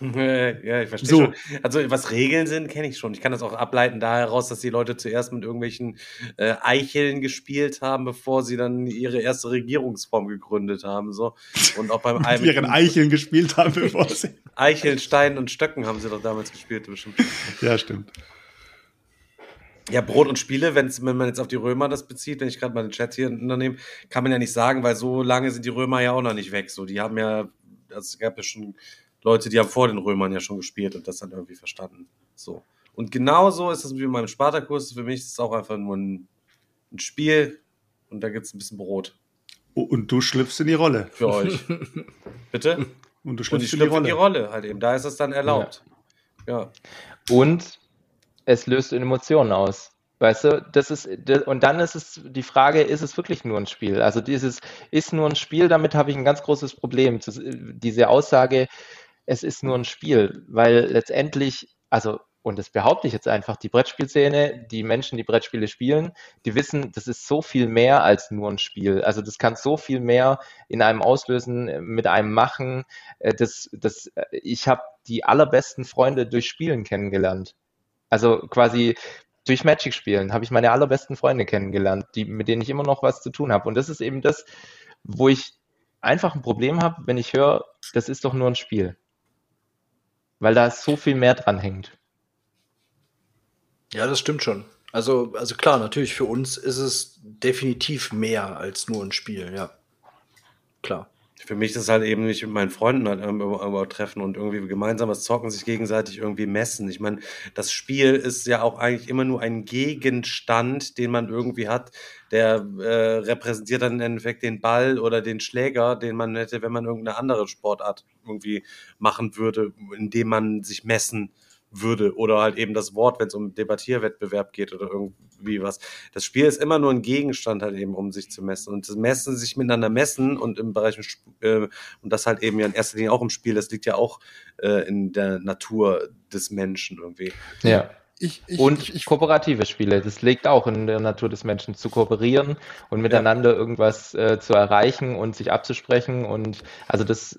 Ja, ich verstehe So. schon. Also was Regeln sind, kenne ich schon. Ich kann das auch ableiten da heraus, dass die Leute zuerst mit irgendwelchen äh, Eicheln gespielt haben, bevor sie dann ihre erste Regierungsform gegründet haben. So. Und auch beim Mit ihren Eicheln gespielt haben, bevor sie. Eicheln, Steinen und Stöcken haben sie doch damals gespielt, bestimmt. Ja, stimmt. Ja, Brot und Spiele, wenn's, wenn man jetzt auf die Römer das bezieht, wenn ich gerade mal den Chat hier unternehme, kann man ja nicht sagen, weil so lange sind die Römer ja auch noch nicht weg. So, die haben ja, also es gab ja schon Leute, die haben vor den Römern ja schon gespielt und das dann irgendwie verstanden. So. Und genauso ist es wie in meinem Spartakus. Für mich ist es auch einfach nur ein, ein Spiel und da gibt's ein bisschen Brot Und du schlüpfst in die Rolle. für euch. Bitte? Und du Und ich schlüpfst in die schlüpfe in Rolle. die Rolle halt eben. Da ist es dann erlaubt. Ja. Und es löst Emotionen aus. Weißt du, das ist, das, und dann ist es die Frage, ist es wirklich nur ein Spiel? Also dieses ist nur ein Spiel, damit habe ich ein ganz großes Problem. Das- Diese Aussage, es ist nur ein Spiel, weil letztendlich, also, und das behaupte ich jetzt einfach, die Brettspielszene, die Menschen, die Brettspiele spielen, die wissen, das ist so viel mehr als nur ein Spiel. Also das kann so viel mehr in einem auslösen, mit einem machen. Äh, Das, das, äh, ich habe die allerbesten Freunde durch Spielen kennengelernt. Also quasi durch Magic spielen habe ich meine allerbesten Freunde kennengelernt, die, mit denen ich immer noch was zu tun habe. Und das ist eben das, wo ich einfach ein Problem habe, wenn ich höre, das ist doch nur ein Spiel. Weil da so viel mehr dran hängt. Ja, das stimmt schon. Also, also klar, natürlich für uns ist es definitiv mehr als nur ein Spiel, ja. Klar. Für mich ist es halt eben nicht mit meinen Freunden halt irgendwo, treffen und irgendwie gemeinsam was zocken, sich gegenseitig irgendwie messen. Ich meine, das Spiel ist ja auch eigentlich immer nur ein Gegenstand, den man irgendwie hat, der äh, repräsentiert dann im Endeffekt den Ball oder den Schläger, den man hätte, wenn man irgendeine andere Sportart irgendwie machen würde, indem man sich messen würde oder halt eben das Wort, wenn es um Debattierwettbewerb geht oder irgendwie was. Das Spiel ist immer nur ein Gegenstand halt eben, um sich zu messen und das Messen, sich miteinander messen und im Bereich äh, und das halt eben ja in erster Linie auch im Spiel, das liegt ja auch äh, in der Natur des Menschen irgendwie. Ja. Ich, ich, Und ich, kooperative Spiele, das liegt auch in der Natur des Menschen, zu kooperieren und miteinander irgendwas äh, zu erreichen und sich abzusprechen. Und also das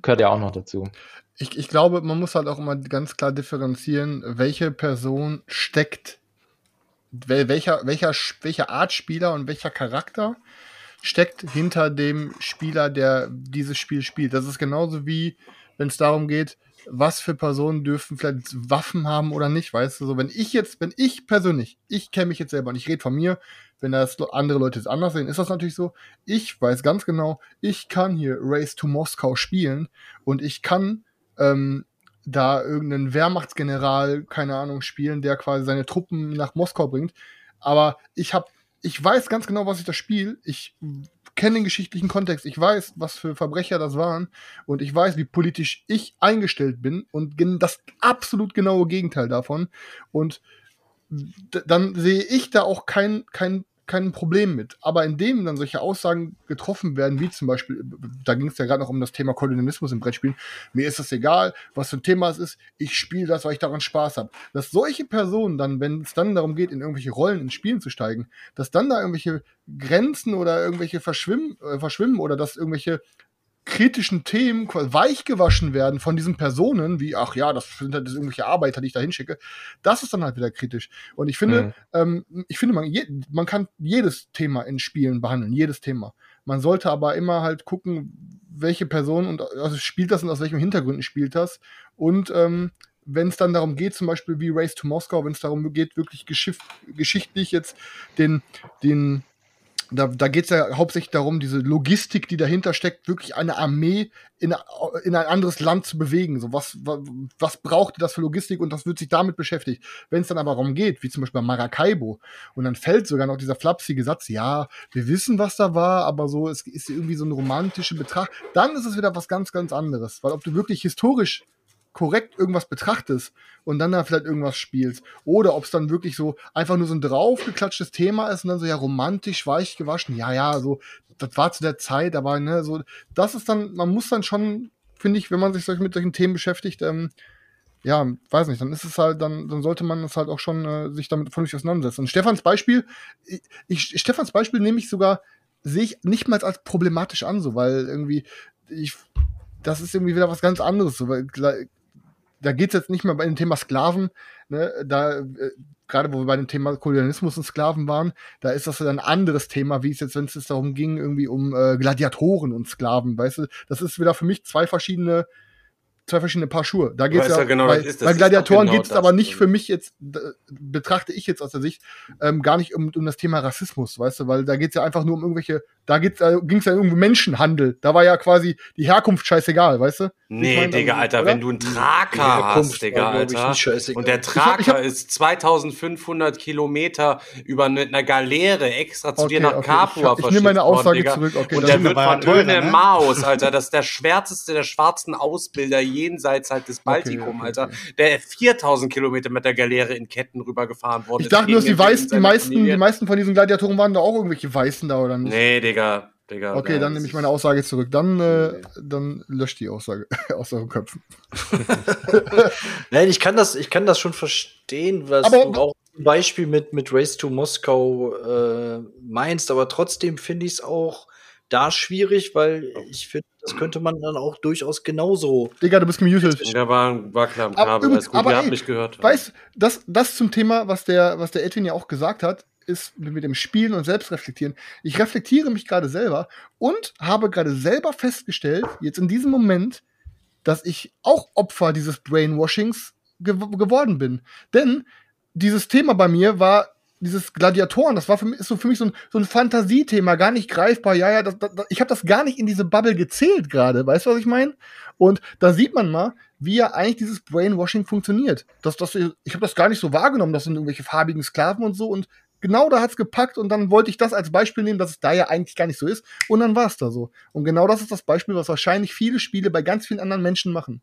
gehört ja auch noch dazu. ich, ich glaube, man muss halt auch immer ganz klar differenzieren, welche Person steckt, wel- welcher, welcher, welcher Art Spieler und welcher Charakter steckt hinter dem Spieler, der dieses Spiel spielt. Das ist genauso wie, wenn es darum geht, was für Personen dürfen vielleicht Waffen haben oder nicht, weißt du, so wenn ich jetzt, wenn ich persönlich, ich kenne mich jetzt selber und ich rede von mir, wenn das andere Leute es anders sehen, ist das natürlich so. Ich weiß ganz genau, ich kann hier Race to Moskau spielen und ich kann ähm, da irgendeinen Wehrmachtsgeneral, keine Ahnung, spielen, der quasi seine Truppen nach Moskau bringt. Aber ich habe, ich weiß ganz genau, was ich da spiele. Ich kenne den geschichtlichen Kontext. Ich weiß, was für Verbrecher das waren. Und ich weiß, wie politisch ich eingestellt bin. Und das absolut genaue Gegenteil davon. Und dann sehe ich da auch kein, kein, kein Problem mit. Aber indem dann solche Aussagen getroffen werden, wie zum Beispiel, da ging es ja gerade noch um das Thema Kolonialismus im Brettspielen, mir ist es egal, was für ein Thema es ist, ich spiele das, weil ich daran Spaß habe. Dass solche Personen dann, wenn es dann darum geht, in irgendwelche Rollen in Spielen zu steigen, dass dann da irgendwelche Grenzen oder irgendwelche verschwimmen, äh, verschwimmen oder dass irgendwelche kritischen Themen quasi weich gewaschen werden von diesen Personen, wie, ach ja, das sind halt irgendwelche Arbeiter, die ich da hinschicke, das ist dann halt wieder kritisch. Und ich finde, ähm, ich finde, man, je, man kann jedes Thema in Spielen behandeln, jedes Thema. Man sollte aber immer halt gucken, welche Person und also spielt das und aus welchen Hintergründen spielt das. Und ähm, wenn es dann darum geht, zum Beispiel wie Race to Moskau, wenn es darum geht, wirklich geschichtlich jetzt den, den da, da geht es ja hauptsächlich darum, diese Logistik, die dahinter steckt, wirklich eine Armee in, in ein anderes Land zu bewegen. So, was, was, was braucht das für Logistik und das wird sich damit beschäftigt. Wenn es dann aber darum geht, wie zum Beispiel bei Maracaibo, und dann fällt sogar noch dieser flapsige Satz, ja, wir wissen, was da war, aber so, es ist irgendwie so ein romantischer Betrag, dann ist es wieder was ganz, ganz anderes. Weil ob du wirklich historisch korrekt irgendwas betrachtest und dann da vielleicht irgendwas spielst. Oder ob es dann wirklich so einfach nur so ein draufgeklatschtes Thema ist und dann so ja romantisch weich gewaschen. Ja, ja, so, das war zu der Zeit, aber ne, so, das ist dann, man muss dann schon, finde ich, wenn man sich mit solchen Themen beschäftigt, ähm, ja, weiß nicht, dann ist es halt, dann, dann sollte man es halt auch schon äh, sich damit vernünftig auseinandersetzen. Und Stefans Beispiel, ich, ich, Stefans Beispiel nehme ich sogar, sehe ich nicht mal als problematisch an, so, weil irgendwie, ich, das ist irgendwie wieder was ganz anderes, so, weil da geht's jetzt nicht mehr bei dem Thema Sklaven, ne, da, äh, gerade wo wir bei dem Thema Kolonialismus und Sklaven waren, da ist das ja ein anderes Thema, wie es jetzt, wenn es jetzt darum ging, irgendwie um äh, Gladiatoren und Sklaven, weißt du, das ist wieder für mich zwei verschiedene zwei verschiedene Paar Schuhe. Da geht's ja, du genau, bei, bei Gladiatoren genau geht's das. aber nicht für mich jetzt, betrachte ich jetzt aus der Sicht, ähm, gar nicht um, um das Thema Rassismus, weißt du, weil da geht's ja einfach nur um irgendwelche, da geht's, da ging's ja um Menschenhandel. Da war ja quasi die Herkunft scheißegal, weißt du? Nee, Ich mein, Digga, also, Alter, oder? wenn du einen Traker hast, Digga, ich, Alter, und der Ich hab- ich Traker hab- ist 2500 Kilometer über mit einer Galeere extra zu Okay, dir nach okay, Capua ich- ich nehme meine worden, Aussage Digga. zurück, okay, und das der wird von Höhne ne? Maus, Alter, das ist der schwärzeste der schwarzen Ausbilder jenseits halt des Baltikum, okay, Alter, der 4000 Kilometer mit der Galeere in Ketten rübergefahren worden Ich ist. dachte nur, dass die, die, meisten, die meisten von diesen Gladiatoren waren da auch irgendwelche Weißen da, oder nicht? Nee, Digga, Digga. Okay, ja, dann nehme ich meine Aussage zurück. Dann, äh, dann löscht die Aussage aus euren Köpfen. Nein, ich kann das, ich kann das schon verstehen, was Aber- du auch zum Beispiel mit, mit Race to Moskau äh, meinst, aber trotzdem finde ich es auch da schwierig, weil ich finde, das könnte man dann auch durchaus genauso. Digga, du bist gemutet. Ja, war, war klar im Aber übrigens- alles gut, aber ihr ey, habt mich gehört. Weißt das, das zum Thema, was der, was der Edwin ja auch gesagt hat, ist mit dem Spielen und Selbstreflektieren. Ich reflektiere mich gerade selber und habe gerade selber festgestellt, jetzt in diesem Moment, dass ich auch Opfer dieses Brainwashings gew geworden bin. Denn dieses Thema bei mir war dieses Gladiatoren, das war für mich, ist so für mich so ein, so ein Fantasiethema, gar nicht greifbar. Ja, ja, das, das, ich habe das gar nicht in diese Bubble gezählt gerade. Weißt du, was ich meine? Und da sieht man mal, wie ja eigentlich dieses Brainwashing funktioniert. Das, das, ich habe das gar nicht so wahrgenommen, das sind irgendwelche farbigen Sklaven und so. Und genau da hat's gepackt und dann wollte ich das als Beispiel nehmen, dass es da ja eigentlich gar nicht so ist. Und dann war es da so. Und genau das ist das Beispiel, was wahrscheinlich viele Spiele bei ganz vielen anderen Menschen machen.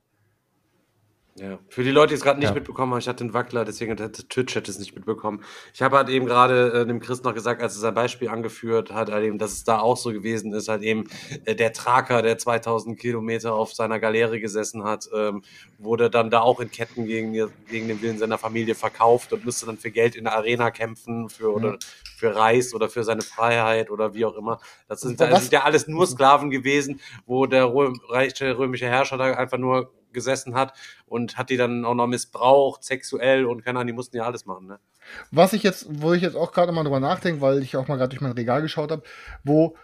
Ja, für die Leute, die es gerade nicht Ja. mitbekommen haben, ich hatte einen Wackler, deswegen hat der Twitch-Chat es nicht mitbekommen. Ich habe halt eben gerade äh, dem Chris noch gesagt, als er sein Beispiel angeführt hat, halt eben, dass es da auch so gewesen ist, halt eben äh, der Traker, der 2000 Kilometer auf seiner Galeere gesessen hat, ähm, wurde dann da auch in Ketten gegen, gegen den Willen seiner Familie verkauft und musste dann für Geld in der Arena kämpfen, für, oder für Reis oder für seine Freiheit oder wie auch immer. Das sind, das sind ja alles nur Sklaven gewesen, wo der Röm, reiche römische Herrscher da einfach nur gesessen hat und hat die dann auch noch missbraucht, sexuell und keine Ahnung, die mussten ja alles machen, ne? Was ich jetzt, wo ich jetzt auch gerade mal drüber nachdenke, weil ich auch mal gerade durch mein Regal geschaut habe, wo,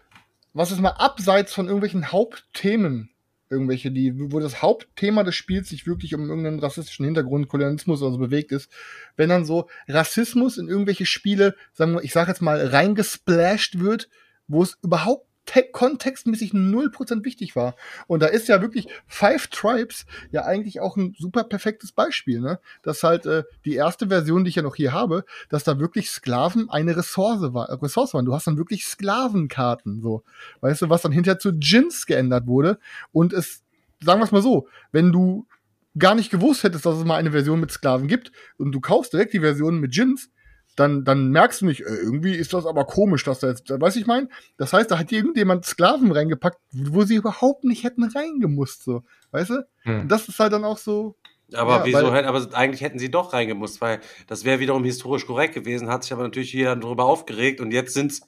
was ist mal abseits von irgendwelchen Hauptthemen, irgendwelche, die, wo das Hauptthema des Spiels sich wirklich um irgendeinen rassistischen Hintergrund, Kolonialismus oder so bewegt ist, wenn dann so Rassismus in irgendwelche Spiele, sagen wir, ich sag jetzt mal, reingesplasht wird, wo es überhaupt kontextmäßig 0% wichtig war. Und da ist ja wirklich Five Tribes ja eigentlich auch ein super perfektes Beispiel, ne? Dass halt äh, die erste Version, die ich ja noch hier habe, dass da wirklich Sklaven eine Ressource, war, Ressource waren. Du hast dann wirklich Sklavenkarten, so. Weißt du, was dann hinterher zu Gins geändert wurde. Und es, sagen wir es mal so, wenn du gar nicht gewusst hättest, dass es mal eine Version mit Sklaven gibt und du kaufst direkt die Version mit Gins, dann, dann merkst du nicht, äh, irgendwie ist das aber komisch, dass da jetzt, weißt du, ich meine? Das heißt, da hat irgendjemand Sklaven reingepackt, wo sie überhaupt nicht hätten reingemusst, so. Weißt du? Hm. Und das ist halt dann auch so. Aber Ja, wieso weil- aber eigentlich hätten sie doch reingemusst, weil das wäre wiederum historisch korrekt gewesen, hat sich aber natürlich jeder darüber aufgeregt und jetzt sind's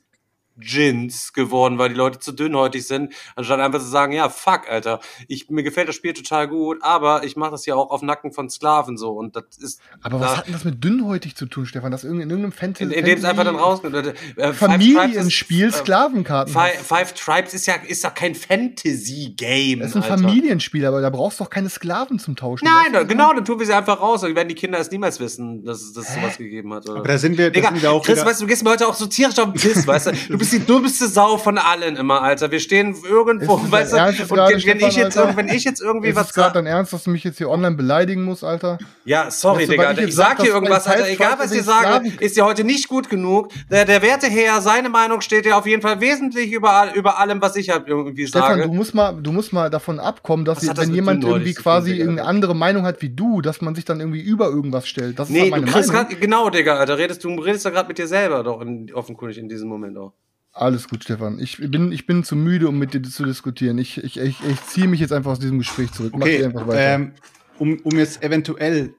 Gins geworden, weil die Leute zu dünnhäutig sind, anstatt einfach zu sagen, ja, fuck, Alter, ich, mir gefällt das Spiel total gut, aber ich mache das ja auch auf Nacken von Sklaven so und das ist Aber was da- hat denn das mit dünnhäutig zu tun, Stefan? Das irgend- in irgendeinem Fantasy. in, in dem es einfach dann rausnimmt. Äh, Familienspiel, ist- äh, Sklavenkarten. Five, Five Tribes ist ja, ist doch kein Fantasy-Game. das ist ein Alter. Familienspiel, aber da brauchst du doch keine Sklaven zum Tauschen. Nein, da, genau, dann tun wir sie einfach raus. Dann werden die Kinder es niemals wissen, dass es dass es sowas gegeben hat. Oder? Aber da sind wir, da Digga, sind wir auch Chris, wieder, weißt du, du gehst mir heute auch so tierisch auf den Piss, weißt du? Du bist bist die dummste Sau von allen immer, Alter. Wir stehen irgendwo, Ist weißt du, Ernst und wenn, Stefan, ich jetzt, Alter? wenn ich jetzt irgendwie Ist was es gerade dein Ernst, dass du mich jetzt hier online beleidigen musst, Alter? ja, sorry, Weißt du, Digga, ich ich, sag sag, dir irgendwas, Alter, egal was ich sage, ist dir heute nicht gut genug. Der, der werte Herr, seine Meinung steht ja auf jeden Fall wesentlich über, über allem, was ich halt irgendwie Stefan, sage. du musst mal, du musst mal davon abkommen, dass das wenn jemand irgendwie tun, quasi Digga? irgendeine andere Meinung hat wie du, dass man sich dann irgendwie über irgendwas stellt. Das ist Nee, halt du meine kriegst Meinung. grad, genau, Digga, Alter, redest, du redest ja gerade mit dir selber doch in, offenkundig in diesem Moment auch. Alles gut, Stefan. Ich bin, ich bin zu müde, um mit dir zu diskutieren. Ich, ich, ich, ich ziehe mich jetzt einfach aus diesem Gespräch zurück. Okay, einfach weiter. ähm, um, um jetzt eventuell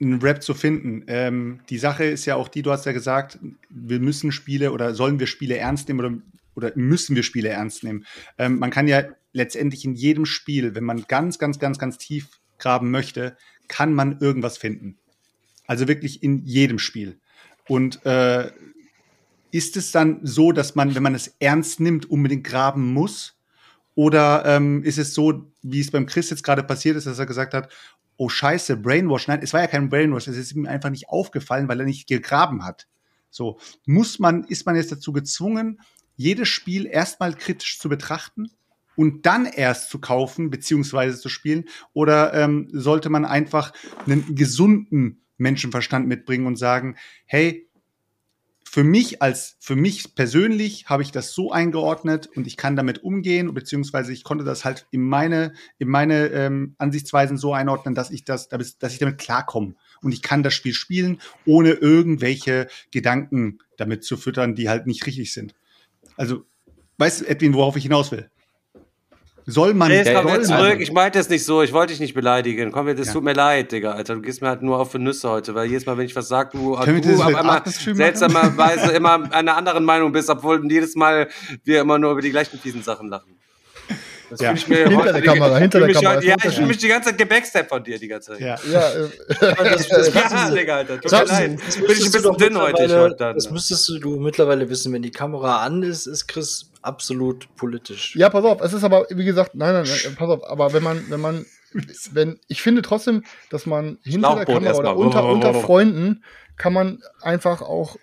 einen Rap zu finden. Ähm, die Sache ist ja auch die, du hast ja gesagt, wir müssen Spiele oder sollen wir Spiele ernst nehmen oder, oder müssen wir Spiele ernst nehmen. Ähm, man kann ja letztendlich in jedem Spiel, wenn man ganz, ganz, ganz, ganz tief graben möchte, kann man irgendwas finden. Also wirklich in jedem Spiel. Und äh, ist es dann so, dass man, wenn man es ernst nimmt, unbedingt graben muss? Oder ähm, ist es so, wie es beim Chris jetzt gerade passiert ist, dass er gesagt hat, oh scheiße, Brainwash. Nein, es war ja kein Brainwash, es ist ihm einfach nicht aufgefallen, weil er nicht gegraben hat. So, muss man, ist man jetzt dazu gezwungen, jedes Spiel erstmal kritisch zu betrachten und dann erst zu kaufen beziehungsweise zu spielen? Oder ähm, sollte man einfach einen gesunden Menschenverstand mitbringen und sagen, hey, für mich als für mich persönlich habe ich das so eingeordnet und ich kann damit umgehen beziehungsweise ich konnte das halt in meine in meine ähm, Ansichtsweisen so einordnen, dass ich das dass ich damit klarkomme und ich kann das Spiel spielen ohne irgendwelche Gedanken damit zu füttern, die halt nicht richtig sind. Also weißt du, Edwin, worauf ich hinaus will? Soll man Jetzt Ja, komm jetzt also- zurück. Ich meinte es nicht so. Ich wollte dich nicht beleidigen. Komm, das Ja. tut mir leid, Digga, Alter. Du gehst mir halt nur auf die Nüsse heute, weil jedes Mal, wenn ich was sag, du, Können du auf einmal seltsamerweise immer einer anderen Meinung bist, obwohl jedes Mal wir immer nur über die gleichen fiesen Sachen lachen. Das Ja. ich mir Hinter heute der Kamera, hinter der mich Kamera, Ja, ich fühle mich die ganze Zeit gebackstab von dir die ganze Zeit. ja. ja, äh, Das, das, Ja, Digga, Alter. Tut mir Das, leid. das Bin ich ein bisschen dünn heute. Ich mittlerweile- heute dann. Das müsstest du, du mittlerweile wissen, wenn die Kamera an ist, ist Chris absolut politisch. ja, pass auf, es ist aber, wie gesagt, nein, nein, nein, pass auf, aber wenn man, wenn man, wenn, ich finde trotzdem, dass man hinter der Kamera oder unter, unter Freunden kann man einfach auch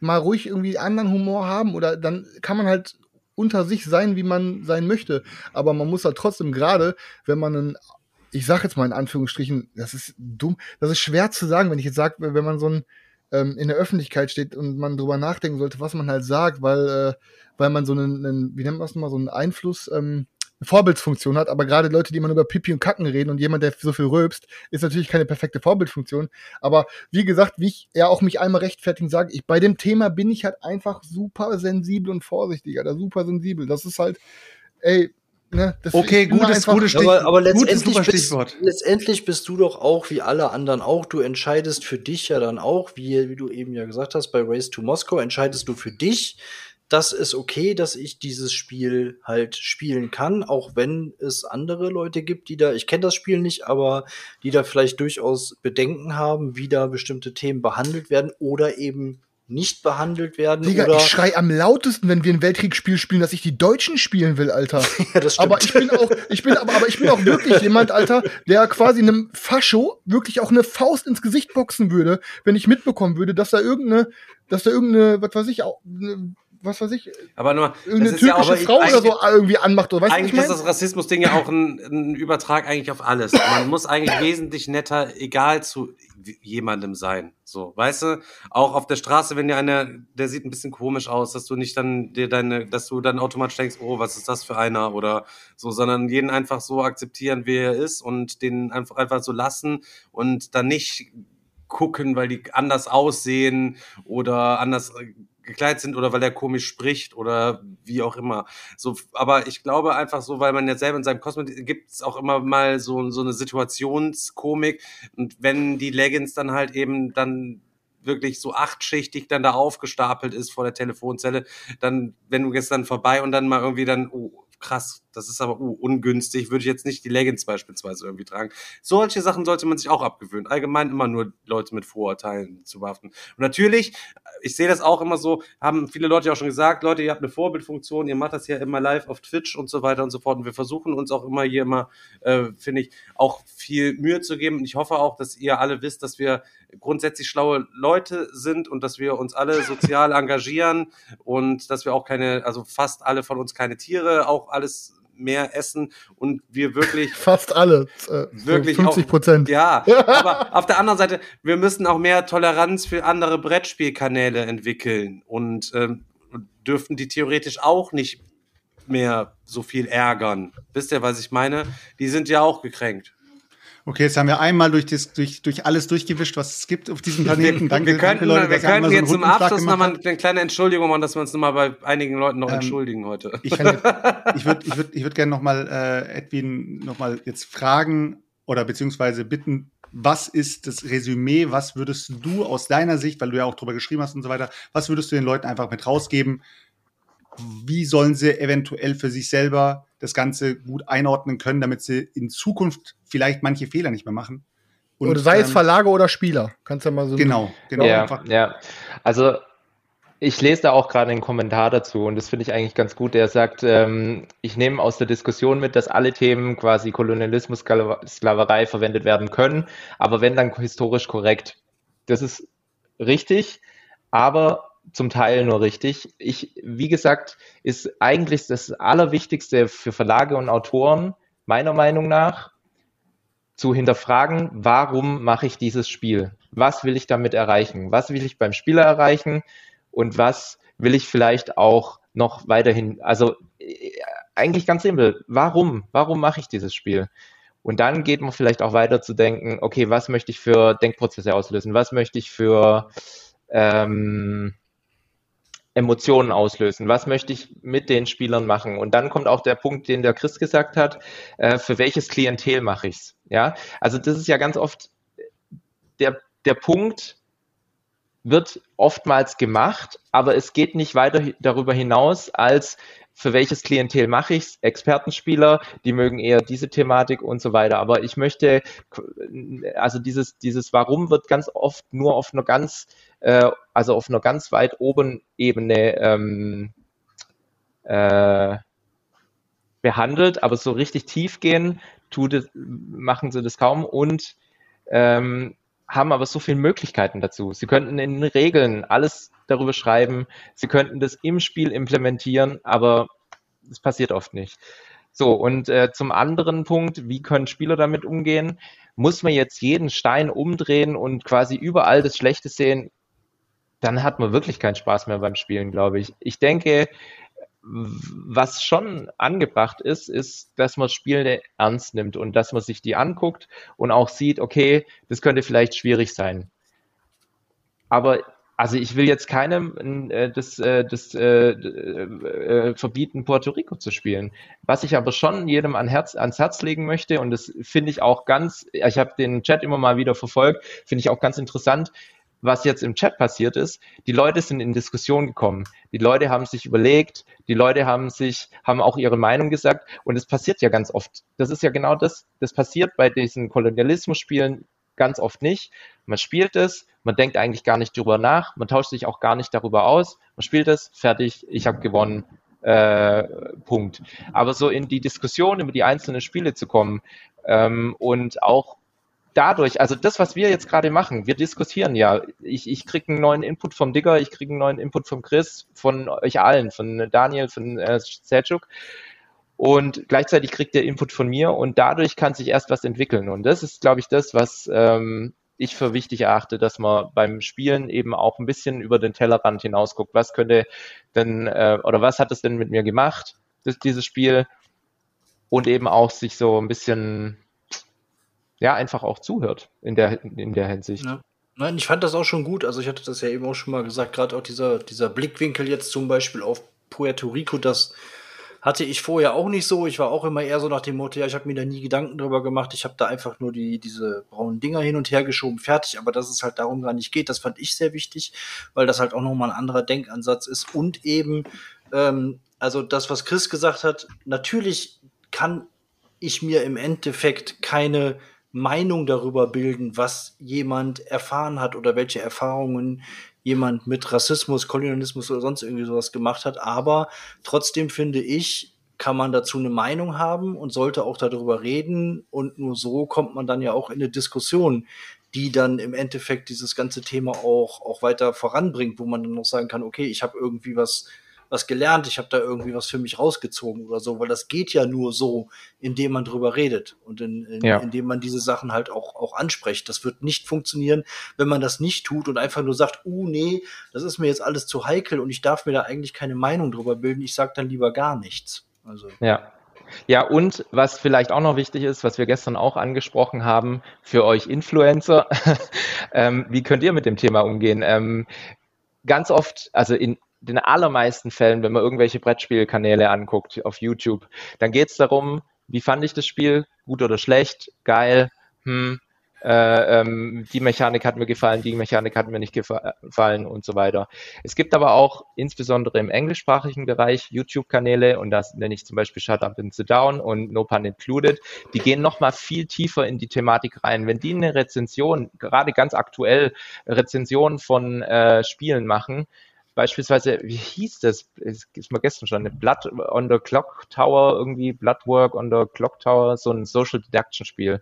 mal ruhig irgendwie anderen Humor haben oder dann kann man halt unter sich sein, wie man sein möchte. Aber man muss halt trotzdem gerade, wenn man einen, ich sag jetzt mal in Anführungsstrichen, das ist dumm, das ist schwer zu sagen, wenn ich jetzt sage, wenn man so ein ähm, in der Öffentlichkeit steht und man drüber nachdenken sollte, was man halt sagt, weil, äh, weil man so einen, einen wie nennt man das nochmal, so einen Einfluss, ähm, eine Vorbildsfunktion hat, aber gerade Leute, die immer nur über Pipi und Kacken reden und jemand, der so viel rülpst, ist natürlich keine perfekte Vorbildfunktion. Aber wie gesagt, wie ich ja auch mich einmal rechtfertigen sage, ich, bei dem Thema bin ich halt einfach super sensibel und vorsichtig, Alter, super sensibel. Das ist halt, ey, ne, das Okay, gutes- gutes Ja, aber, aber Gutes, letztendlich, super bist, Stichwort. letztendlich bist du doch auch wie alle anderen auch. Du entscheidest für dich ja dann auch, wie, wie du eben ja gesagt hast, bei Race to Moscow entscheidest du für dich, das ist okay, dass ich dieses Spiel halt spielen kann, auch wenn es andere Leute gibt, die da, ich kenne das Spiel nicht, aber die da vielleicht durchaus Bedenken haben, wie da bestimmte Themen behandelt werden oder eben nicht behandelt werden. Digga, ich schrei am lautesten, wenn wir ein Weltkriegsspiel spielen, dass ich die Deutschen spielen will, Alter. Ja, das stimmt. Aber ich bin auch, ich bin aber, aber ich bin auch wirklich jemand, Alter, der quasi einem Fascho wirklich auch eine Faust ins Gesicht boxen würde, wenn ich mitbekommen würde, dass da irgendeine, dass da irgendeine, was weiß ich, auch, ne, was weiß ich, Aber nur, das ist ja türkische aber Frau oder so irgendwie anmacht oder weißt Eigentlich ist das Rassismus-Ding ja auch ein, ein Übertrag eigentlich auf alles. Man muss eigentlich wesentlich netter, egal zu jemandem sein. So, weißt du? Auch auf der Straße, wenn dir einer, der sieht ein bisschen komisch aus, dass du nicht dann dir deine, dass du dann automatisch denkst, oh, was ist das für einer oder so, sondern jeden einfach so akzeptieren, wie er ist und den einfach einfach so lassen und dann nicht gucken, weil die anders aussehen oder anders gekleidet sind oder weil er komisch spricht oder wie auch immer. So, aber ich glaube einfach so, weil man ja selber in seinem Kosmos gibt es auch immer mal so, so eine Situationskomik und wenn die Leggings dann halt eben dann wirklich so achtschichtig dann da aufgestapelt ist vor der Telefonzelle, dann, wenn du gestern vorbei und dann mal irgendwie dann, oh, krass, das ist aber uh, ungünstig, würde ich jetzt nicht die Leggings beispielsweise irgendwie tragen. Solche Sachen sollte man sich auch abgewöhnen. Allgemein immer nur Leute mit Vorurteilen zu behaften. Und natürlich, ich sehe das auch immer so, haben viele Leute auch schon gesagt, Leute, ihr habt eine Vorbildfunktion, ihr macht das ja immer live auf Twitch und so weiter und so fort. Und wir versuchen uns auch immer hier immer, äh, finde ich, auch viel Mühe zu geben. Und ich hoffe auch, dass ihr alle wisst, dass wir grundsätzlich schlaue Leute sind und dass wir uns alle sozial engagieren und dass wir auch keine, also fast alle von uns keine Tiere, auch alles mehr essen und wir wirklich Fast alle. Äh, wirklich 50 Prozent. Ja, aber auf der anderen Seite, wir müssen auch mehr Toleranz für andere Brettspielkanäle entwickeln und ähm, dürften die theoretisch auch nicht mehr so viel ärgern. Wisst ihr, was ich meine? Die sind ja auch gekränkt. Okay, jetzt haben wir einmal durch, das, durch, durch alles durchgewischt, was es gibt auf diesem Planeten. Danke, wir könnten, danke Leute, wir könnten so jetzt zum Rundumschlag Abschluss nochmal eine kleine Entschuldigung machen, dass wir uns nochmal bei einigen Leuten noch Ähm, entschuldigen heute. Ich, kann ich würde ich würd, ich würd gerne nochmal äh, Edwin nochmal jetzt fragen oder beziehungsweise bitten, was ist das Resümee, was würdest du aus deiner Sicht, weil du ja auch drüber geschrieben hast und so weiter, was würdest du den Leuten einfach mit rausgeben? Wie sollen sie eventuell für sich selber das Ganze gut einordnen können, damit sie in Zukunft vielleicht manche Fehler nicht mehr machen? Und, Oder sei es ähm, Verlage oder Spieler. Kannst du ja mal so. Genau, genau. ja, einfach. ja. Also ich lese da auch gerade einen Kommentar dazu und das finde ich eigentlich ganz gut. Der sagt, ähm, ich nehme aus der Diskussion mit, dass alle Themen quasi Kolonialismus, Skla- Sklaverei verwendet werden können, aber wenn dann historisch korrekt. Das ist richtig, aber zum Teil nur richtig. Ich, wie gesagt, ist eigentlich das Allerwichtigste für Verlage und Autoren, meiner Meinung nach, zu hinterfragen, warum mache ich dieses Spiel? Was will ich damit erreichen? Was will ich beim Spieler erreichen? Und was will ich vielleicht auch noch weiterhin, also äh, eigentlich ganz simpel, warum? Warum mache ich dieses Spiel? Und dann geht man vielleicht auch weiter zu denken, okay, was möchte ich für Denkprozesse auslösen? Was möchte ich für ähm, Emotionen auslösen? Was möchte ich mit den Spielern machen? Und dann kommt auch der Punkt, den der Chris gesagt hat, äh, für welches Klientel mache ich's? Ja, also das ist ja ganz oft der, der Punkt, wird oftmals gemacht, aber es geht nicht weiter darüber hinaus, als für welches Klientel mache ich's? Expertenspieler, die mögen eher diese Thematik und so weiter. Aber ich möchte, also dieses, dieses Warum wird ganz oft nur auf einer ganz, äh, also auf einer ganz weit oben Ebene ähm, äh, behandelt, aber so richtig tief gehen tut es, machen sie das kaum und ähm, haben aber so viele Möglichkeiten dazu. Sie könnten in den Regeln alles darüber schreiben, sie könnten das im Spiel implementieren, aber das passiert oft nicht. So, und äh, zum anderen Punkt, wie können Spieler damit umgehen? Muss man jetzt jeden Stein umdrehen und quasi überall das Schlechte sehen? Dann hat man wirklich keinen Spaß mehr beim Spielen, glaube ich. Ich denke, was schon angebracht ist, ist, dass man Spiele ernst nimmt und dass man sich die anguckt und auch sieht, okay, das könnte vielleicht schwierig sein. Aber also ich will jetzt keinem äh, das, äh, das äh, äh, verbieten, Puerto Rico zu spielen. Was ich aber schon jedem an Herz, ans Herz legen möchte, und das finde ich auch ganz, ich habe den Chat immer mal wieder verfolgt, finde ich auch ganz interessant, was jetzt im Chat passiert ist. Die Leute sind in Diskussion gekommen. Die Leute haben sich überlegt, die Leute haben sich, haben auch ihre Meinung gesagt. Und es passiert ja ganz oft. Das ist ja genau das, das passiert bei diesen Kolonialismus-Spielen ganz oft nicht. Man spielt es, man denkt eigentlich gar nicht drüber nach, man tauscht sich auch gar nicht darüber aus, man spielt es, fertig, ich habe gewonnen, äh, Punkt. Aber so in die Diskussion über die einzelnen Spiele zu kommen ähm, und auch dadurch, also das, was wir jetzt gerade machen, wir diskutieren ja. Ich, ich kriege einen neuen Input vom Digger, ich kriege einen neuen Input vom Chris, von euch allen, von Daniel, von äh, Selçuk. Und gleichzeitig kriegt der Input von mir und dadurch kann sich erst was entwickeln. Und das ist, glaube ich, das, was ähm, ich für wichtig erachte, dass man beim Spielen eben auch ein bisschen über den Tellerrand hinausguckt. Was könnte denn, äh, oder was hat es denn mit mir gemacht, das, dieses Spiel? Und eben auch sich so ein bisschen, ja, einfach auch zuhört in der, in der Hinsicht. Ja. Nein, ich fand das auch schon gut. Also ich hatte das ja eben auch schon mal gesagt, gerade auch dieser, dieser Blickwinkel jetzt zum Beispiel auf Puerto Rico, das hatte ich vorher auch nicht so. Ich war auch immer eher so nach dem Motto, ja, ich habe mir da nie Gedanken drüber gemacht. Ich habe da einfach nur die, diese braunen Dinger hin und her geschoben, fertig. Aber dass es halt darum gar nicht geht, das fand ich sehr wichtig, weil das halt auch nochmal ein anderer Denkansatz ist und eben ähm, also das, was Chris gesagt hat, natürlich kann ich mir im Endeffekt keine Meinung darüber bilden, was jemand erfahren hat oder welche Erfahrungen jemand mit Rassismus, Kolonialismus oder sonst irgendwie sowas gemacht hat. Aber trotzdem finde ich, kann man dazu eine Meinung haben und sollte auch darüber reden. Und nur so kommt man dann ja auch in eine Diskussion, die dann im Endeffekt dieses ganze Thema auch, auch weiter voranbringt, wo man dann noch sagen kann, okay, ich habe irgendwie was was gelernt, ich habe da irgendwie was für mich rausgezogen oder so, weil das geht ja nur so, indem man drüber redet und in, in, Ja. indem man diese Sachen halt auch, auch anspricht. Das wird nicht funktionieren, wenn man das nicht tut und einfach nur sagt, uh, nee, das ist mir jetzt alles zu heikel und ich darf mir da eigentlich keine Meinung drüber bilden, ich sag dann lieber gar nichts. Also. Ja. Ja, und was vielleicht auch noch wichtig ist, was wir gestern auch angesprochen haben, für euch Influencer, ähm, wie könnt ihr mit dem Thema umgehen? Ähm, ganz oft, also in den allermeisten Fällen, wenn man irgendwelche Brettspielkanäle anguckt auf YouTube, dann geht es darum, wie fand ich das Spiel, gut oder schlecht, geil, hm, äh, ähm, die Mechanik hat mir gefallen, die Mechanik hat mir nicht gefa- gefallen und so weiter. Es gibt aber auch insbesondere im englischsprachigen Bereich YouTube-Kanäle und das nenne ich zum Beispiel Shut Up and Sit Down und No Pun Included. Die gehen nochmal viel tiefer in die Thematik rein. Wenn die eine Rezension, gerade ganz aktuell Rezensionen von äh, Spielen machen, beispielsweise, wie hieß das? Es ist mir gestern schon, Blood on the Clock Tower, irgendwie Bloodwork on the Clock Tower, so ein Social Deduction Spiel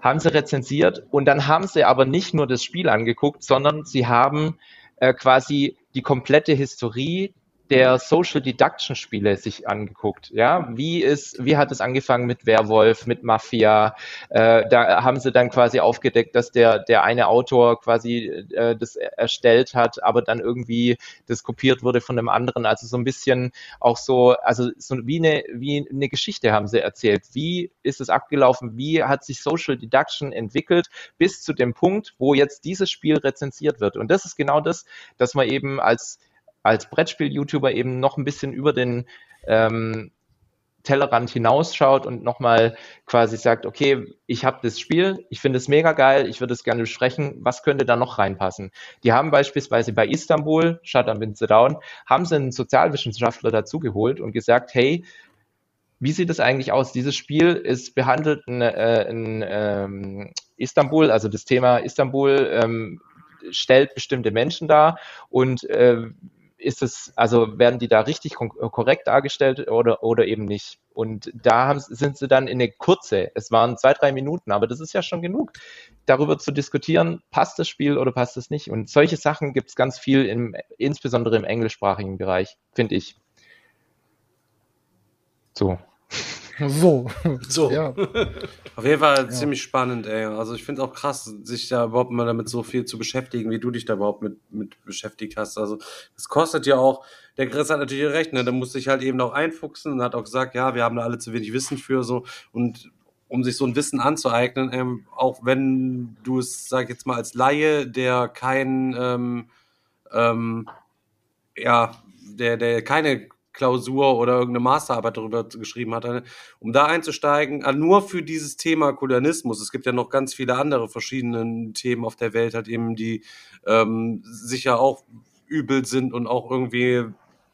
haben sie rezensiert und dann haben sie aber nicht nur das Spiel angeguckt, sondern sie haben äh, quasi die komplette Historie der Social Deduction Spiele sich angeguckt. Ja, wie ist, wie hat es angefangen mit Werwolf, mit Mafia? Äh, da haben sie dann quasi aufgedeckt, dass der der eine Autor quasi äh, das erstellt hat, aber dann irgendwie das kopiert wurde von einem anderen. Also so ein bisschen auch so, also so wie eine wie eine Geschichte haben sie erzählt. Wie ist es abgelaufen? Wie hat sich Social Deduction entwickelt bis zu dem Punkt, wo jetzt dieses Spiel rezensiert wird? Und das ist genau das, dass man eben als als Brettspiel-YouTuber eben noch ein bisschen über den ähm, Tellerrand hinausschaut und nochmal quasi sagt, okay, ich habe das Spiel, ich finde es mega geil, ich würde es gerne besprechen, was könnte da noch reinpassen? Die haben beispielsweise bei Istanbul, Shut and Sit Down, haben sie einen Sozialwissenschaftler dazugeholt und gesagt, hey, wie sieht es eigentlich aus? Dieses Spiel ist behandelt in, äh, in ähm, Istanbul, also das Thema Istanbul ähm, stellt bestimmte Menschen dar und äh, ist es, also werden die da richtig kon- korrekt dargestellt oder, oder eben nicht? Und da haben, sind sie dann in eine kurze, es waren zwei, drei Minuten, aber das ist ja schon genug, darüber zu diskutieren, passt das Spiel oder passt es nicht? Und solche Sachen gibt es ganz viel, im, insbesondere im englischsprachigen Bereich, finde ich. So. So. So. Ja. Auf jeden Fall ziemlich spannend, ey. Also ich finde auch krass, sich da überhaupt mal damit so viel zu beschäftigen, wie du dich da überhaupt mit, mit beschäftigt hast. Also es kostet ja auch, der Chris hat natürlich recht, ne? Der muss sich halt eben auch einfuchsen und hat auch gesagt, ja, wir haben da alle zu wenig Wissen für so und um sich so ein Wissen anzueignen, ähm, auch wenn du es, sag ich jetzt mal, als Laie, der kein, ähm, ähm, ja, der, der keine Klausur oder irgendeine Masterarbeit darüber geschrieben hat, um da einzusteigen, äh, nur für dieses Thema Kolonialismus. Es gibt ja noch ganz viele andere verschiedene Themen auf der Welt, halt eben, die ähm, sicher auch übel sind und auch irgendwie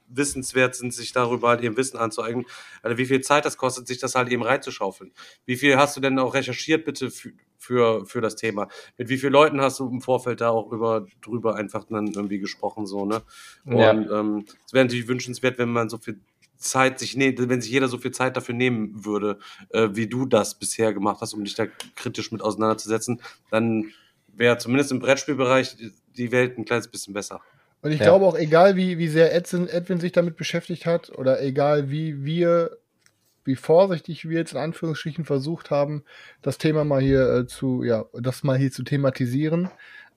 wissenswert sind, sich darüber halt eben Wissen anzueignen. Also wie viel Zeit das kostet, sich das halt eben reinzuschaufeln. Wie viel hast du denn auch recherchiert bitte für, für, für das Thema? Mit wie vielen Leuten hast du im Vorfeld da auch über, drüber einfach dann irgendwie gesprochen, so, ne? Und Ja. ähm, es wäre natürlich wünschenswert, wenn man so viel Zeit sich ne, wenn sich jeder so viel Zeit dafür nehmen würde, äh, wie du das bisher gemacht hast, um dich da kritisch mit auseinanderzusetzen, dann wäre zumindest im Brettspielbereich die Welt ein kleines bisschen besser. Und ich Ja. glaube auch, egal wie, wie sehr Edwin, Edwin sich damit beschäftigt hat oder egal wie wir, wie vorsichtig wir jetzt in Anführungsstrichen versucht haben, das Thema mal hier äh, zu, ja, das mal hier zu thematisieren,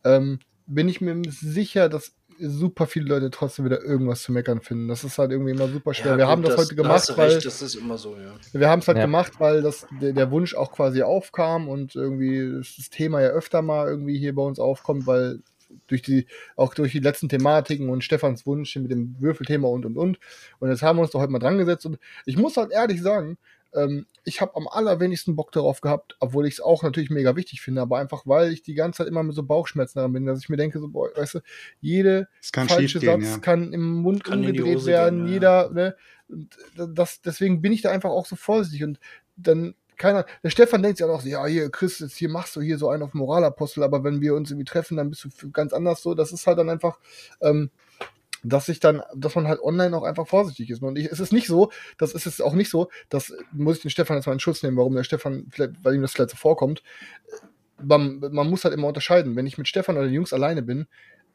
ähm, bin ich mir sicher, dass super viele Leute trotzdem wieder irgendwas zu meckern finden. Das ist halt irgendwie immer super schwer. wir gut, haben das, heute da gemacht, du weil das ist immer so, ja. wir haben es halt Ja. gemacht, weil das, der, der Wunsch auch quasi aufkam und irgendwie das Thema ja öfter mal irgendwie hier bei uns aufkommt, weil durch die, auch durch die letzten Thematiken und Stefans Wunsch mit dem Würfelthema und und und. Und jetzt haben wir uns doch heute mal dran gesetzt und ich muss halt ehrlich sagen, ähm, ich habe am allerwenigsten Bock darauf gehabt, obwohl ich es auch natürlich mega wichtig finde, aber einfach, weil ich die ganze Zeit immer mit so Bauchschmerzen daran bin, dass ich mir denke, so, boah, weißt du, jede falsche Satz ja. kann im Mund Kann umgedreht werden, gehen, ja. jeder, ne? Und das, deswegen bin ich da einfach auch so vorsichtig und dann keiner, der Stefan denkt sich auch noch, so, ja, hier, Chris, jetzt hier machst du hier so einen auf Moralapostel, aber wenn wir uns irgendwie treffen, dann bist du ganz anders so. Das ist halt dann einfach, ähm, dass ich dann, dass man halt online auch einfach vorsichtig ist. Und ich, es ist nicht so, das ist es auch nicht so, dass, muss ich den Stefan jetzt mal in Schutz nehmen, warum der Stefan, vielleicht, weil ihm das vielleicht so vorkommt. Man, man muss halt immer unterscheiden. Wenn ich mit Stefan oder den Jungs alleine bin,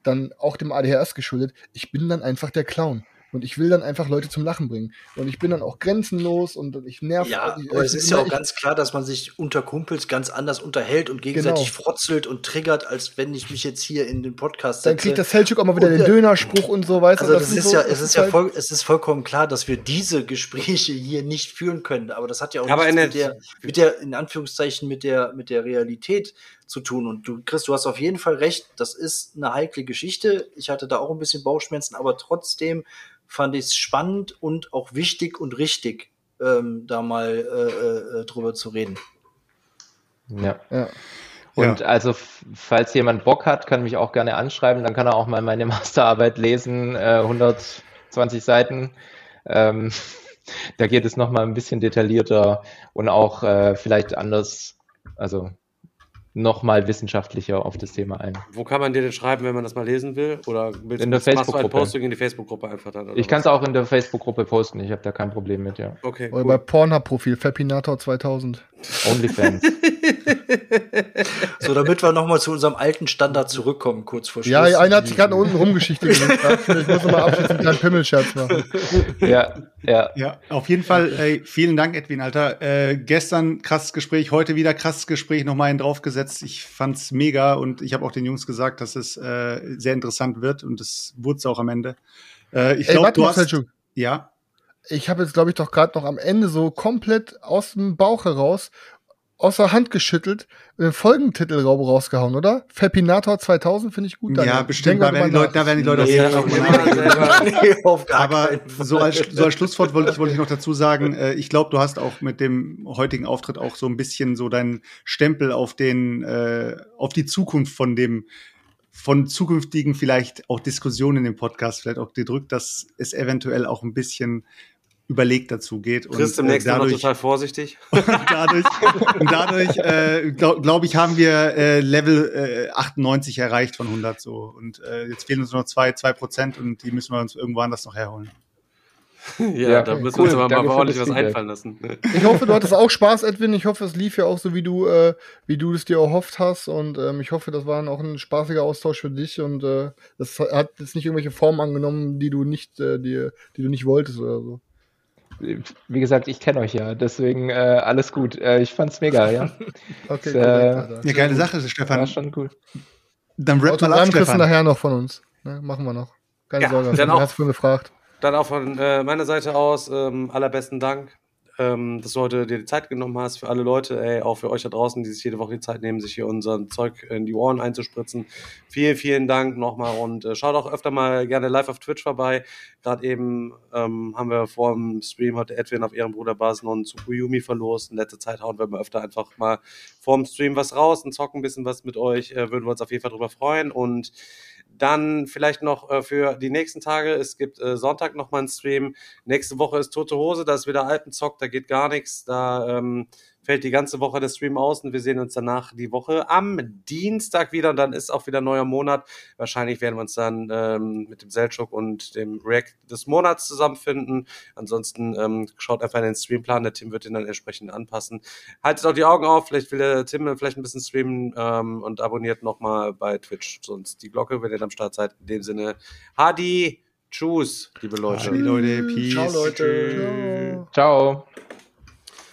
dann auch dem ADHS geschuldet, ich bin dann einfach der Clown. Und ich will dann einfach Leute zum Lachen bringen. Und ich bin dann auch grenzenlos und ich nerv. Ja, ich, aber es ist ja auch ganz klar, dass man sich unter Kumpels ganz anders unterhält und gegenseitig frotzelt und triggert, als wenn ich mich jetzt hier in den Podcast Dann setze. kriegt der Selchuk auch mal wieder Und, den Dönerspruch und so, weißt du? Also das das ist so- ja, das es ist ja halt- voll, es ist vollkommen klar, dass wir diese Gespräche hier nicht führen können. Aber das hat ja auch Aber nichts in mit der, mit der, in Anführungszeichen, mit der, mit der Realität zu tun. Und du, Chris, du hast auf jeden Fall recht. Das ist eine heikle Geschichte. Ich hatte da auch ein bisschen Bauchschmerzen, aber trotzdem fand ich es spannend und auch wichtig und richtig, ähm, da mal äh, äh, drüber zu reden. Ja. Ja. Und Ja. also, falls jemand Bock hat, kann mich auch gerne anschreiben. Dann kann er auch mal meine Masterarbeit lesen, äh, 120 Seiten. Ähm, da geht es nochmal ein bisschen detaillierter und auch äh, vielleicht anders, also nochmal wissenschaftlicher auf das Thema ein. Wo kann man dir denn schreiben, wenn man das mal lesen will? Oder willst In der machst du ein Facebook-Gruppe. Posting in die Facebook-Gruppe einfach dann? oder Ich kann es auch in der Facebook-Gruppe posten, ich habe da kein Problem mit, ja. Okay, Oder cool. bei Pornhub-Profil, Fapinator 2000. OnlyFans. So, damit wir nochmal zu unserem alten Standard zurückkommen, kurz vor Schluss. Ja, einer hat sich gerade unten rumgeschichte. Ich muss mal abschließend einen Pimmelscherz machen. ja, ja. Ja, auf jeden Fall, ey, vielen Dank, Edwin, Alter. Äh, gestern krasses Gespräch, heute wieder krasses Gespräch, nochmal einen draufgesetzt. Ich fand's mega und ich habe auch den Jungs gesagt, dass es äh, sehr interessant wird und das wurde es auch am Ende. Äh, ich Ey, glaube, warte du mal, hast. Ja, Ich habe jetzt, glaube ich, doch gerade noch am Ende so komplett aus dem Bauch heraus, aus der Hand geschüttelt, den Folgentitel raub- rausgehauen, oder? Fapinator 2000 finde ich gut. ja, bestimmt. Da werden, die Leute, da werden die Leute selber. Nee, Aber so als, so als Schlusswort wollte ich, wollte ich noch dazu sagen, äh, ich glaube, du hast auch mit dem heutigen Auftritt auch so ein bisschen so deinen Stempel auf den, äh, auf die Zukunft von dem, von zukünftigen vielleicht auch Diskussionen in dem Podcast vielleicht auch gedrückt, dass es eventuell auch ein bisschen überlegt dazu geht. Chris und, äh, demnächst immer dadurch, total vorsichtig. dadurch, und dadurch äh, glaube glaub ich, haben wir äh, Level äh, 98 erreicht von 100 so. Und äh, jetzt fehlen uns nur noch zwei, zwei Prozent und die müssen wir uns irgendwo anders noch herholen. ja, Ja, da müssen cool. wir uns aber mal ordentlich das was einfallen lassen. Ich hoffe, du hattest auch Spaß, Edwin. Ich hoffe, es lief ja auch so, wie du, äh, wie du es dir erhofft hast. Und ähm, ich hoffe, das war auch ein spaßiger Austausch für dich. Und äh, das hat jetzt nicht irgendwelche Formen angenommen, die du nicht, äh, die, die du nicht wolltest oder so. Wie gesagt, ich kenne euch ja, deswegen äh, alles gut. Äh, ich fand's mega, ja. Okay, Äh, korrekt, Alter. Eine geile Sache, War Stefan. schon cool. Dann rap mal ab, du Stefan. nachher noch von uns. Ne, machen wir noch. Keine Ja, Sorge, dann du auch- hast vorhin gefragt. Dann auch von äh, meiner Seite aus ähm, allerbesten Dank, ähm, dass du heute dir die Zeit genommen hast für alle Leute, ey, auch für euch da draußen, die sich jede Woche die Zeit nehmen, sich hier unser Zeug in die Ohren einzuspritzen. Vielen, vielen Dank nochmal und äh, schaut auch öfter mal gerne live auf Twitch vorbei. Gerade eben ähm, haben wir vor dem Stream heute Edwin auf Ehrenbruderbasis noch einen Tsukuyumi verlost. In letzter Zeit hauen wir mal öfter einfach mal vor dem Stream was raus und zocken ein bisschen was mit euch. Äh, würden wir uns auf jeden Fall drüber freuen und dann vielleicht noch äh, für die nächsten Tage. Es gibt äh, Sonntag noch mal einen Stream. Nächste Woche ist Tote Hose, da ist wieder Alpenzock, da geht gar nichts. Da ähm, fällt die ganze Woche der Stream aus und wir sehen uns danach die Woche am Dienstag wieder und dann ist auch wieder neuer Monat. Wahrscheinlich werden wir uns dann ähm, mit dem Selchuk und dem React des Monats zusammenfinden. Ansonsten ähm, schaut einfach in den Streamplan, der Tim wird ihn dann entsprechend anpassen. Haltet auch die Augen auf, vielleicht will der Tim vielleicht ein bisschen streamen ähm, und abonniert nochmal bei Twitch sonst die Glocke, wenn ihr am Start seid. In dem Sinne, Hadi, Tschüss, liebe Leute. Adi, Leute, peace. Ciao, Leute. Ciao. Ciao.